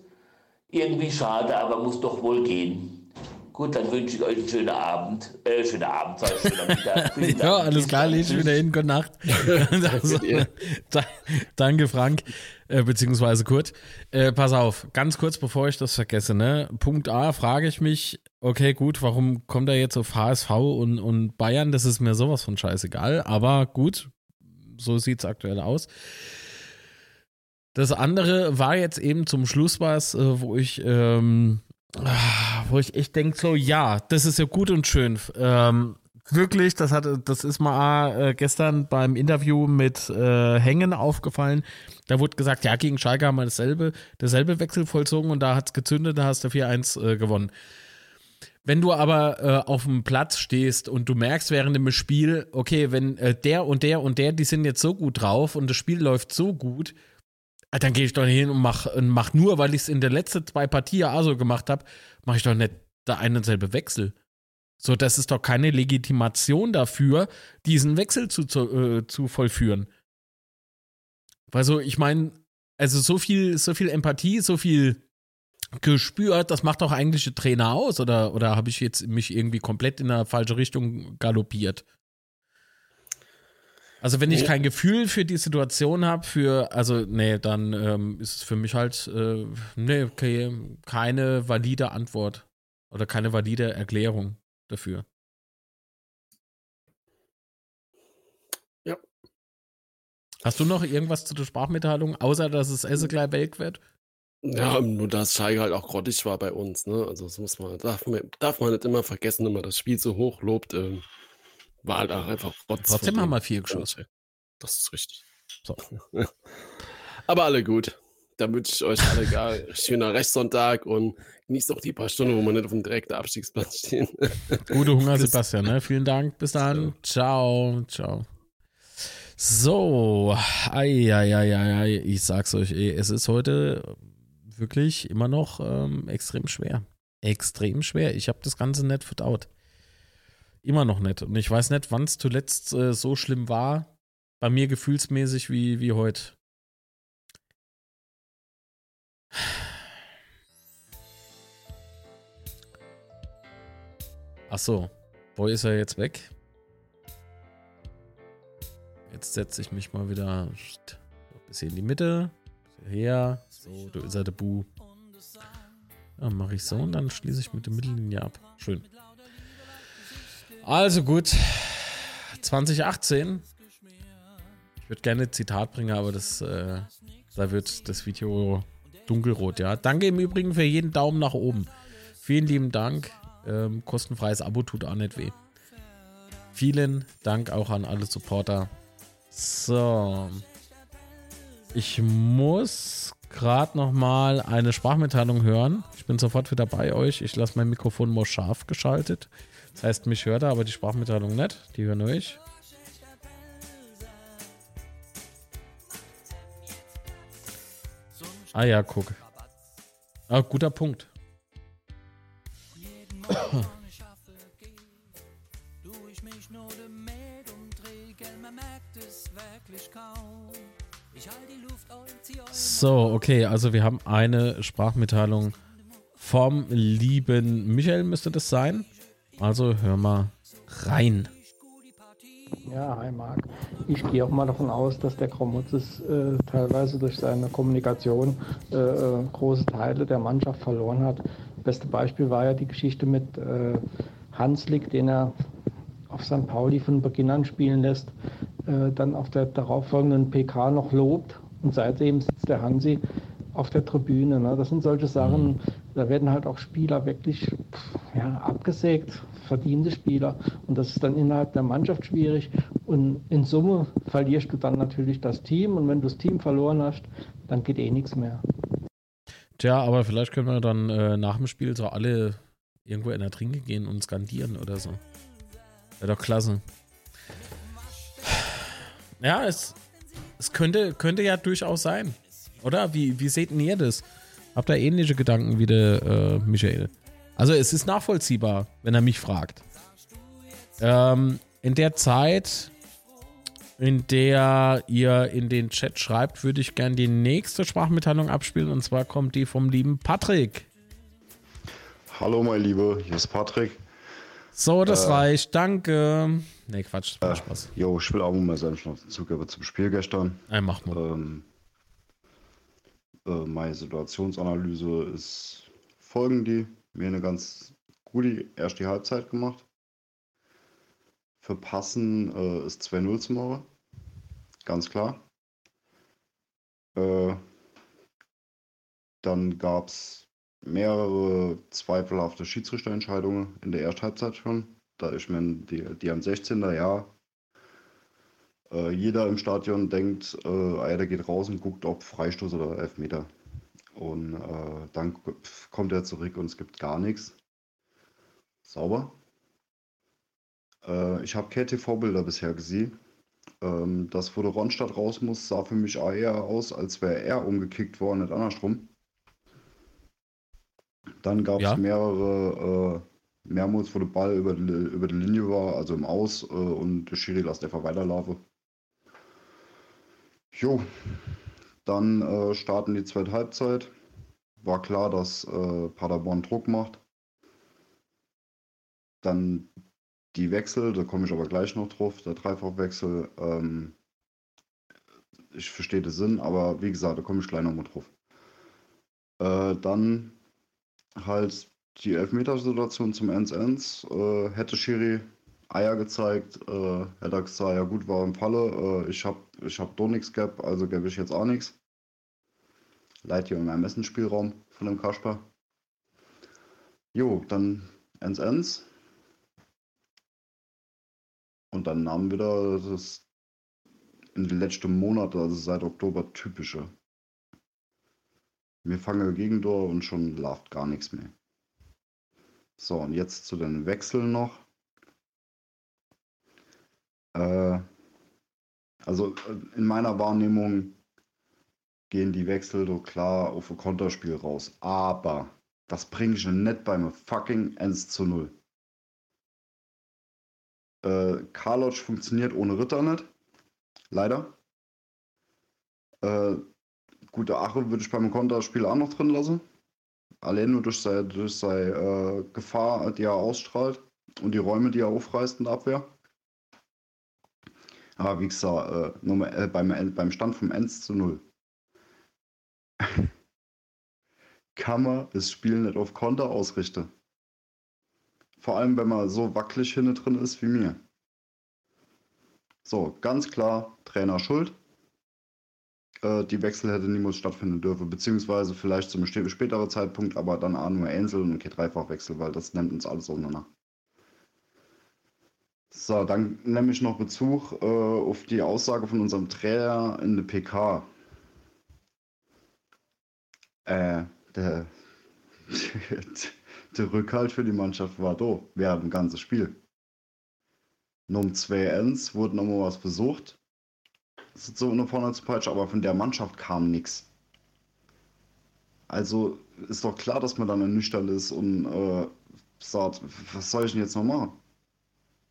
Irgendwie schade, aber muss doch wohl gehen. Gut, dann wünsche ich euch einen schönen Abend. Äh, schönen Abend, sag ich, schönen Mittag. Ja, alles klar, ich wieder hin, gute Nacht. also, da, danke, Frank, äh, beziehungsweise Kurt. Äh, pass auf, ganz kurz, bevor ich das vergesse, ne? Punkt A, frage ich mich, okay, gut, warum kommt er jetzt auf HSV und, und Bayern? Das ist mir sowas von scheißegal, aber gut, so sieht es aktuell aus. Das andere war jetzt eben zum Schluss was, äh, wo ich, ähm, wo ich echt denke, so, ja, das ist ja gut und schön. Ähm, wirklich, das hat, das ist mal äh, gestern beim Interview mit äh, Hängen aufgefallen. Da wurde gesagt, ja, gegen Schalke haben wir dasselbe, dasselbe Wechsel vollzogen und da hat's gezündet, da hast du 4-1 äh, gewonnen. Wenn du aber äh, auf dem Platz stehst und du merkst während dem Spiel, okay, wenn äh, der und der und der, die sind jetzt so gut drauf und das Spiel läuft so gut, äh, dann gehe ich doch hin und mach, und mach nur, weil ich es in der letzten zwei Partien auch so gemacht habe, mache ich doch nicht der ein und selbe Wechsel. So, das ist doch keine Legitimation dafür, diesen Wechsel zu, zu, äh, zu vollführen. Also, ich meine, also so viel, so viel Empathie, so viel gespürt, das macht doch eigentlich der Trainer aus, oder, oder habe ich jetzt mich irgendwie komplett in eine falsche Richtung galoppiert? Also wenn ich kein Gefühl für die Situation habe, für, also nee, dann ähm, ist es für mich halt, äh, nee, okay, keine valide Antwort oder keine valide Erklärung dafür. Ja. Hast du noch irgendwas zu der Sprachmitteilung, außer dass es Esse gleich welk wird? Ja, nur dass Schalke halt auch grottig war bei uns, ne? Also das muss man, darf man, darf man nicht immer vergessen, wenn man das Spiel so hoch lobt, ähm, war halt auch einfach Rotz. Trotzdem haben wir vier geschossen. Das ist richtig. So. Aber alle gut. Dann wünsche ich euch alle gar schöner Rechtssonntag und genießt auch die paar Stunden, wo man nicht auf dem direkten Abstiegsplatz stehen. Gute Hunger, Sebastian. Ne? Vielen Dank. Bis dann. Ciao. Ciao. So, ei, ei, ei, ei. ich sag's euch, ey, es ist heute wirklich immer noch ähm, extrem schwer. Extrem schwer. Ich habe das Ganze nicht verdaut. Immer noch nicht. Und ich weiß nicht, wann es zuletzt äh, so schlimm war, bei mir gefühlsmäßig wie, wie heute. Ach so, wo ist er jetzt weg? Jetzt setze ich mich mal wieder ein bisschen in die Mitte. Her. So, da ist er der Bu. Dann mache ich so und dann schließe ich mit der Mittellinie ab. Schön. Also gut. 2018. Ich würde gerne Zitat bringen, aber das, äh, da wird das Video dunkelrot, ja. Danke im Übrigen für jeden Daumen nach oben. Vielen lieben Dank. Ähm, kostenfreies Abo tut auch nicht weh. Vielen Dank auch an alle Supporter. So. Ich muss gerade noch mal eine Sprachmitteilung hören. Ich bin sofort wieder bei euch. Ich lasse mein Mikrofon mal scharf geschaltet. Das heißt, mich hört er, aber die Sprachmitteilung nicht. Die hören euch. Ah ja, guck. Ah, guter Punkt. So, okay, also wir haben eine Sprachmitteilung vom lieben Michael, müsste das sein. Also hör mal rein. Ja, hi Marc. Ich gehe auch mal davon aus, dass der Kromutzes äh, teilweise durch seine Kommunikation äh, große Teile der Mannschaft verloren hat. Beste Beispiel war ja die Geschichte mit äh, Hanslik, den er auf St. Pauli von Beginn an spielen lässt, äh, dann auf der darauffolgenden PK noch lobt und seitdem sitzt der Hansi auf der Tribüne. Ne? Das sind solche Sachen, da werden halt auch Spieler wirklich ja, abgesägt, verdiente Spieler. Und das ist dann innerhalb der Mannschaft schwierig. Und in Summe verlierst du dann natürlich das Team. Und wenn du das Team verloren hast, dann geht eh nichts mehr. Tja, aber vielleicht können wir dann äh, nach dem Spiel so alle irgendwo in der Trinke gehen und skandieren oder so. Wäre doch klasse. Ja, es, es könnte, könnte ja durchaus sein. Oder? Wie, wie seht ihr das? Habt ihr ähnliche Gedanken wie der äh, Michael? Also es ist nachvollziehbar, wenn er mich fragt. Ähm, in der Zeit, in der ihr in den Chat schreibt, würde ich gerne die nächste Sprachmitteilung abspielen. Und zwar kommt die vom lieben Patrick. Hallo, mein Lieber, hier ist Patrick. So, das Äh, reicht. Danke. Nee, Quatsch. Äh, War Spaß. Jo, ich will auch mal seinen Schnauzen zugeben zum Spiel gestern. Nein, mach mal. Ähm, äh, meine Situationsanalyse ist folgende. Wir haben eine ganz gute erste Halbzeit gemacht. Verpassen äh, ist 2-0 zum Mauer. Ganz klar. Äh, dann gab es mehrere zweifelhafte Schiedsrichterentscheidungen in der ersten Halbzeit schon. Da ich mir die, die am 16. Ja, äh, jeder im Stadion denkt, äh, einer geht raus und guckt, ob Freistoß oder Elfmeter. Und äh, dann kommt er zurück und es gibt gar nichts. Sauber. Äh, ich habe KTV-Bilder bisher gesehen. Ähm, das, wo der Ronstadt raus muss, sah für mich eher aus, als wäre er umgekickt worden, nicht andersrum. Dann gab es Ja. mehrere, äh, mehrmals, wo der Ball über die, über die Linie war, also im Aus, äh, und der Schiri lässt einfach weiterlaufen. Jo, dann äh, starten die zweite Halbzeit. War klar, dass äh, Paderborn Druck macht. Dann die Wechsel, da komme ich aber gleich noch drauf, der Dreifachwechsel. Ähm, ich verstehe den Sinn, aber wie gesagt, da komme ich gleich noch mal drauf. Äh, dann halt die Elfmetersituation zum 1-1. Äh, hätte Schiri Eier gezeigt, äh, hätte er gesagt, ja gut, war im Falle. Äh, ich habe ich hab doch nichts gehabt, also gebe ich jetzt auch nichts. Leid hier im Ermessensspielraum von dem Kasper. Jo, dann 1-1. Und dann nahm wieder das in den letzten Monaten, also seit Oktober, typische. Wir fangen Gegentor und schon läuft gar nichts mehr. So, und jetzt zu den Wechseln noch. Äh, also äh, in meiner Wahrnehmung gehen die Wechsel doch klar auf ein Konterspiel raus. Aber das bringe ich nicht beim fucking 1 zu 0. Äh, Karlotsch funktioniert ohne Ritter nicht. Leider. Äh, gute Ache würde ich beim Konterspiel auch noch drin lassen. Allein nur durch seine, durch seine äh, Gefahr, die er ausstrahlt und die Räume, die er aufreißt in der Abwehr. Aber wie gesagt, äh, Nummer, äh, beim, beim Stand vom 1 zu 0 kann man das Spiel nicht auf Konter ausrichten. Vor allem, wenn man so wackelig hinten drin ist wie mir. So, ganz klar, Trainer schuld. Äh, die Wechsel hätte niemals stattfinden dürfen, beziehungsweise vielleicht zum späteren Zeitpunkt, aber dann auch nur Einzel- und okay, Dreifachwechsel, weil das nimmt uns alles auseinander. So, dann nehme ich noch Bezug äh, auf die Aussage von unserem Trainer in der PK. Äh, der, der Rückhalt für die Mannschaft war da während dem ganzen Spiel. Nur um 2-1 wurde nochmal was versucht, so nach vorne zu peitschen, aber von der Mannschaft kam nichts. Also ist doch klar, dass man dann ernüchtert ist und äh, sagt, was soll ich denn jetzt noch machen?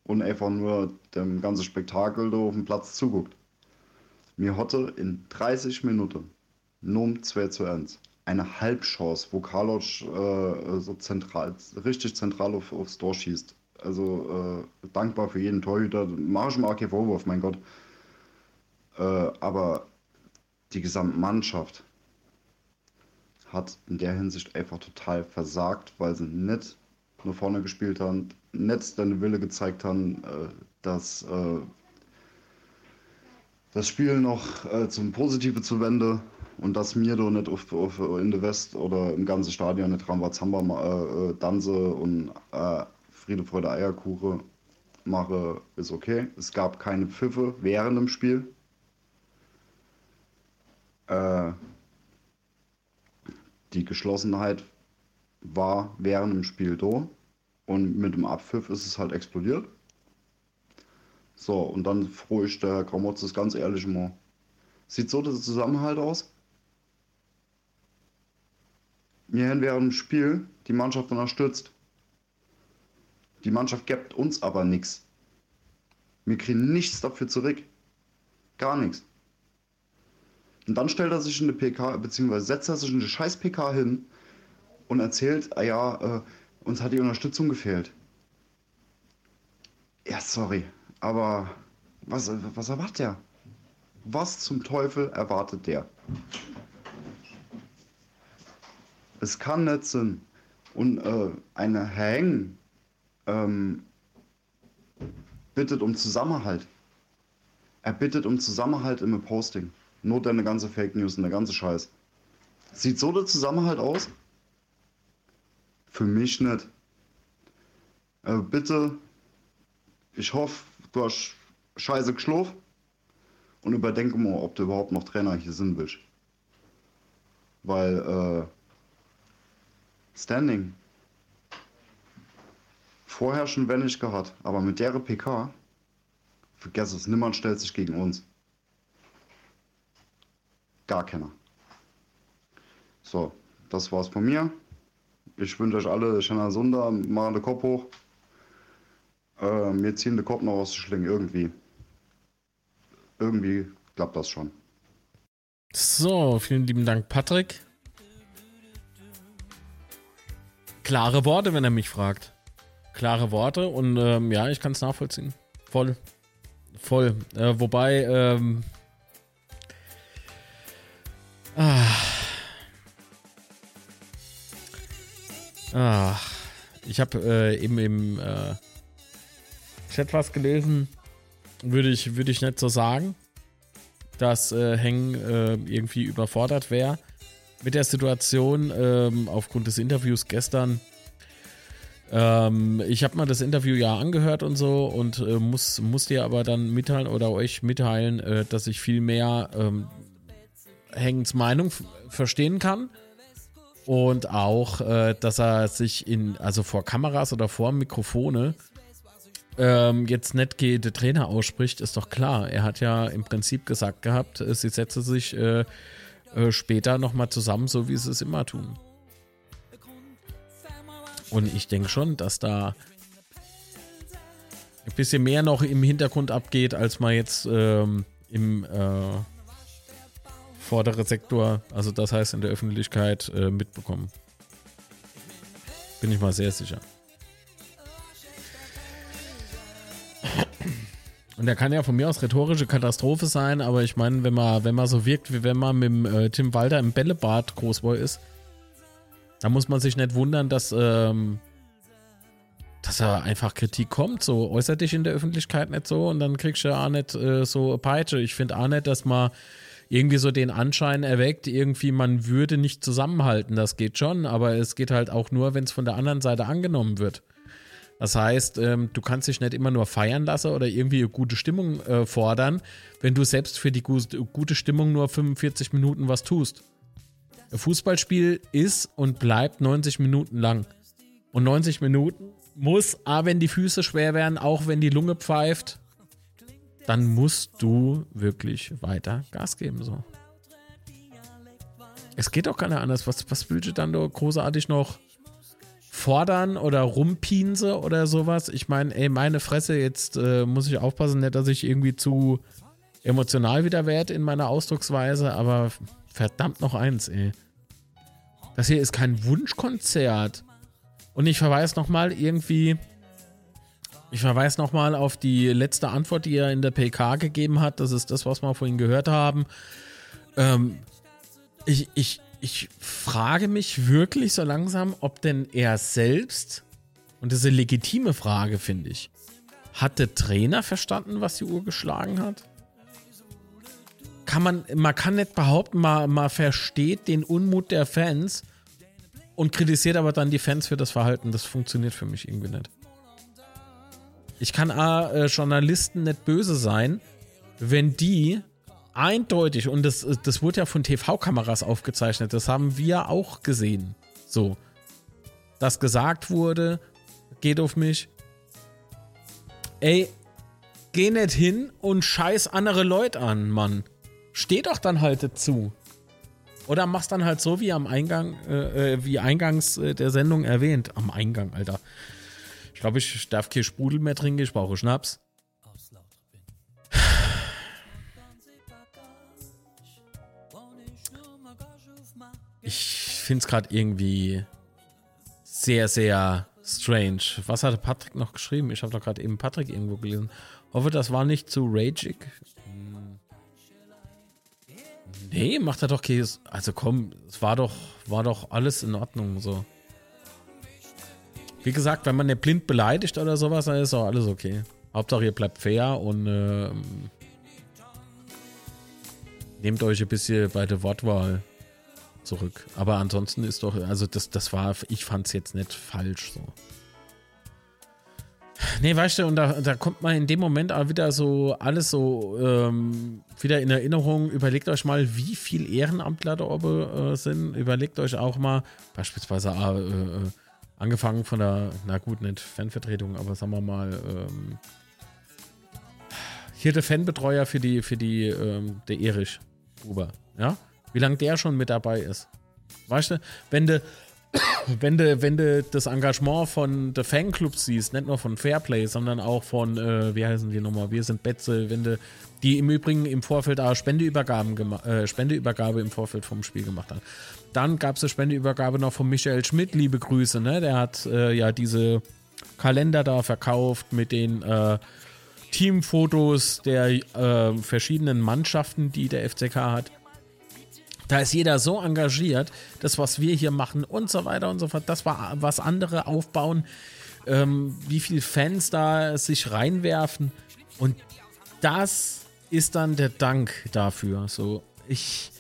Und einfach nur dem ganzen Spektakel da auf dem Platz zuguckt. Mir hatte in 30 Minuten nur um 2 zu 1 eine Halbchance, wo Karloc äh, so zentral, richtig zentral auf, aufs Tor schießt. Also äh, dankbar für jeden Torhüter. Mach ich auch keinen Vorwurf, mein Gott. Äh, aber die gesamte Mannschaft hat in der Hinsicht einfach total versagt, weil sie nicht nur vorne gespielt haben, nicht deine Wille gezeigt haben, äh, dass äh, das Spiel noch äh, zum Positiven zu wenden und dass mir da nicht auf, auf, in der West oder im ganzen Stadion nicht Rambazamba äh, Danse und äh, Friede, Freude, Eierkuche mache, ist okay. Es gab keine Pfiffe während dem Spiel. Äh, die Geschlossenheit war während dem Spiel da und mit dem Abpfiff ist es halt explodiert. So, und dann froh ich der Gramotz das ganz ehrlich mal. Sieht so der Zusammenhalt aus? Wir haben während dem Spiel die Mannschaft unterstützt. Die Mannschaft gibt uns aber nichts. Wir kriegen nichts dafür zurück. Gar nichts. Und dann stellt er sich in eine PK, beziehungsweise setzt er sich in eine scheiß PK hin und erzählt, ah ja, äh, uns hat die Unterstützung gefehlt. Ja, sorry, aber was, was erwartet der? Was zum Teufel erwartet der? Es kann nicht sein. Und äh, eine Hang ähm, bittet um Zusammenhalt. Er bittet um Zusammenhalt im Posting. Nur deine ganze Fake News und der ganze Scheiß. Sieht so der Zusammenhalt aus? Für mich nicht. Äh, bitte, ich hoffe, du hast scheiße geschlafen und überdenke mal, ob du überhaupt noch Trainer hier sind willst. Weil, äh, Standing. vorher schon wenn ich gehabt, aber mit der PK, vergiss es, niemand stellt sich gegen uns. Gar keiner. So, das war's von mir. Ich wünsche euch alle schöner Sonntag, machen den Kopf hoch. Äh, wir ziehen den Kopf noch aus der Schlinge, irgendwie. Irgendwie klappt das schon. So, vielen lieben Dank, Patrick. Klare Worte, wenn er mich fragt. Klare Worte und ähm, ja, ich kann es nachvollziehen. Voll. Voll. Äh, wobei, ähm, ah, ich habe äh, eben im äh, Chat was gelesen. Würde ich, würde ich nicht so sagen, dass äh, Heng äh, irgendwie überfordert wäre mit der Situation ähm, aufgrund des Interviews gestern. Ähm, ich habe mal das Interview ja angehört und so und äh, muss, muss dir aber dann mitteilen oder euch mitteilen, äh, dass ich viel mehr ähm, Hengens Meinung verstehen kann und auch, äh, dass er sich in, also vor Kameras oder vor Mikrofone ähm, jetzt nicht der Trainer ausspricht, ist doch klar. Er hat ja im Prinzip gesagt gehabt, äh, sie setze sich äh, äh, später nochmal zusammen, so wie sie es immer tun. Und ich denke schon, dass da ein bisschen mehr noch im Hintergrund abgeht, als man jetzt ähm, im äh, vorderen Sektor, also das heißt in der Öffentlichkeit, äh, mitbekommen. Bin ich mal sehr sicher. Und der kann ja von mir aus rhetorische Katastrophe sein, aber ich meine, wenn man, wenn man so wirkt, wie wenn man mit äh, Tim Walter im Bällebad Großboy ist, da muss man sich nicht wundern, dass, ähm, dass er einfach Kritik kommt. So, äußert dich in der Öffentlichkeit nicht so und dann kriegst du ja auch nicht äh, so Peitsche. Ich finde auch nicht, dass man irgendwie so den Anschein erweckt, irgendwie man würde nicht zusammenhalten. Das geht schon, aber es geht halt auch nur, wenn es von der anderen Seite angenommen wird. Das heißt, ähm, du kannst dich nicht immer nur feiern lassen oder irgendwie eine gute Stimmung äh, fordern, wenn du selbst für die gu gute Stimmung nur 45 Minuten was tust. Ein Fußballspiel ist und bleibt 90 Minuten lang. Und 90 Minuten muss, a, wenn die Füße schwer werden, auch wenn die Lunge pfeift, dann musst du wirklich weiter Gas geben. So. Es geht auch keiner anders. Was, was willst du dann da großartig noch fordern oder rumpinse oder sowas. Ich meine, ey, meine Fresse, jetzt äh, muss ich aufpassen, nicht, dass ich irgendwie zu emotional wieder werde in meiner Ausdrucksweise, aber verdammt noch eins, ey. Das hier ist kein Wunschkonzert. Und ich verweise nochmal irgendwie, ich verweise nochmal auf die letzte Antwort, die er in der PK gegeben hat. Das ist das, was wir vorhin gehört haben. Ähm, ich, ich, ich frage mich wirklich so langsam, ob denn er selbst, und das ist eine legitime Frage, finde ich, hat der Trainer verstanden, was die Uhr geschlagen hat? Kann man, man kann nicht behaupten, man, man versteht den Unmut der Fans und kritisiert aber dann die Fans für das Verhalten. Das funktioniert für mich irgendwie nicht. Ich kann äh, Journalisten nicht böse sein, wenn die eindeutig, und das, das wurde ja von TV-Kameras aufgezeichnet, das haben wir auch gesehen. So. Dass gesagt wurde, geht auf mich. Ey, geh nicht hin und scheiß andere Leute an, Mann. Steh doch dann halt dazu. Oder mach's dann halt so wie am Eingang, äh, äh wie eingangs äh, der Sendung erwähnt. Am Eingang, Alter. Ich glaube, ich darf kein Sprudel mehr trinken, ich brauche Schnaps. Ich finde es gerade irgendwie sehr, sehr strange. Was hatte Patrick noch geschrieben? Ich habe doch gerade eben Patrick irgendwo gelesen. Hoffe, das war nicht zu ragig. Nee, macht er doch Käse. Also komm, es war doch, war doch alles in Ordnung so. Wie gesagt, wenn man nicht blind beleidigt oder sowas, dann ist auch alles okay. Hauptsache ihr bleibt fair und äh, nehmt euch ein bisschen bei der Wortwahl zurück. Aber ansonsten ist doch, also das, das war, ich fand es jetzt nicht falsch so. Nee, weißt du, und da, da kommt man in dem Moment auch wieder so alles so ähm, wieder in Erinnerung. Überlegt euch mal, wie viel Ehrenamtler da oben äh, sind. Überlegt euch auch mal, beispielsweise äh, äh Angefangen von der, na gut, nicht Fanvertretung, aber sagen wir mal, ähm, hier der Fanbetreuer für die, für die, ähm, der Erich Huber, ja? Wie lange der schon mit dabei ist. Weißt du, wenn du, wenn du, wenn du das Engagement von der Fanclub siehst, nicht nur von Fairplay, sondern auch von, äh, wie heißen die nochmal, wir sind Betze, wenn du, die im Übrigen im Vorfeld auch Spendeübergaben äh, Spendeübergabe im Vorfeld vom Spiel gemacht haben. Dann gab es eine Spendeübergabe noch von Michael Schmidt, liebe Grüße, ne? Der hat äh, ja diese Kalender da verkauft mit den äh, Teamfotos der äh, verschiedenen Mannschaften, die der FCK hat. Da ist jeder so engagiert, das, was wir hier machen und so weiter und so fort, das war, was andere aufbauen, ähm, wie viele Fans da sich reinwerfen. Und das ist dann der Dank dafür. So, ich,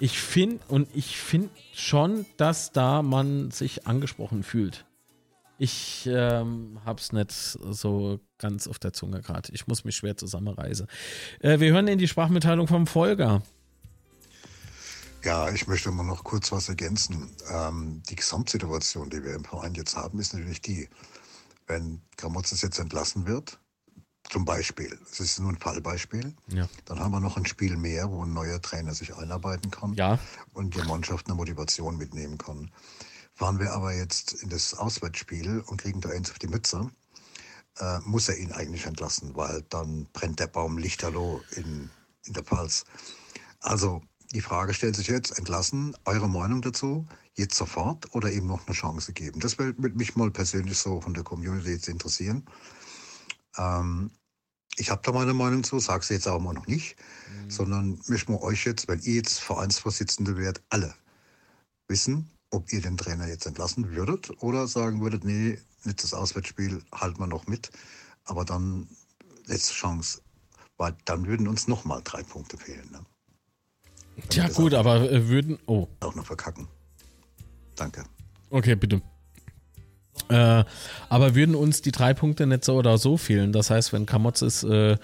ich finde und ich finde schon, dass da man sich angesprochen fühlt. Ich ähm, hab's nicht so ganz auf der Zunge gerade. Ich muss mich schwer zusammenreißen. Äh, wir hören in die Sprachmitteilung vom Folger. Ja, ich möchte mal noch kurz was ergänzen. Ähm, die Gesamtsituation, die wir im Verein jetzt haben, ist natürlich die, wenn Gramotzes jetzt entlassen wird, zum Beispiel, es ist nur ein Fallbeispiel, Ja. dann haben wir noch ein Spiel mehr, wo ein neuer Trainer sich einarbeiten kann Ja. und die Mannschaft eine Motivation mitnehmen kann. Fahren wir aber jetzt in das Auswärtsspiel und kriegen da eins auf die Mütze, äh, muss er ihn eigentlich entlassen, weil dann brennt der Baum lichterloh in, in der Pfalz. Also die Frage stellt sich jetzt, entlassen, eure Meinung dazu, jetzt sofort oder eben noch eine Chance geben? Das würde mich mal persönlich so von der Community jetzt interessieren. Ähm, ich habe da meine Meinung zu, sage sie jetzt aber mal noch nicht, sondern möchten wir euch jetzt, wenn ihr jetzt Vereinsvorsitzende wärt, alle wissen, ob ihr den Trainer jetzt entlassen würdet oder sagen würdet, nee, das Auswärtsspiel, halten wir noch mit, aber dann letzte Chance, weil dann würden uns nochmal drei Punkte fehlen. Ne? Tja, gut, aber äh, würden. Oh. Auch noch verkacken. Danke. Okay, bitte. Äh, aber würden uns die drei Punkte nicht so oder so fehlen? Das heißt, wenn Kamotz ist, äh,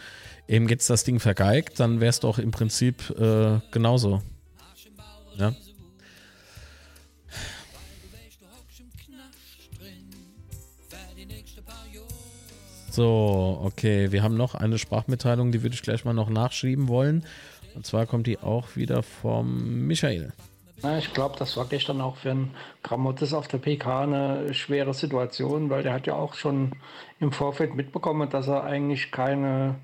eben jetzt das Ding vergeigt, dann wäre es doch im Prinzip äh, genauso. Ja. So, okay, wir haben noch eine Sprachmitteilung, die würde ich gleich mal noch nachschieben wollen. Und zwar kommt die auch wieder vom Michael. Ja, ich glaube, das war gestern auch für einen Grammatis auf der PK eine schwere Situation, weil der hat ja auch schon im Vorfeld mitbekommen, dass er eigentlich keine,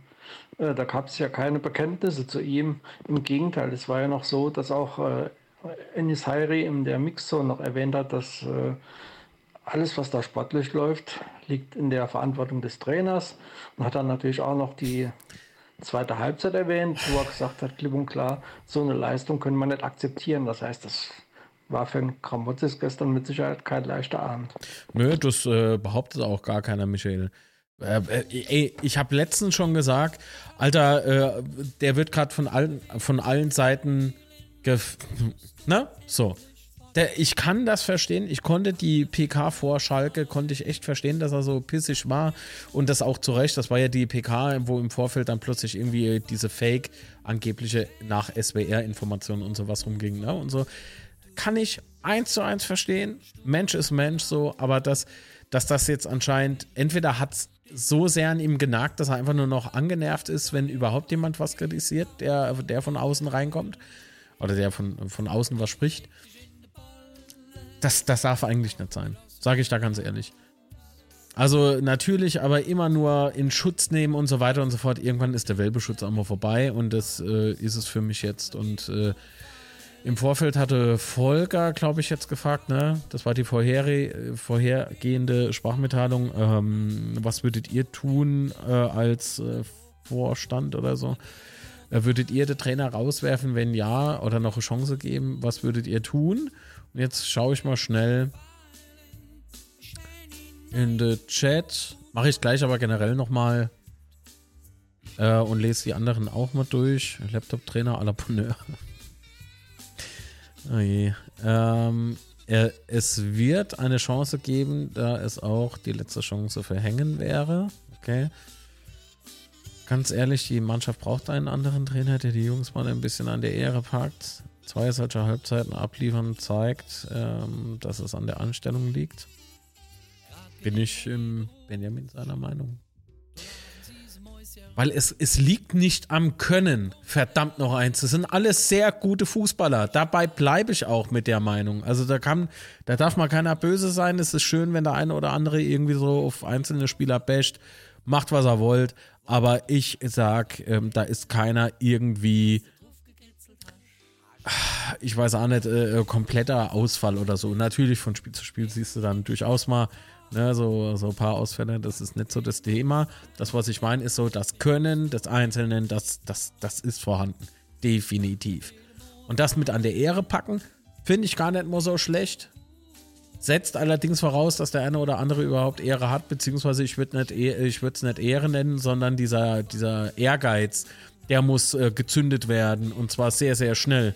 äh, da gab es ja keine Bekenntnisse zu ihm. Im Gegenteil, es war ja noch so, dass auch äh, Enis Hairi in der Mixzone noch erwähnt hat, dass äh, alles, was da sportlich läuft, liegt in der Verantwortung des Trainers und hat dann natürlich auch noch die zweite Halbzeit erwähnt, wo er gesagt hat, klipp und klar, so eine Leistung können wir nicht akzeptieren. Das heißt, das war für einen Kramotzis gestern mit Sicherheit kein leichter Abend. Nö, das äh, behauptet auch gar keiner, Michael. Äh, äh, ey, ich habe letztens schon gesagt, Alter, äh, der wird gerade von allen, von allen Seiten ne? So. Der, ich kann das verstehen. Ich konnte die PK vor Schalke, konnte ich echt verstehen, dass er so pissig war. Und das auch zu Recht. Das war ja die PK, wo im Vorfeld dann plötzlich irgendwie diese Fake, angebliche nach SWR-Informationen und sowas rumging. Ne? Und so. Kann ich eins zu eins verstehen. Mensch ist Mensch so. Aber das, dass das jetzt anscheinend, entweder hat es so sehr an ihm genagt, dass er einfach nur noch angenervt ist, wenn überhaupt jemand was kritisiert, der, der von außen reinkommt. Oder der von, von außen was spricht. Das, das darf eigentlich nicht sein. Sage ich da ganz ehrlich. Also natürlich, aber immer nur in Schutz nehmen und so weiter und so fort. Irgendwann ist der Welpeschutz auch mal vorbei und das äh, ist es für mich jetzt. Und äh, im Vorfeld hatte Volker, glaube ich, jetzt gefragt, ne? Das war die vorher, vorhergehende Sprachmitteilung. Ähm, was würdet ihr tun äh, als äh, Vorstand oder so? Äh, würdet ihr den Trainer rauswerfen, wenn ja, oder noch eine Chance geben? Was würdet ihr tun? Jetzt schaue ich mal schnell in den Chat. Mache ich gleich aber generell nochmal äh, und lese die anderen auch mal durch. Laptop-Trainer à la Bonheur. oh je. Ähm, er, es wird eine Chance geben, da es auch die letzte Chance verhängen wäre. Okay. Ganz ehrlich, die Mannschaft braucht einen anderen Trainer, der die Jungs mal ein bisschen an der Ehre packt. Zwei solcher Halbzeiten abliefern zeigt, ähm, dass es an der Anstellung liegt. bin ich ähm, Benjamin seiner Meinung. Weil es, es liegt nicht am Können. Verdammt noch eins. Das sind alles sehr gute Fußballer. Dabei bleibe ich auch mit der Meinung. Also da kann, da darf mal keiner böse sein. Es ist schön, wenn der eine oder andere irgendwie so auf einzelne Spieler basht. Macht, was er wollt. Aber ich sag, ähm, da ist keiner irgendwie, ich weiß auch nicht, äh, kompletter Ausfall oder so. Natürlich von Spiel zu Spiel siehst du dann durchaus mal Ne, so, so ein paar Ausfälle, das ist nicht so das Thema. Das, was ich meine, ist so, das Können des Einzelnen, das, das, das ist vorhanden. Definitiv. Und das mit an der Ehre packen, finde ich gar nicht mal so schlecht. Setzt allerdings voraus, dass der eine oder andere überhaupt Ehre hat, beziehungsweise ich würde es nicht Ehre nennen, sondern dieser, dieser Ehrgeiz, der muss äh, gezündet werden und zwar sehr, sehr schnell.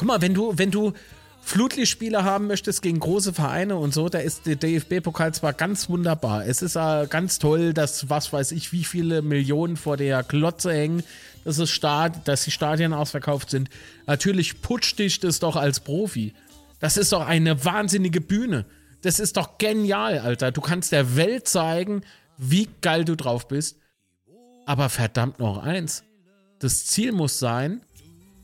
Guck mal, wenn du, wenn du, Flutlichtspiele haben möchtest gegen große Vereine und so, da ist der DFB-Pokal zwar ganz wunderbar. Es ist äh, ganz toll, dass was weiß ich, wie viele Millionen vor der Klotze hängen, dass, es Stad dass die Stadien ausverkauft sind. Natürlich putscht dich das doch als Profi. Das ist doch eine wahnsinnige Bühne. Das ist doch genial, Alter. Du kannst der Welt zeigen, wie geil du drauf bist. Aber verdammt noch eins. Das Ziel muss sein,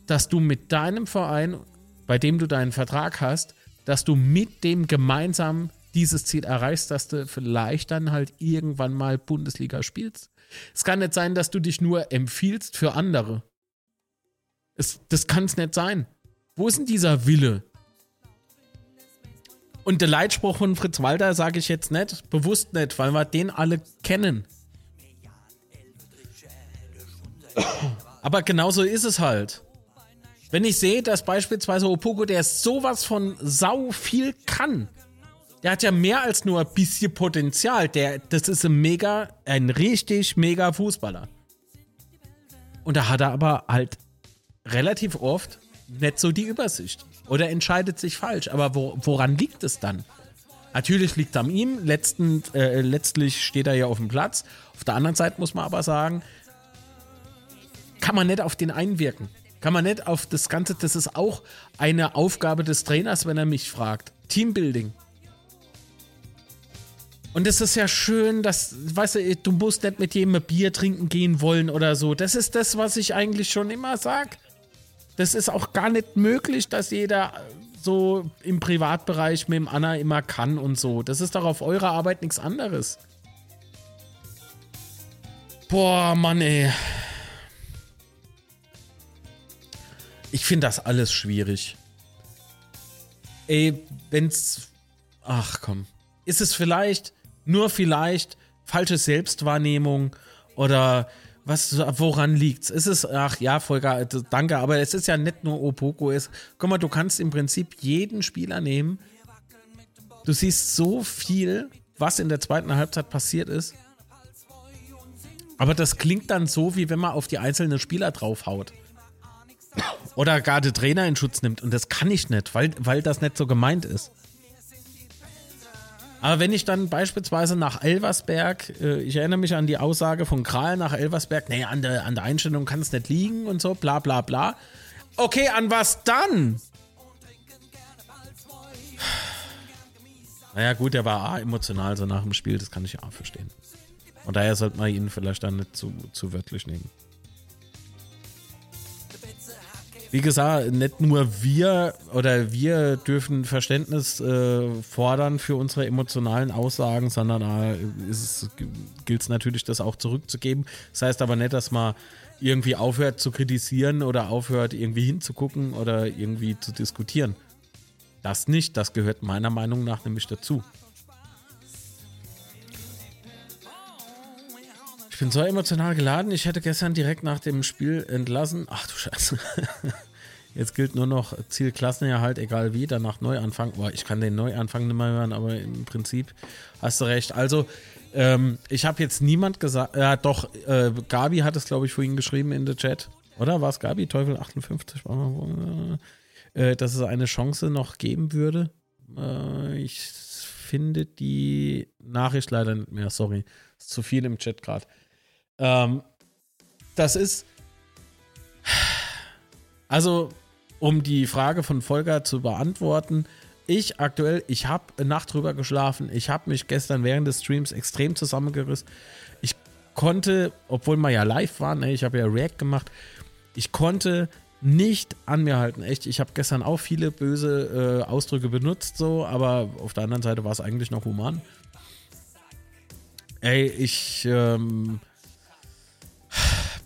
dass du mit deinem Verein bei dem du deinen Vertrag hast, dass du mit dem gemeinsam dieses Ziel erreichst, dass du vielleicht dann halt irgendwann mal Bundesliga spielst. Es kann nicht sein, dass du dich nur empfiehlst für andere. Es, das kann es nicht sein. Wo ist denn dieser Wille? Und der Leitspruch von Fritz Walter sage ich jetzt nicht, bewusst nicht, weil wir den alle kennen. Aber genauso ist es halt. Wenn ich sehe, dass beispielsweise Opoko, der sowas von sau viel kann, der hat ja mehr als nur ein bisschen Potenzial. Der, das ist ein mega, ein richtig mega Fußballer. Und da hat er aber halt relativ oft nicht so die Übersicht. Oder entscheidet sich falsch. Aber wo, woran liegt es dann? Natürlich liegt es an ihm. Letzten, äh, letztlich steht er ja auf dem Platz. Auf der anderen Seite muss man aber sagen, kann man nicht auf den einwirken. Kann man nicht auf das Ganze, das ist auch eine Aufgabe des Trainers, wenn er mich fragt. Teambuilding. Und es ist ja schön, dass, weißt du, du musst nicht mit jedem Bier trinken gehen wollen oder so. Das ist das, was ich eigentlich schon immer sag. Das ist auch gar nicht möglich, dass jeder so im Privatbereich mit dem Anna immer kann und so. Das ist doch auf eurer Arbeit nichts anderes. Boah, Mann, ey. Ich finde das alles schwierig. Ey, wenn's. Ach komm. Ist es vielleicht, nur vielleicht, falsche Selbstwahrnehmung oder was, woran liegt's? Ist es, ach ja, Volker, danke, aber es ist ja nicht nur Opoko. Es, guck mal, du kannst im Prinzip jeden Spieler nehmen. Du siehst so viel, was in der zweiten Halbzeit passiert ist. Aber das klingt dann so, wie wenn man auf die einzelnen Spieler draufhaut oder gar den Trainer in Schutz nimmt. Und das kann ich nicht, weil, weil das nicht so gemeint ist. Aber wenn ich dann beispielsweise nach Elversberg, äh, ich erinnere mich an die Aussage von Kral nach Elversberg, nee, an der, an der Einstellung kann es nicht liegen und so, bla bla bla. Okay, an was dann? Naja, gut, der war A, emotional so nach dem Spiel, das kann ich auch verstehen. Und daher sollte man ihn vielleicht dann nicht zu, zu wörtlich nehmen. Wie gesagt, nicht nur wir oder wir dürfen Verständnis äh, fordern für unsere emotionalen Aussagen, sondern äh, gilt es natürlich, das auch zurückzugeben. Das heißt aber nicht, dass man irgendwie aufhört zu kritisieren oder aufhört irgendwie hinzugucken oder irgendwie zu diskutieren. Das nicht, das gehört meiner Meinung nach nämlich dazu. Ich bin so emotional geladen, ich hätte gestern direkt nach dem Spiel entlassen. Ach du Scheiße. Jetzt gilt nur noch Ziel Klassenerhalt, egal wie, danach Neuanfang. Boah, ich kann den Neuanfang nicht mehr hören, aber im Prinzip hast du recht. Also, ähm, ich habe jetzt niemand gesagt, ja doch, äh, Gabi hat es, glaube ich, vorhin geschrieben in der Chat. Oder war es Gabi, Teufel 58? Äh, dass es eine Chance noch geben würde. Äh, ich finde die Nachricht leider nicht mehr, sorry. Ist zu viel im Chat gerade. Ähm, das ist. Also, um die Frage von Volker zu beantworten, ich aktuell, ich habe Nacht drüber geschlafen. Ich habe mich gestern während des Streams extrem zusammengerissen. Ich konnte, obwohl wir ja live waren, ich habe ja React gemacht, ich konnte nicht an mir halten. Echt, ich habe gestern auch viele böse äh, Ausdrücke benutzt, so, aber auf der anderen Seite war es eigentlich noch human. Ey, ich ähm,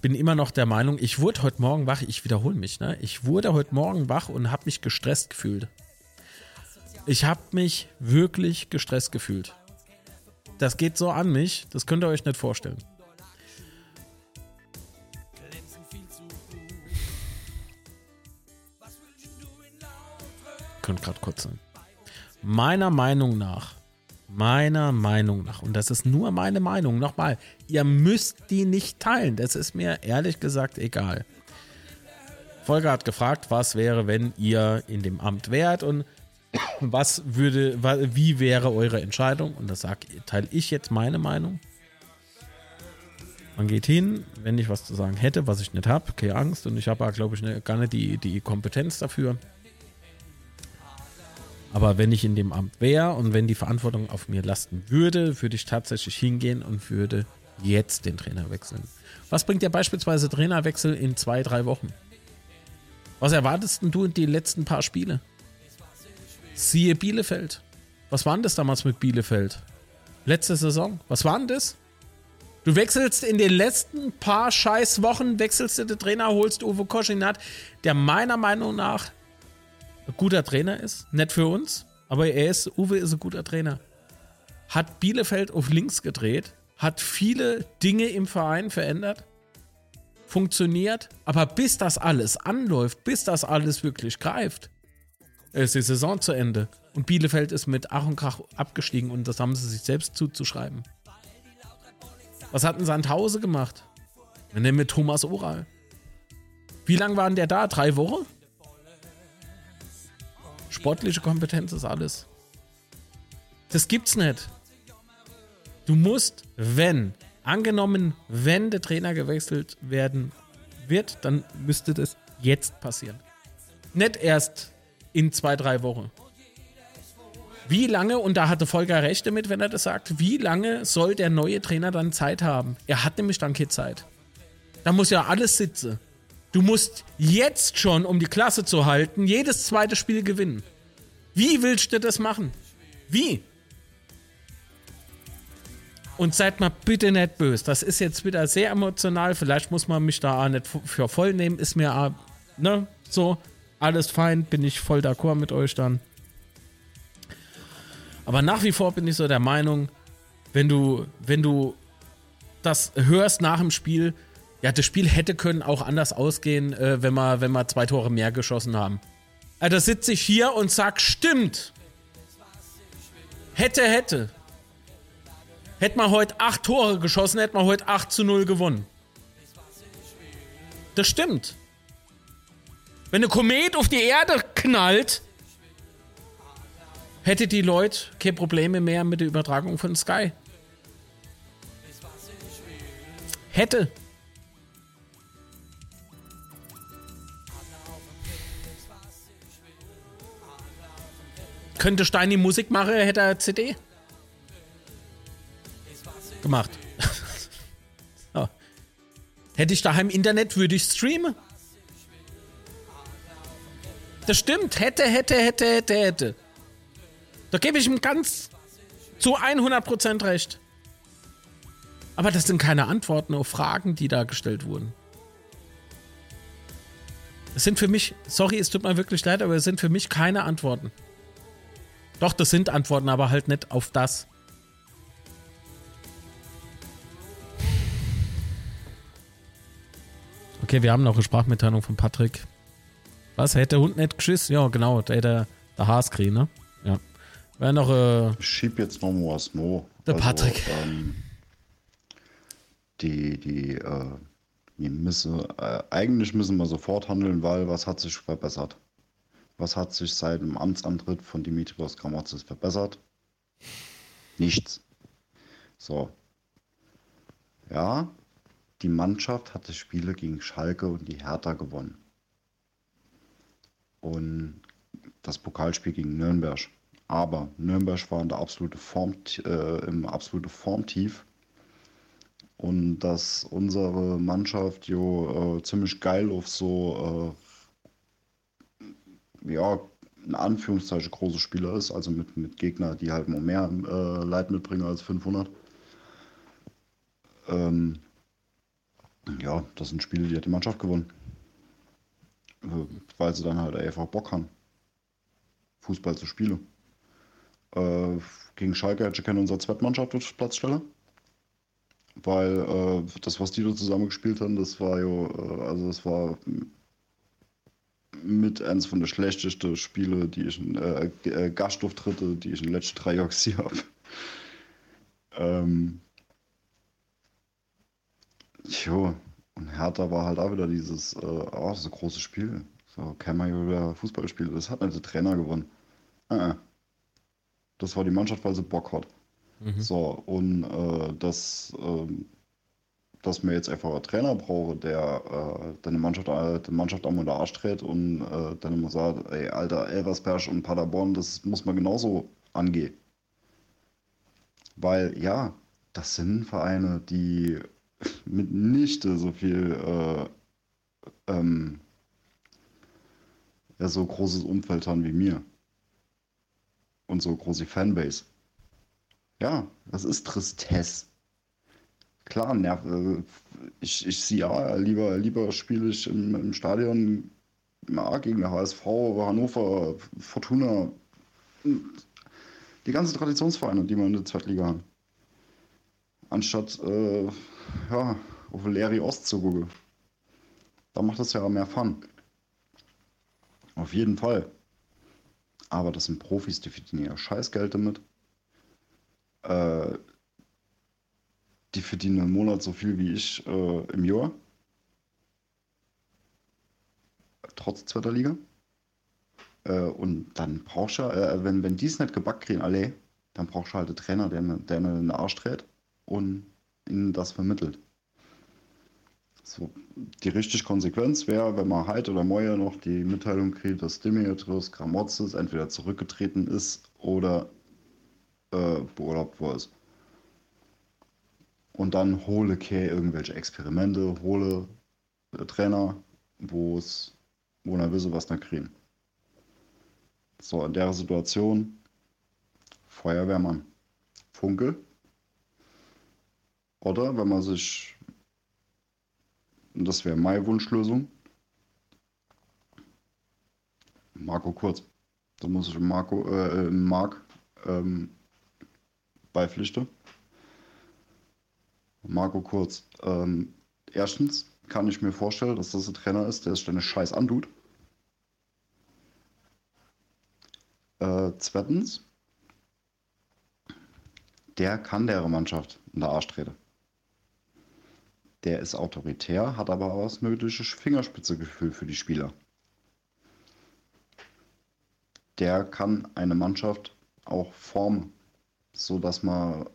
bin immer noch der Meinung, ich wurde heute Morgen wach, ich wiederhole mich, ne? Ich wurde heute Morgen wach und habe mich gestresst gefühlt. Ich habe mich wirklich gestresst gefühlt. Das geht so an mich, das könnt ihr euch nicht vorstellen. Könnt gerade kurz sein. Meiner Meinung nach, meiner Meinung nach, und das ist nur meine Meinung, nochmal, ihr müsst die nicht teilen. Das ist mir ehrlich gesagt egal. Volker hat gefragt, was wäre, wenn ihr in dem Amt wärt und was würde, wie wäre eure Entscheidung? Und das sag, teile ich jetzt meine Meinung. Man geht hin, wenn ich was zu sagen hätte, was ich nicht habe, keine Angst. Und ich habe, glaube ich, ne, gar nicht die, die Kompetenz dafür. Aber wenn ich in dem Amt wäre und wenn die Verantwortung auf mir lasten würde, würde ich tatsächlich hingehen und würde jetzt den Trainer wechseln. Was bringt dir beispielsweise Trainerwechsel in zwei, drei Wochen? Was erwartest du in die letzten paar Spiele? Siehe Bielefeld. Was war denn das damals mit Bielefeld? Letzte Saison. Was war denn das? Du wechselst in den letzten paar scheiß Wochen, wechselst du den Trainer, holst Uwe Koschinat, der meiner Meinung nach guter Trainer ist. Nicht für uns, aber er ist, Uwe ist ein guter Trainer. Hat Bielefeld auf links gedreht, hat viele Dinge im Verein verändert, funktioniert, aber bis das alles anläuft, bis das alles wirklich greift, ist die Saison zu Ende. Und Bielefeld ist mit Ach und Krach abgestiegen und das haben sie sich selbst zuzuschreiben. Was hat denn Sandhause gemacht? Wir nehmen mit Thomas Oral. Wie lange waren der da? Drei Wochen? Sportliche Kompetenz ist alles. Das gibt's nicht. Du musst, wenn, angenommen, wenn der Trainer gewechselt werden wird, dann müsste das jetzt passieren. Nicht erst in zwei, drei Wochen. Wie lange, und da hatte Volker recht damit, wenn er das sagt, wie lange soll der neue Trainer dann Zeit haben? Er hat nämlich dann keine Zeit. Da muss ja alles sitzen. Du musst jetzt schon, um die Klasse zu halten, jedes zweite Spiel gewinnen. Wie willst du das machen? Wie? Und seid mal bitte nicht böse. Das ist jetzt wieder sehr emotional. Vielleicht muss man mich da auch nicht für voll nehmen. Ist mir auch, ne, so. Alles fein, bin ich voll d'accord mit euch dann. Aber nach wie vor bin ich so der Meinung, wenn du, wenn du das hörst nach dem Spiel, ja, das Spiel hätte können auch anders ausgehen, äh, wenn, wir, wenn wir zwei Tore mehr geschossen haben. Also sitze ich hier und sag, stimmt. Hätte, hätte. Hätte man heute acht Tore geschossen, hätte man heute 8 zu 0 gewonnen. Das stimmt. Wenn eine Komet auf die Erde knallt, hätte die Leute keine Probleme mehr mit der Übertragung von Sky. Hätte. Könnte Steini Musik machen, hätte er CD gemacht. ja. Hätte ich daheim Internet, würde ich streamen. Das stimmt. Hätte, hätte, hätte, hätte, hätte. Da gebe ich ihm ganz zu 100% recht. Aber das sind keine Antworten auf Fragen, die da gestellt wurden. Es sind für mich, sorry, es tut mir wirklich leid, aber es sind für mich keine Antworten. Doch, das sind Antworten, aber halt nicht auf das. Okay, wir haben noch eine Sprachmitteilung von Patrick. Was, hätte der Hund nicht geschissen? Ja, genau, der hätte der Haas kriegen, ne? Ja. Wäre noch, äh, Ich schieb jetzt noch mal was no. Der Patrick. Ähm, die, die, äh, die müssen, äh, eigentlich müssen wir sofort handeln, weil was hat sich verbessert? Was hat sich seit dem Amtsantritt von Dimitrios Gramotzes verbessert? Nichts. So. Ja, die Mannschaft hatte Spiele gegen Schalke und die Hertha gewonnen. Und das Pokalspiel gegen Nürnberg. Aber Nürnberg war in der absolute Form, äh, im absolute Formtief. Und dass unsere Mannschaft jo äh, ziemlich geil auf so, äh, ja, in Anführungszeichen große Spieler ist, also mit, mit Gegner, die halt noch mehr äh, Leid mitbringen als 500. Ähm, ja, das sind Spiele, die hat die Mannschaft gewonnen. Äh, weil sie dann halt einfach Bock haben, Fußball zu spielen. Äh, gegen Schalke hätte ich keine unsere Zweitmannschaft auf Platzstelle. Weil äh, das, was die da zusammen gespielt haben, das war ja, äh, also das war mit eins von den schlechtesten Spiele, die ich in äh, äh, Gastauftritte, die ich in den letzten drei Jahren gesehen habe. ähm, jo, und Hertha war halt auch wieder dieses, äh, oh, das ist ein großes Spiel. So, kann man ja wieder Fußball spielen. Das hat nicht der Trainer gewonnen. Äh, das war die Mannschaft, weil sie Bock hat. Mhm. So, und äh, das, ähm, dass wir jetzt einfach einen Trainer brauchen, der äh, deine Mannschaft, äh, Mannschaft am unter Arsch dreht und äh, dann immer sagt, ey, Alter, Elversberg und Paderborn, das muss man genauso angehen. Weil, ja, das sind Vereine, die mitnichte so viel, äh, ähm, ja, so großes Umfeld haben wie mir. Und so große Fanbase. Ja, das ist Tristesse. Klar, nerv, äh, ich, ich sehe ja, lieber, lieber spiele ich im, im Stadion ja, gegen HSV, Hannover, Fortuna, die ganzen Traditionsvereine, die wir in der Zweitliga haben. Anstatt äh, ja, auf Leri Ost zu gucken. Da macht das ja mehr Fun. Auf jeden Fall. Aber das sind Profis, die verdienen ja Scheißgeld damit. Äh, die verdienen im Monat so viel wie ich äh, im Jahr. Trotz zweiter Liga. Äh, und dann brauchst du, äh, wenn, wenn die es nicht gebackt kriegen, alle, dann brauchst du halt einen Trainer, der, der in den Arsch dreht und ihnen das vermittelt. So, die richtige Konsequenz wäre, wenn man heute oder morgen noch die Mitteilung kriegt, dass Dimitrios Gramotzes entweder zurückgetreten ist oder äh, beurlaubt worden ist. Und dann hole Kay irgendwelche Experimente, hole äh, Trainer, wo es, wo er wisse, was da kriegen. So, in der Situation Feuerwehrmann. Funke. Oder wenn man sich, das wäre meine Wunschlösung, Marco Kurz. Da muss ich Marco, äh, Marc ähm, beipflichten. Marco Kurz. Ähm, erstens kann ich mir vorstellen, dass das ein Trainer ist, der sich deine Scheiß antut. Äh, zweitens, der kann der Mannschaft in der Arsch treten. Der ist autoritär, hat aber auch das nötige Fingerspitzegefühl für die Spieler. Der kann eine Mannschaft auch formen, so dass man,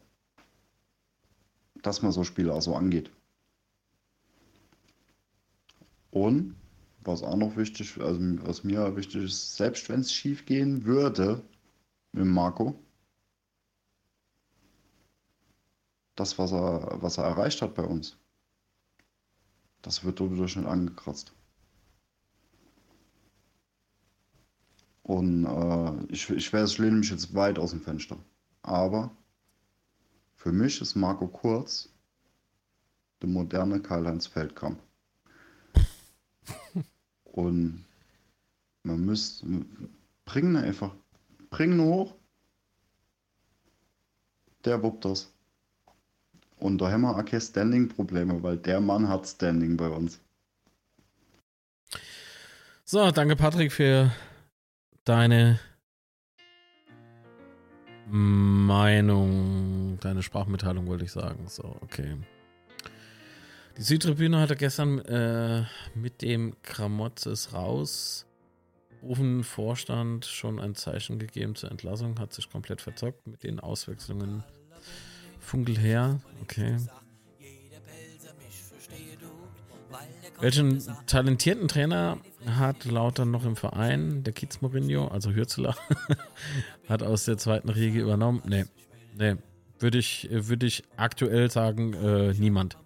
dass man so Spiele auch so angeht. Und was auch noch wichtig, also was mir wichtig ist, selbst wenn es schief gehen würde mit Marco, das, was er, was er erreicht hat bei uns, das wird dadurch nicht angekratzt. Und äh, ich, ich ich lehne mich jetzt weit aus dem Fenster. Aber für mich ist Marco Kurz der moderne Karl-Heinz Feldkamp. Und man müsste, bringen einfach, bringen hoch. Der wuppt das. Und da haben wir auch keine Standing-Probleme, weil der Mann hat Standing bei uns. So, danke Patrick für deine Meinung, deine Sprachmitteilung wollte ich sagen. So, okay. Die Südtribüne hatte gestern äh, mit dem Kramotzes raus rufen Vorstand schon ein Zeichen gegeben zur Entlassung, hat sich komplett verzockt mit den Auswechslungen. Funkel her, okay. Welchen talentierten Trainer hat Lautern noch im Verein. Der Kiez Mourinho, also Hürzeler, hat aus der zweiten Riege übernommen. Nee, nee. Würde ich, würde ich aktuell sagen, äh, niemand.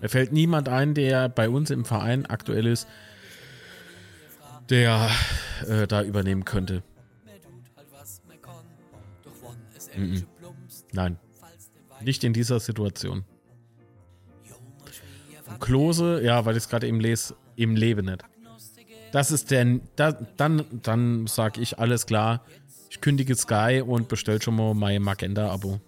Mir fällt niemand ein, der bei uns im Verein aktuell ist, der äh, da übernehmen könnte. -mm. Nein. Nicht in dieser Situation. Klose, ja, weil ich es gerade eben lese, im Leben nicht. Das ist der, da, dann, dann sag ich alles klar. Ich kündige Sky und bestell schon mal mein Magenta-Abo.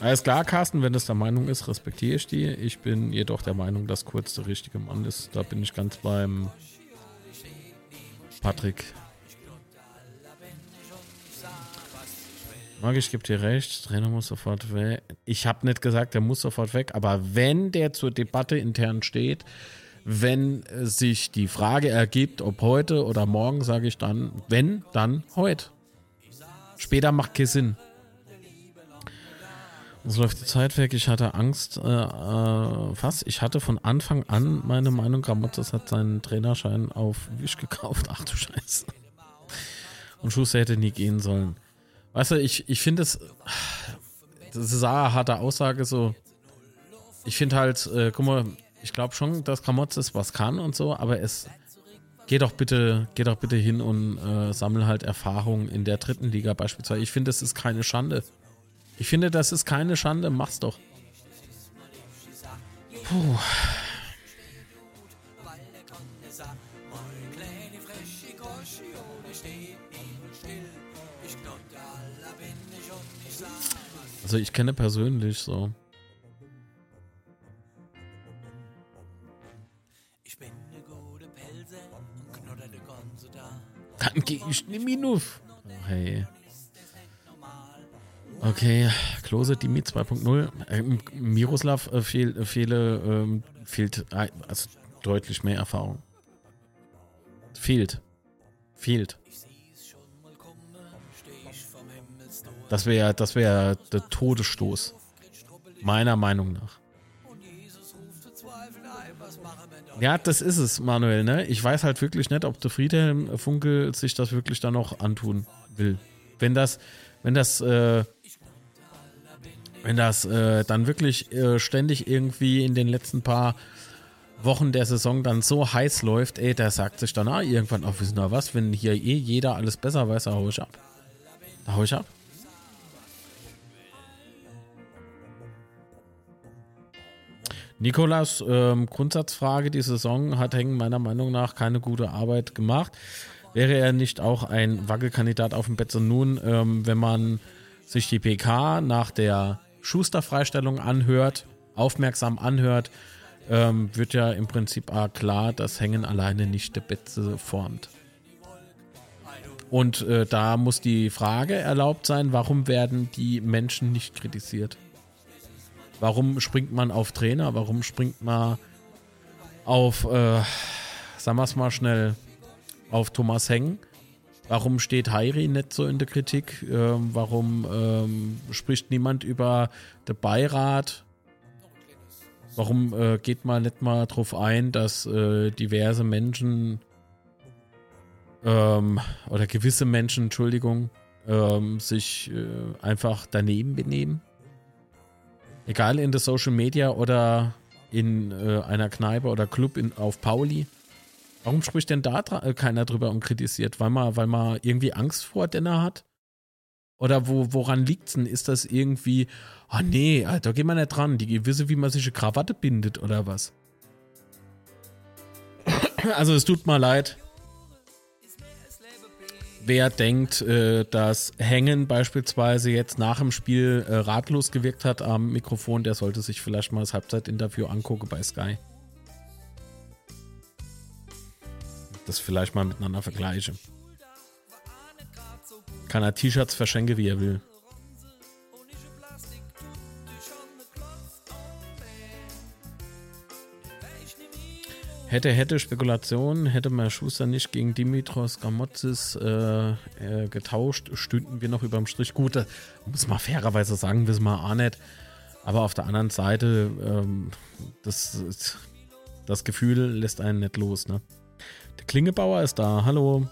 Alles klar, Carsten, wenn das der Meinung ist, respektiere ich die. Ich bin jedoch der Meinung, dass Kurz der richtige Mann ist. Da bin ich ganz beim Patrick. Mag ich gebe dir recht, Trainer muss sofort weg. Ich habe nicht gesagt, der muss sofort weg, aber wenn der zur Debatte intern steht, wenn sich die Frage ergibt, ob heute oder morgen, sage ich dann, wenn, dann heute. Später macht keinen Sinn. Es läuft die Zeit weg. Ich hatte Angst, äh, äh, fast. Ich hatte von Anfang an meine Meinung, Gramottas hat seinen Trainerschein auf Wisch gekauft. Ach du Scheiße. Und Schuster hätte nie gehen sollen. Weißt du, ich, ich finde es, das ist eine harte Aussage so. Ich finde halt, äh, guck mal, ich glaube schon, dass Kramotzes was kann und so, aber es geh doch bitte, geh doch bitte hin und äh, sammel halt Erfahrung in der dritten Liga beispielsweise. Ich finde, das ist keine Schande. Ich finde, das ist keine Schande. Mach's doch. Puh. Also ich kenne persönlich so. Dann gehe ich nicht minuf. Oh, hey. Okay, Klose, Dimi 2.0. Ähm, Miroslav äh, fehl, äh, fehle, ähm, fehlt äh, also deutlich mehr Erfahrung. Fehlt. Fehlt. Das wäre das wär der Todesstoß. Meiner Meinung nach. Ja, das ist es, Manuel, ne? Ich weiß halt wirklich nicht, ob der Friedhelm Funkel sich das wirklich dann noch antun will. Wenn das, wenn das, äh, wenn das äh, dann wirklich äh, ständig irgendwie in den letzten paar Wochen der Saison dann so heiß läuft, ey, der sagt sich dann ah, irgendwann auch, wissen wir was, wenn hier eh jeder alles besser weiß, da hau ich ab. Da hau ich ab. Nikolas, ähm, Grundsatzfrage, die Saison hat Hengen meiner Meinung nach keine gute Arbeit gemacht. Wäre er nicht auch ein Wackelkandidat auf dem Betze nun, ähm, wenn man sich die PK nach der Schuster-Freistellung anhört, aufmerksam anhört, ähm, wird ja im Prinzip klar, dass Hängen alleine nicht der Betze formt. Und äh, da muss die Frage erlaubt sein, warum werden die Menschen nicht kritisiert? Warum springt man auf Trainer? Warum springt man auf, äh, sagen wir es mal schnell, auf Thomas Heng? Warum steht Heiri nicht so in der Kritik? Ähm, warum ähm, spricht niemand über den Beirat? Warum äh, geht man nicht mal darauf ein, dass äh, diverse Menschen ähm, oder gewisse Menschen, Entschuldigung, ähm, sich äh, einfach daneben benehmen? Egal in der Social Media oder in äh, einer Kneipe oder Club in, auf Pauli. Warum spricht denn da äh, keiner drüber und kritisiert? Weil man, weil man irgendwie Angst vor Denner hat? Oder wo, woran liegt's denn? Ist das irgendwie, ah oh nee, da geht man nicht dran. Die wissen, wie man sich eine Krawatte bindet oder was? Also es tut mir leid wer denkt, äh, dass Hängen beispielsweise jetzt nach dem Spiel äh, ratlos gewirkt hat am Mikrofon, der sollte sich vielleicht mal das Halbzeitinterview angucken bei Sky. Das vielleicht mal miteinander vergleiche. Kann er T-Shirts verschenken, wie er will. Hätte, hätte Spekulation, hätte man Schuster nicht gegen Dimitros Gramotzis äh, äh, getauscht, stünden wir noch überm Strich. Gut, da muss man fairerweise sagen, wissen wir auch nicht. Aber auf der anderen Seite, ähm, das, das Gefühl lässt einen nicht los. Ne? Der Klingebauer ist da. Hallo.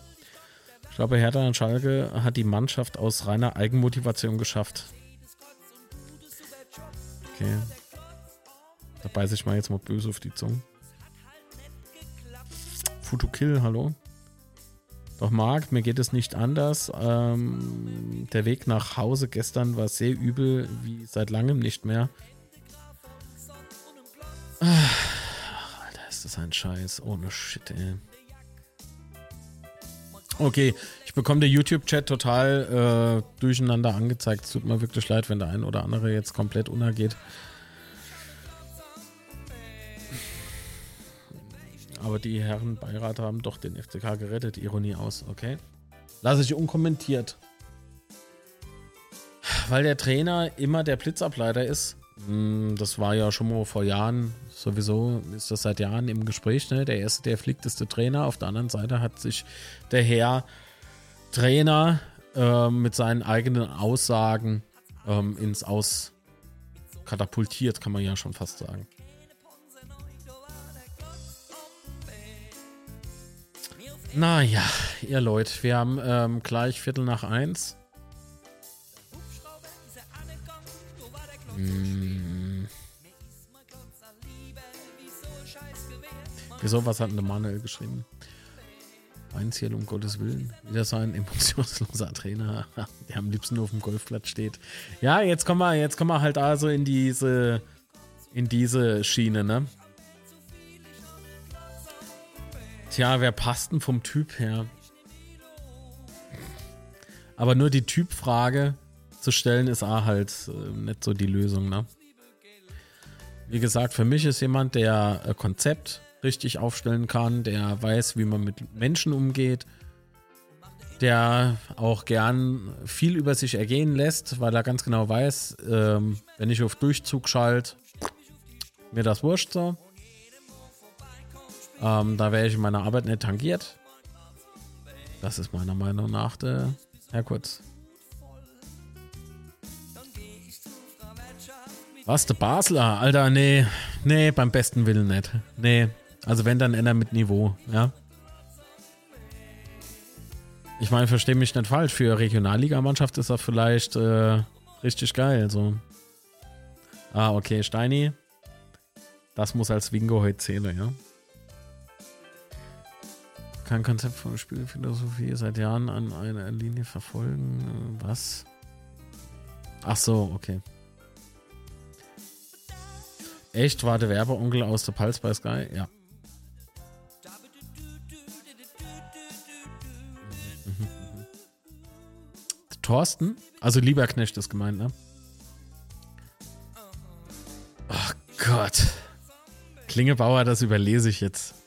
Ich glaube, Hertha und Schalke hat die Mannschaft aus reiner Eigenmotivation geschafft. Okay. Da beiße ich mal jetzt mal böse auf die Zunge. Futukill, hallo. Doch Marc, mir geht es nicht anders. Ähm, der Weg nach Hause gestern war sehr übel, wie seit langem nicht mehr. Ach, Alter, ist das ein Scheiß. Ohne Shit, ey. Okay, ich bekomme der YouTube-Chat total äh, durcheinander angezeigt. Es tut mir wirklich leid, wenn der ein oder andere jetzt komplett untergeht. Aber die Herren Beirat haben doch den FCK gerettet. Ironie aus, okay. Lasse ich unkommentiert. Weil der Trainer immer der Blitzableiter ist. Hm, Das war ja schon mal vor Jahren, sowieso ist das seit Jahren im Gespräch. Ne? Der erste, der flickteste Trainer. Auf der anderen Seite hat sich der Herr Trainer äh, mit seinen eigenen Aussagen ähm, ins Aus katapultiert, kann man ja schon fast sagen. Naja, ihr Leute, wir haben ähm, gleich Viertel nach eins. Hm. Wieso, was hat denn der Manuel geschrieben? Einziel um Gottes Willen. Wieder so ein emotionsloser Trainer, der am liebsten nur auf dem Golfplatz steht. Ja, jetzt kommen wir, jetzt kommen wir halt also in diese, in diese Schiene, ne? Tja, wer passt denn vom Typ her? Aber nur die Typfrage zu stellen ist auch halt äh, nicht so die Lösung, ne? Wie gesagt, für mich ist jemand, der äh, Konzept richtig aufstellen kann, der weiß, wie man mit Menschen umgeht, der auch gern viel über sich ergehen lässt, weil er ganz genau weiß, ähm, wenn ich auf Durchzug schalte, mir das wurscht so. Ähm, da wäre ich in meiner Arbeit nicht tangiert. Das ist meiner Meinung nach der Herr Kurz. Was, der Basler? Alter, nee. Nee, beim besten Willen nicht. Nee. Also wenn, dann einer mit Niveau, ja. Ich meine, verstehe mich nicht falsch. Für Regionalligamannschaft ist das vielleicht äh, richtig geil. So. Ah, okay, Steini. Das muss als Wingo heute zählen, ja. Kein Konzept von Spielphilosophie seit Jahren an einer Linie verfolgen. Was? Ach so, okay. Echt? War der Werbeonkel aus der Pulse bei Sky? Ja. Thorsten? Also Lieberknecht ist gemeint, ne? Ach Gott. Klingebauer, das überlese ich jetzt.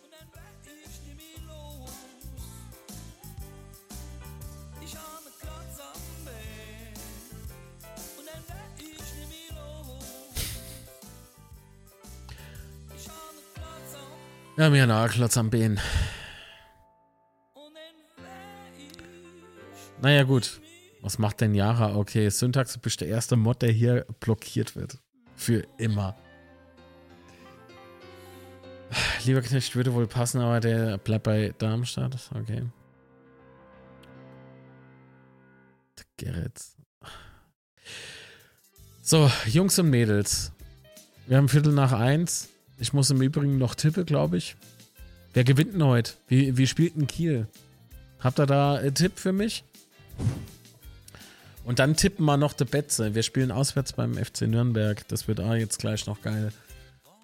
Ja, mir ein Klotz am Bein. Naja, gut. Was macht denn Yara? Okay, Syntax, du bist der erste Mod, der hier blockiert wird. Für immer. Lieber Knecht würde wohl passen, aber der bleibt bei Darmstadt. Okay. Gerrit. So, Jungs und Mädels. Wir haben Viertel nach eins. Ich muss im Übrigen noch tippen, glaube ich. Wer gewinnt denn heute? Wie, wie spielt denn Kiel? Habt ihr da einen Tipp für mich? Und dann tippen wir noch die Betze. Wir spielen auswärts beim FC Nürnberg. Das wird auch jetzt gleich noch geil.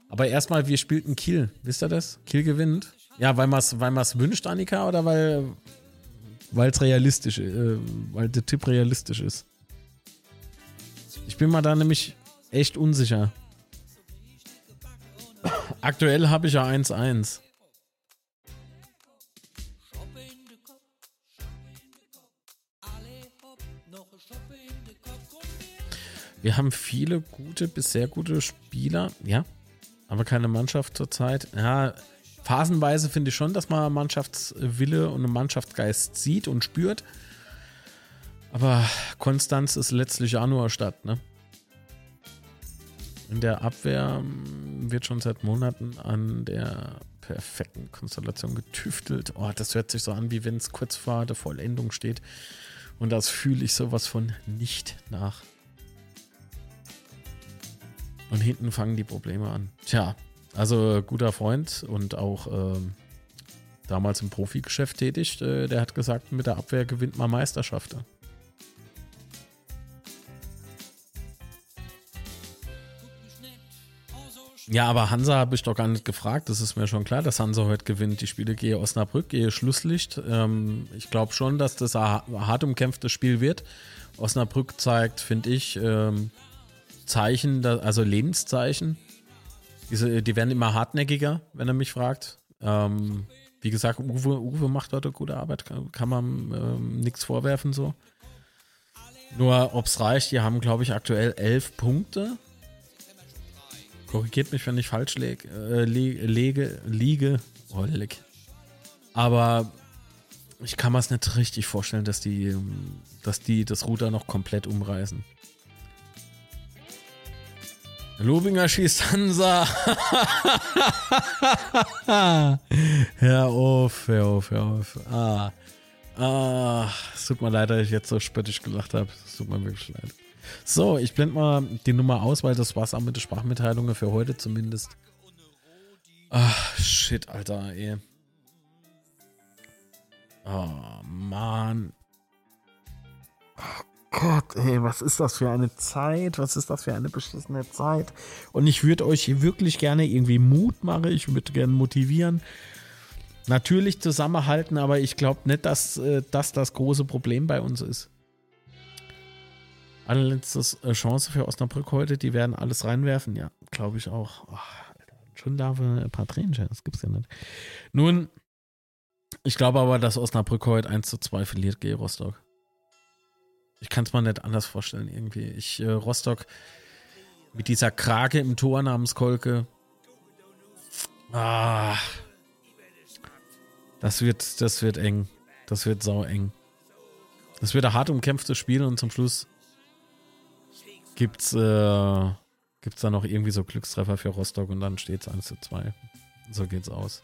Aber erstmal, wir spielten Kiel. Wisst ihr das? Kiel gewinnt. Ja, weil man es weil man's wünscht, Annika, oder weil es realistisch äh, weil der Tipp realistisch ist? Ich bin mal da nämlich echt unsicher. Aktuell habe ich ja 1-1. Wir haben viele gute bis sehr gute Spieler, ja, aber keine Mannschaft zurzeit. Ja, phasenweise finde ich schon, dass man Mannschaftswille und einen Mannschaftsgeist sieht und spürt. Aber Konstanz ist letztlich Januar Stadt, ne? In der Abwehr mm, wird schon seit Monaten an der perfekten Konstellation getüftelt. Oh, das hört sich so an, wie wenn es kurz vor der Vollendung steht. Und das fühle ich sowas von nicht nach. Und hinten fangen die Probleme an. Tja, also guter Freund und auch ähm, damals im Profigeschäft tätig, äh, der hat gesagt, mit der Abwehr gewinnt man Meisterschaften. Ja, aber Hansa habe ich doch gar nicht gefragt. Das ist mir schon klar, dass Hansa heute gewinnt. Die Spiele gehe Osnabrück, gehe Schlusslicht. Ähm, ich glaube schon, dass das ein hart umkämpftes Spiel wird. Osnabrück zeigt, finde ich, ähm, Zeichen, also Lebenszeichen. Diese, die werden immer hartnäckiger, wenn er mich fragt. Ähm, wie gesagt, Uwe, Uwe macht heute gute Arbeit, kann, kann man ähm, nichts vorwerfen so. Nur, ob es reicht, die haben, glaube ich, aktuell elf Punkte Korrigiert mich, wenn ich falsch leg, äh, lege, liege. Oh, leck. Aber ich kann mir es nicht richtig vorstellen, dass die, dass die das Ruder noch komplett umreißen. Lobinger schießt Hansa. hör auf, hör auf, hör auf. Ah. Ah, es tut mir leid, dass ich jetzt so spöttisch gelacht habe. Es tut mir wirklich leid. So, ich blende mal die Nummer aus, weil das war's auch mit den Sprachmitteilungen für heute zumindest. Ach, shit, Alter, ey. Oh, Mann. Oh Gott, ey, was ist das für eine Zeit? Was ist das für eine beschissene Zeit? Und ich würde euch wirklich gerne irgendwie Mut machen. Ich würde gerne motivieren. Natürlich zusammenhalten, aber ich glaube nicht, dass äh, das das große Problem bei uns ist. Allerletzte äh, Chance für Osnabrück heute, die werden alles reinwerfen. Ja, glaube ich auch. Oh, schon da ein paar Tränen, das gibt's ja nicht. Nun, ich glaube aber, dass Osnabrück heute 1 zu 2 verliert gegen Rostock. Ich kann es mir nicht anders vorstellen irgendwie. Ich, äh, Rostock mit dieser Krake im Tor namens Kolke. Ah. Das wird, das wird eng. Das wird sau eng. Das wird ein hart umkämpftes Spiel und zum Schluss gibt's, äh, gibt's da noch irgendwie so Glückstreffer für Rostock und dann steht es 1 zu 2. So geht's aus.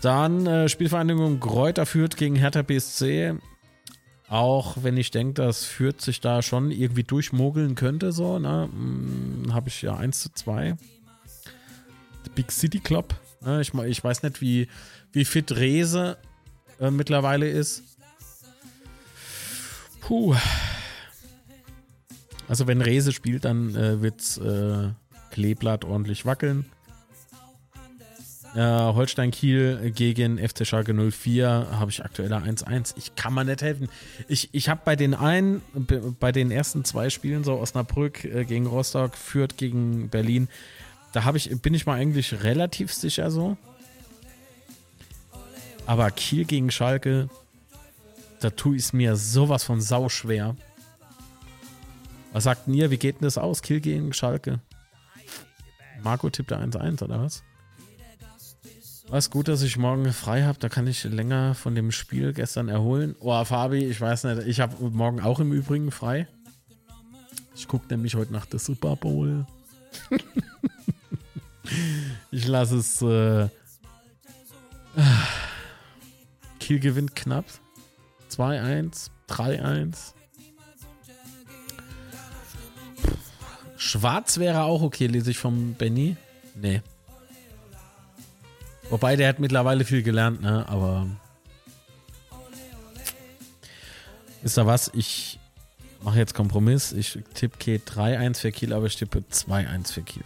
Dann äh, Spielvereinigung Gräuter führt gegen Hertha BSC. Auch wenn ich denke, dass Fürth sich da schon irgendwie durchmogeln könnte, so, ne, hm, habe ich ja 1 zu 2. The Big City Club. Ne, ich, ich weiß nicht, wie, wie fit Rese äh, mittlerweile ist. Puh, also wenn Rese spielt, dann äh, wird äh, Kleeblatt ordentlich wackeln. Äh, Holstein Kiel gegen FC Schalke 04 habe ich aktuell 1-1. Ich kann mir nicht helfen. Ich, ich habe bei den einen, bei den ersten zwei Spielen, so Osnabrück äh, gegen Rostock, Fürth gegen Berlin, da ich, bin ich mal eigentlich relativ sicher so. Aber Kiel gegen Schalke, da tue ich es mir sowas von sau schwer. Was sagt denn ihr? Wie geht denn das aus? Kill gegen Schalke. Marco tippt da 1-1, oder was? Was gut, dass ich morgen frei habe. Da kann ich länger von dem Spiel gestern erholen. Oh, Fabi, ich weiß nicht. Ich habe morgen auch im Übrigen frei. Ich gucke nämlich heute nach der Super Bowl. ich lasse es. Äh, Kiel gewinnt knapp. 2-1, 3-1. Schwarz wäre auch okay, lese ich vom Benny. Nee. Wobei, der hat mittlerweile viel gelernt, ne? Aber. Ist da was? Ich mache jetzt Kompromiss. Ich tippe K 3-1 für Kiel, aber ich tippe 2-1 für Kiel.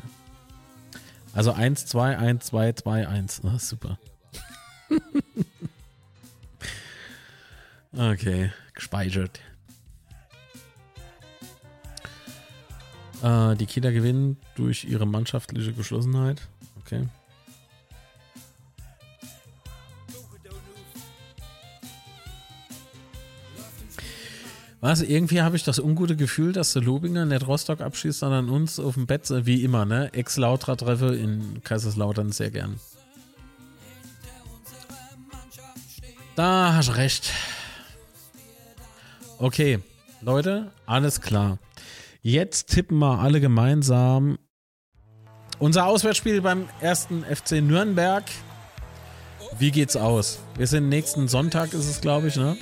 Also 1, 2, 1, 2, 2, 1. Oh, super. okay, gespeichert. Äh, die Kieler gewinnen durch ihre mannschaftliche Geschlossenheit. Okay. Was? Irgendwie habe ich das ungute Gefühl, dass der Lobinger nicht Rostock abschießt, sondern uns auf dem Bett, wie immer, ne? Ex-Lautra-Treffe in Kaiserslautern sehr gern. Da hast du recht. Okay, Leute, alles klar. Jetzt tippen wir alle gemeinsam unser Auswärtsspiel beim ersten FC Nürnberg. Wie geht's aus? Wir sind nächsten Sonntag, ist es, glaube ich, ne?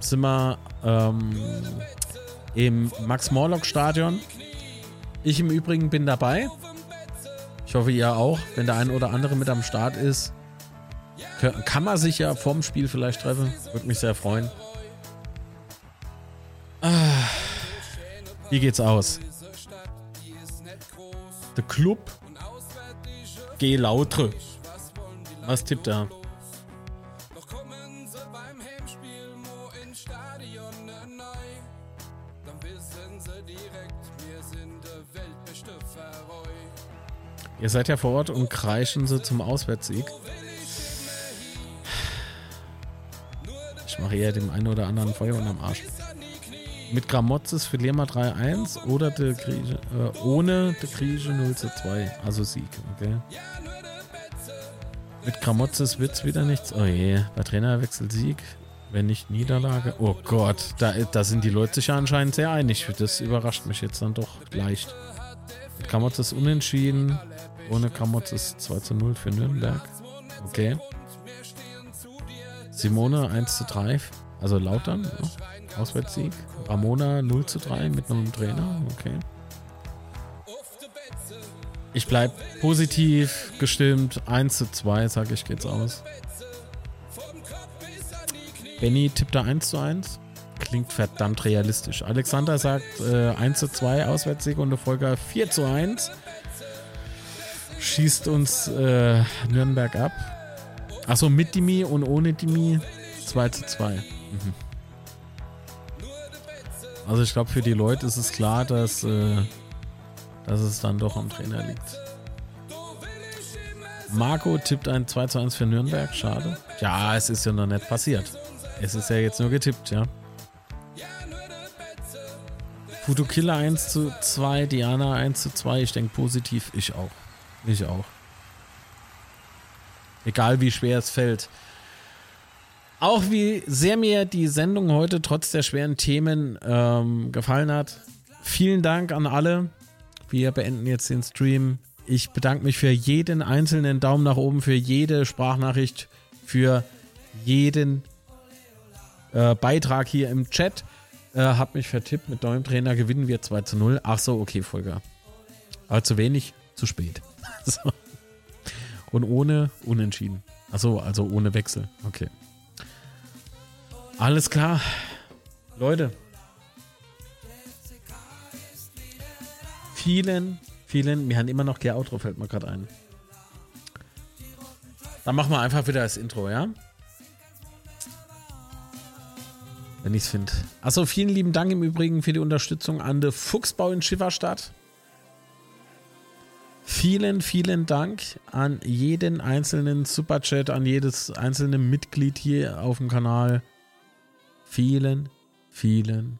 Sind wir ähm, im Max-Morlock-Stadion. Ich im Übrigen bin dabei. Ich hoffe, ihr auch. Wenn der ein oder andere mit am Start ist, kann man sich ja vorm Spiel vielleicht treffen. Würde mich sehr freuen. Ah, wie geht's aus? Der Club G. Lautre. Was tippt er? Ihr seid ja vor Ort und kreischen sie zum Auswärtssieg. Ich mache eher dem einen oder anderen Feuer unterm Arsch. Mit Gramozis verlieren wir 3-1 oder der Grieche, äh, ohne der Grieche 0 2. Also Sieg, okay. Mit Gramozis wird es wieder nichts. Oh je, bei Trainerwechsel Sieg. Wenn nicht Niederlage. Oh Gott, da, da sind die Leute sich ja anscheinend sehr einig. Das überrascht mich jetzt dann doch leicht. Mit Gramozis unentschieden. Ohne Gramozis 2 zu 0 für Nürnberg. Okay. Simone 1 zu 3. Also Lautern. Ne? Auswärtssieg. Ramona 0 zu 3 mit einem Trainer. Okay. Ich bleibe positiv gestimmt. 1 zu 2, sage ich, geht's aus. Benny tippt da 1 zu 1. Klingt verdammt realistisch. Alexander sagt äh, 1 zu 2 Auswärtssieg und der Folger 4 zu 1. Schießt uns äh, Nürnberg ab. Achso, mit Dimi und ohne Dimi 2 zu 2. Mhm. Also ich glaube, für die Leute ist es klar, dass, äh, dass es dann doch am Trainer liegt. Marco tippt ein 2 zu 1 für Nürnberg. Schade. Ja, es ist ja noch nicht passiert. Es ist ja jetzt nur getippt, ja. Futu Killer 1 zu 2, Diana 1 zu 2. Ich denke positiv. Ich auch. Ich auch. Egal wie schwer es fällt. Auch wie sehr mir die Sendung heute trotz der schweren Themen ähm, gefallen hat. Vielen Dank an alle. Wir beenden jetzt den Stream. Ich bedanke mich für jeden einzelnen Daumen nach oben, für jede Sprachnachricht, für jeden äh, Beitrag hier im Chat. Äh, hab mich vertippt, mit neuem Trainer gewinnen wir 2 zu 0. Ach so, okay, Folger. Aber zu wenig, zu spät. so. Und ohne Unentschieden. Achso, also ohne Wechsel. Okay. Alles klar. Leute. Vielen, vielen, wir haben immer noch kein Outro, fällt mir gerade ein. Dann machen wir einfach wieder das Intro, ja? Wenn ich es finde. Achso, vielen lieben Dank im Übrigen für die Unterstützung an der Fuchsbau in Schifferstadt. Vielen, vielen Dank an jeden einzelnen Superchat, an jedes einzelne Mitglied hier auf dem Kanal. Vielen, vielen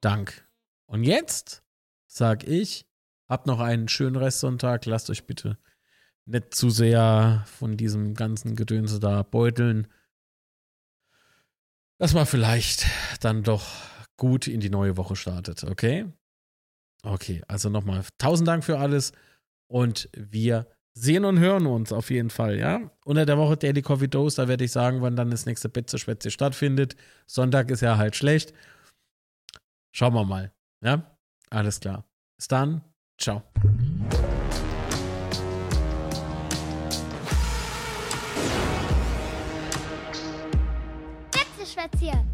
Dank. Und jetzt sag ich, habt noch einen schönen Restsonntag. Lasst euch bitte nicht zu sehr von diesem ganzen Gedönse da beuteln. Dass man vielleicht dann doch gut in die neue Woche startet, okay? Okay, also nochmal tausend Dank für alles und wir sehen und hören uns auf jeden Fall, ja? Unter der Woche Daily Coffee Dose, da werde ich sagen, wann dann das nächste Betze Schwätze stattfindet. Sonntag ist ja halt schlecht. Schauen wir mal, ja? Alles klar. Bis dann. Ciao. Betze Schwätze.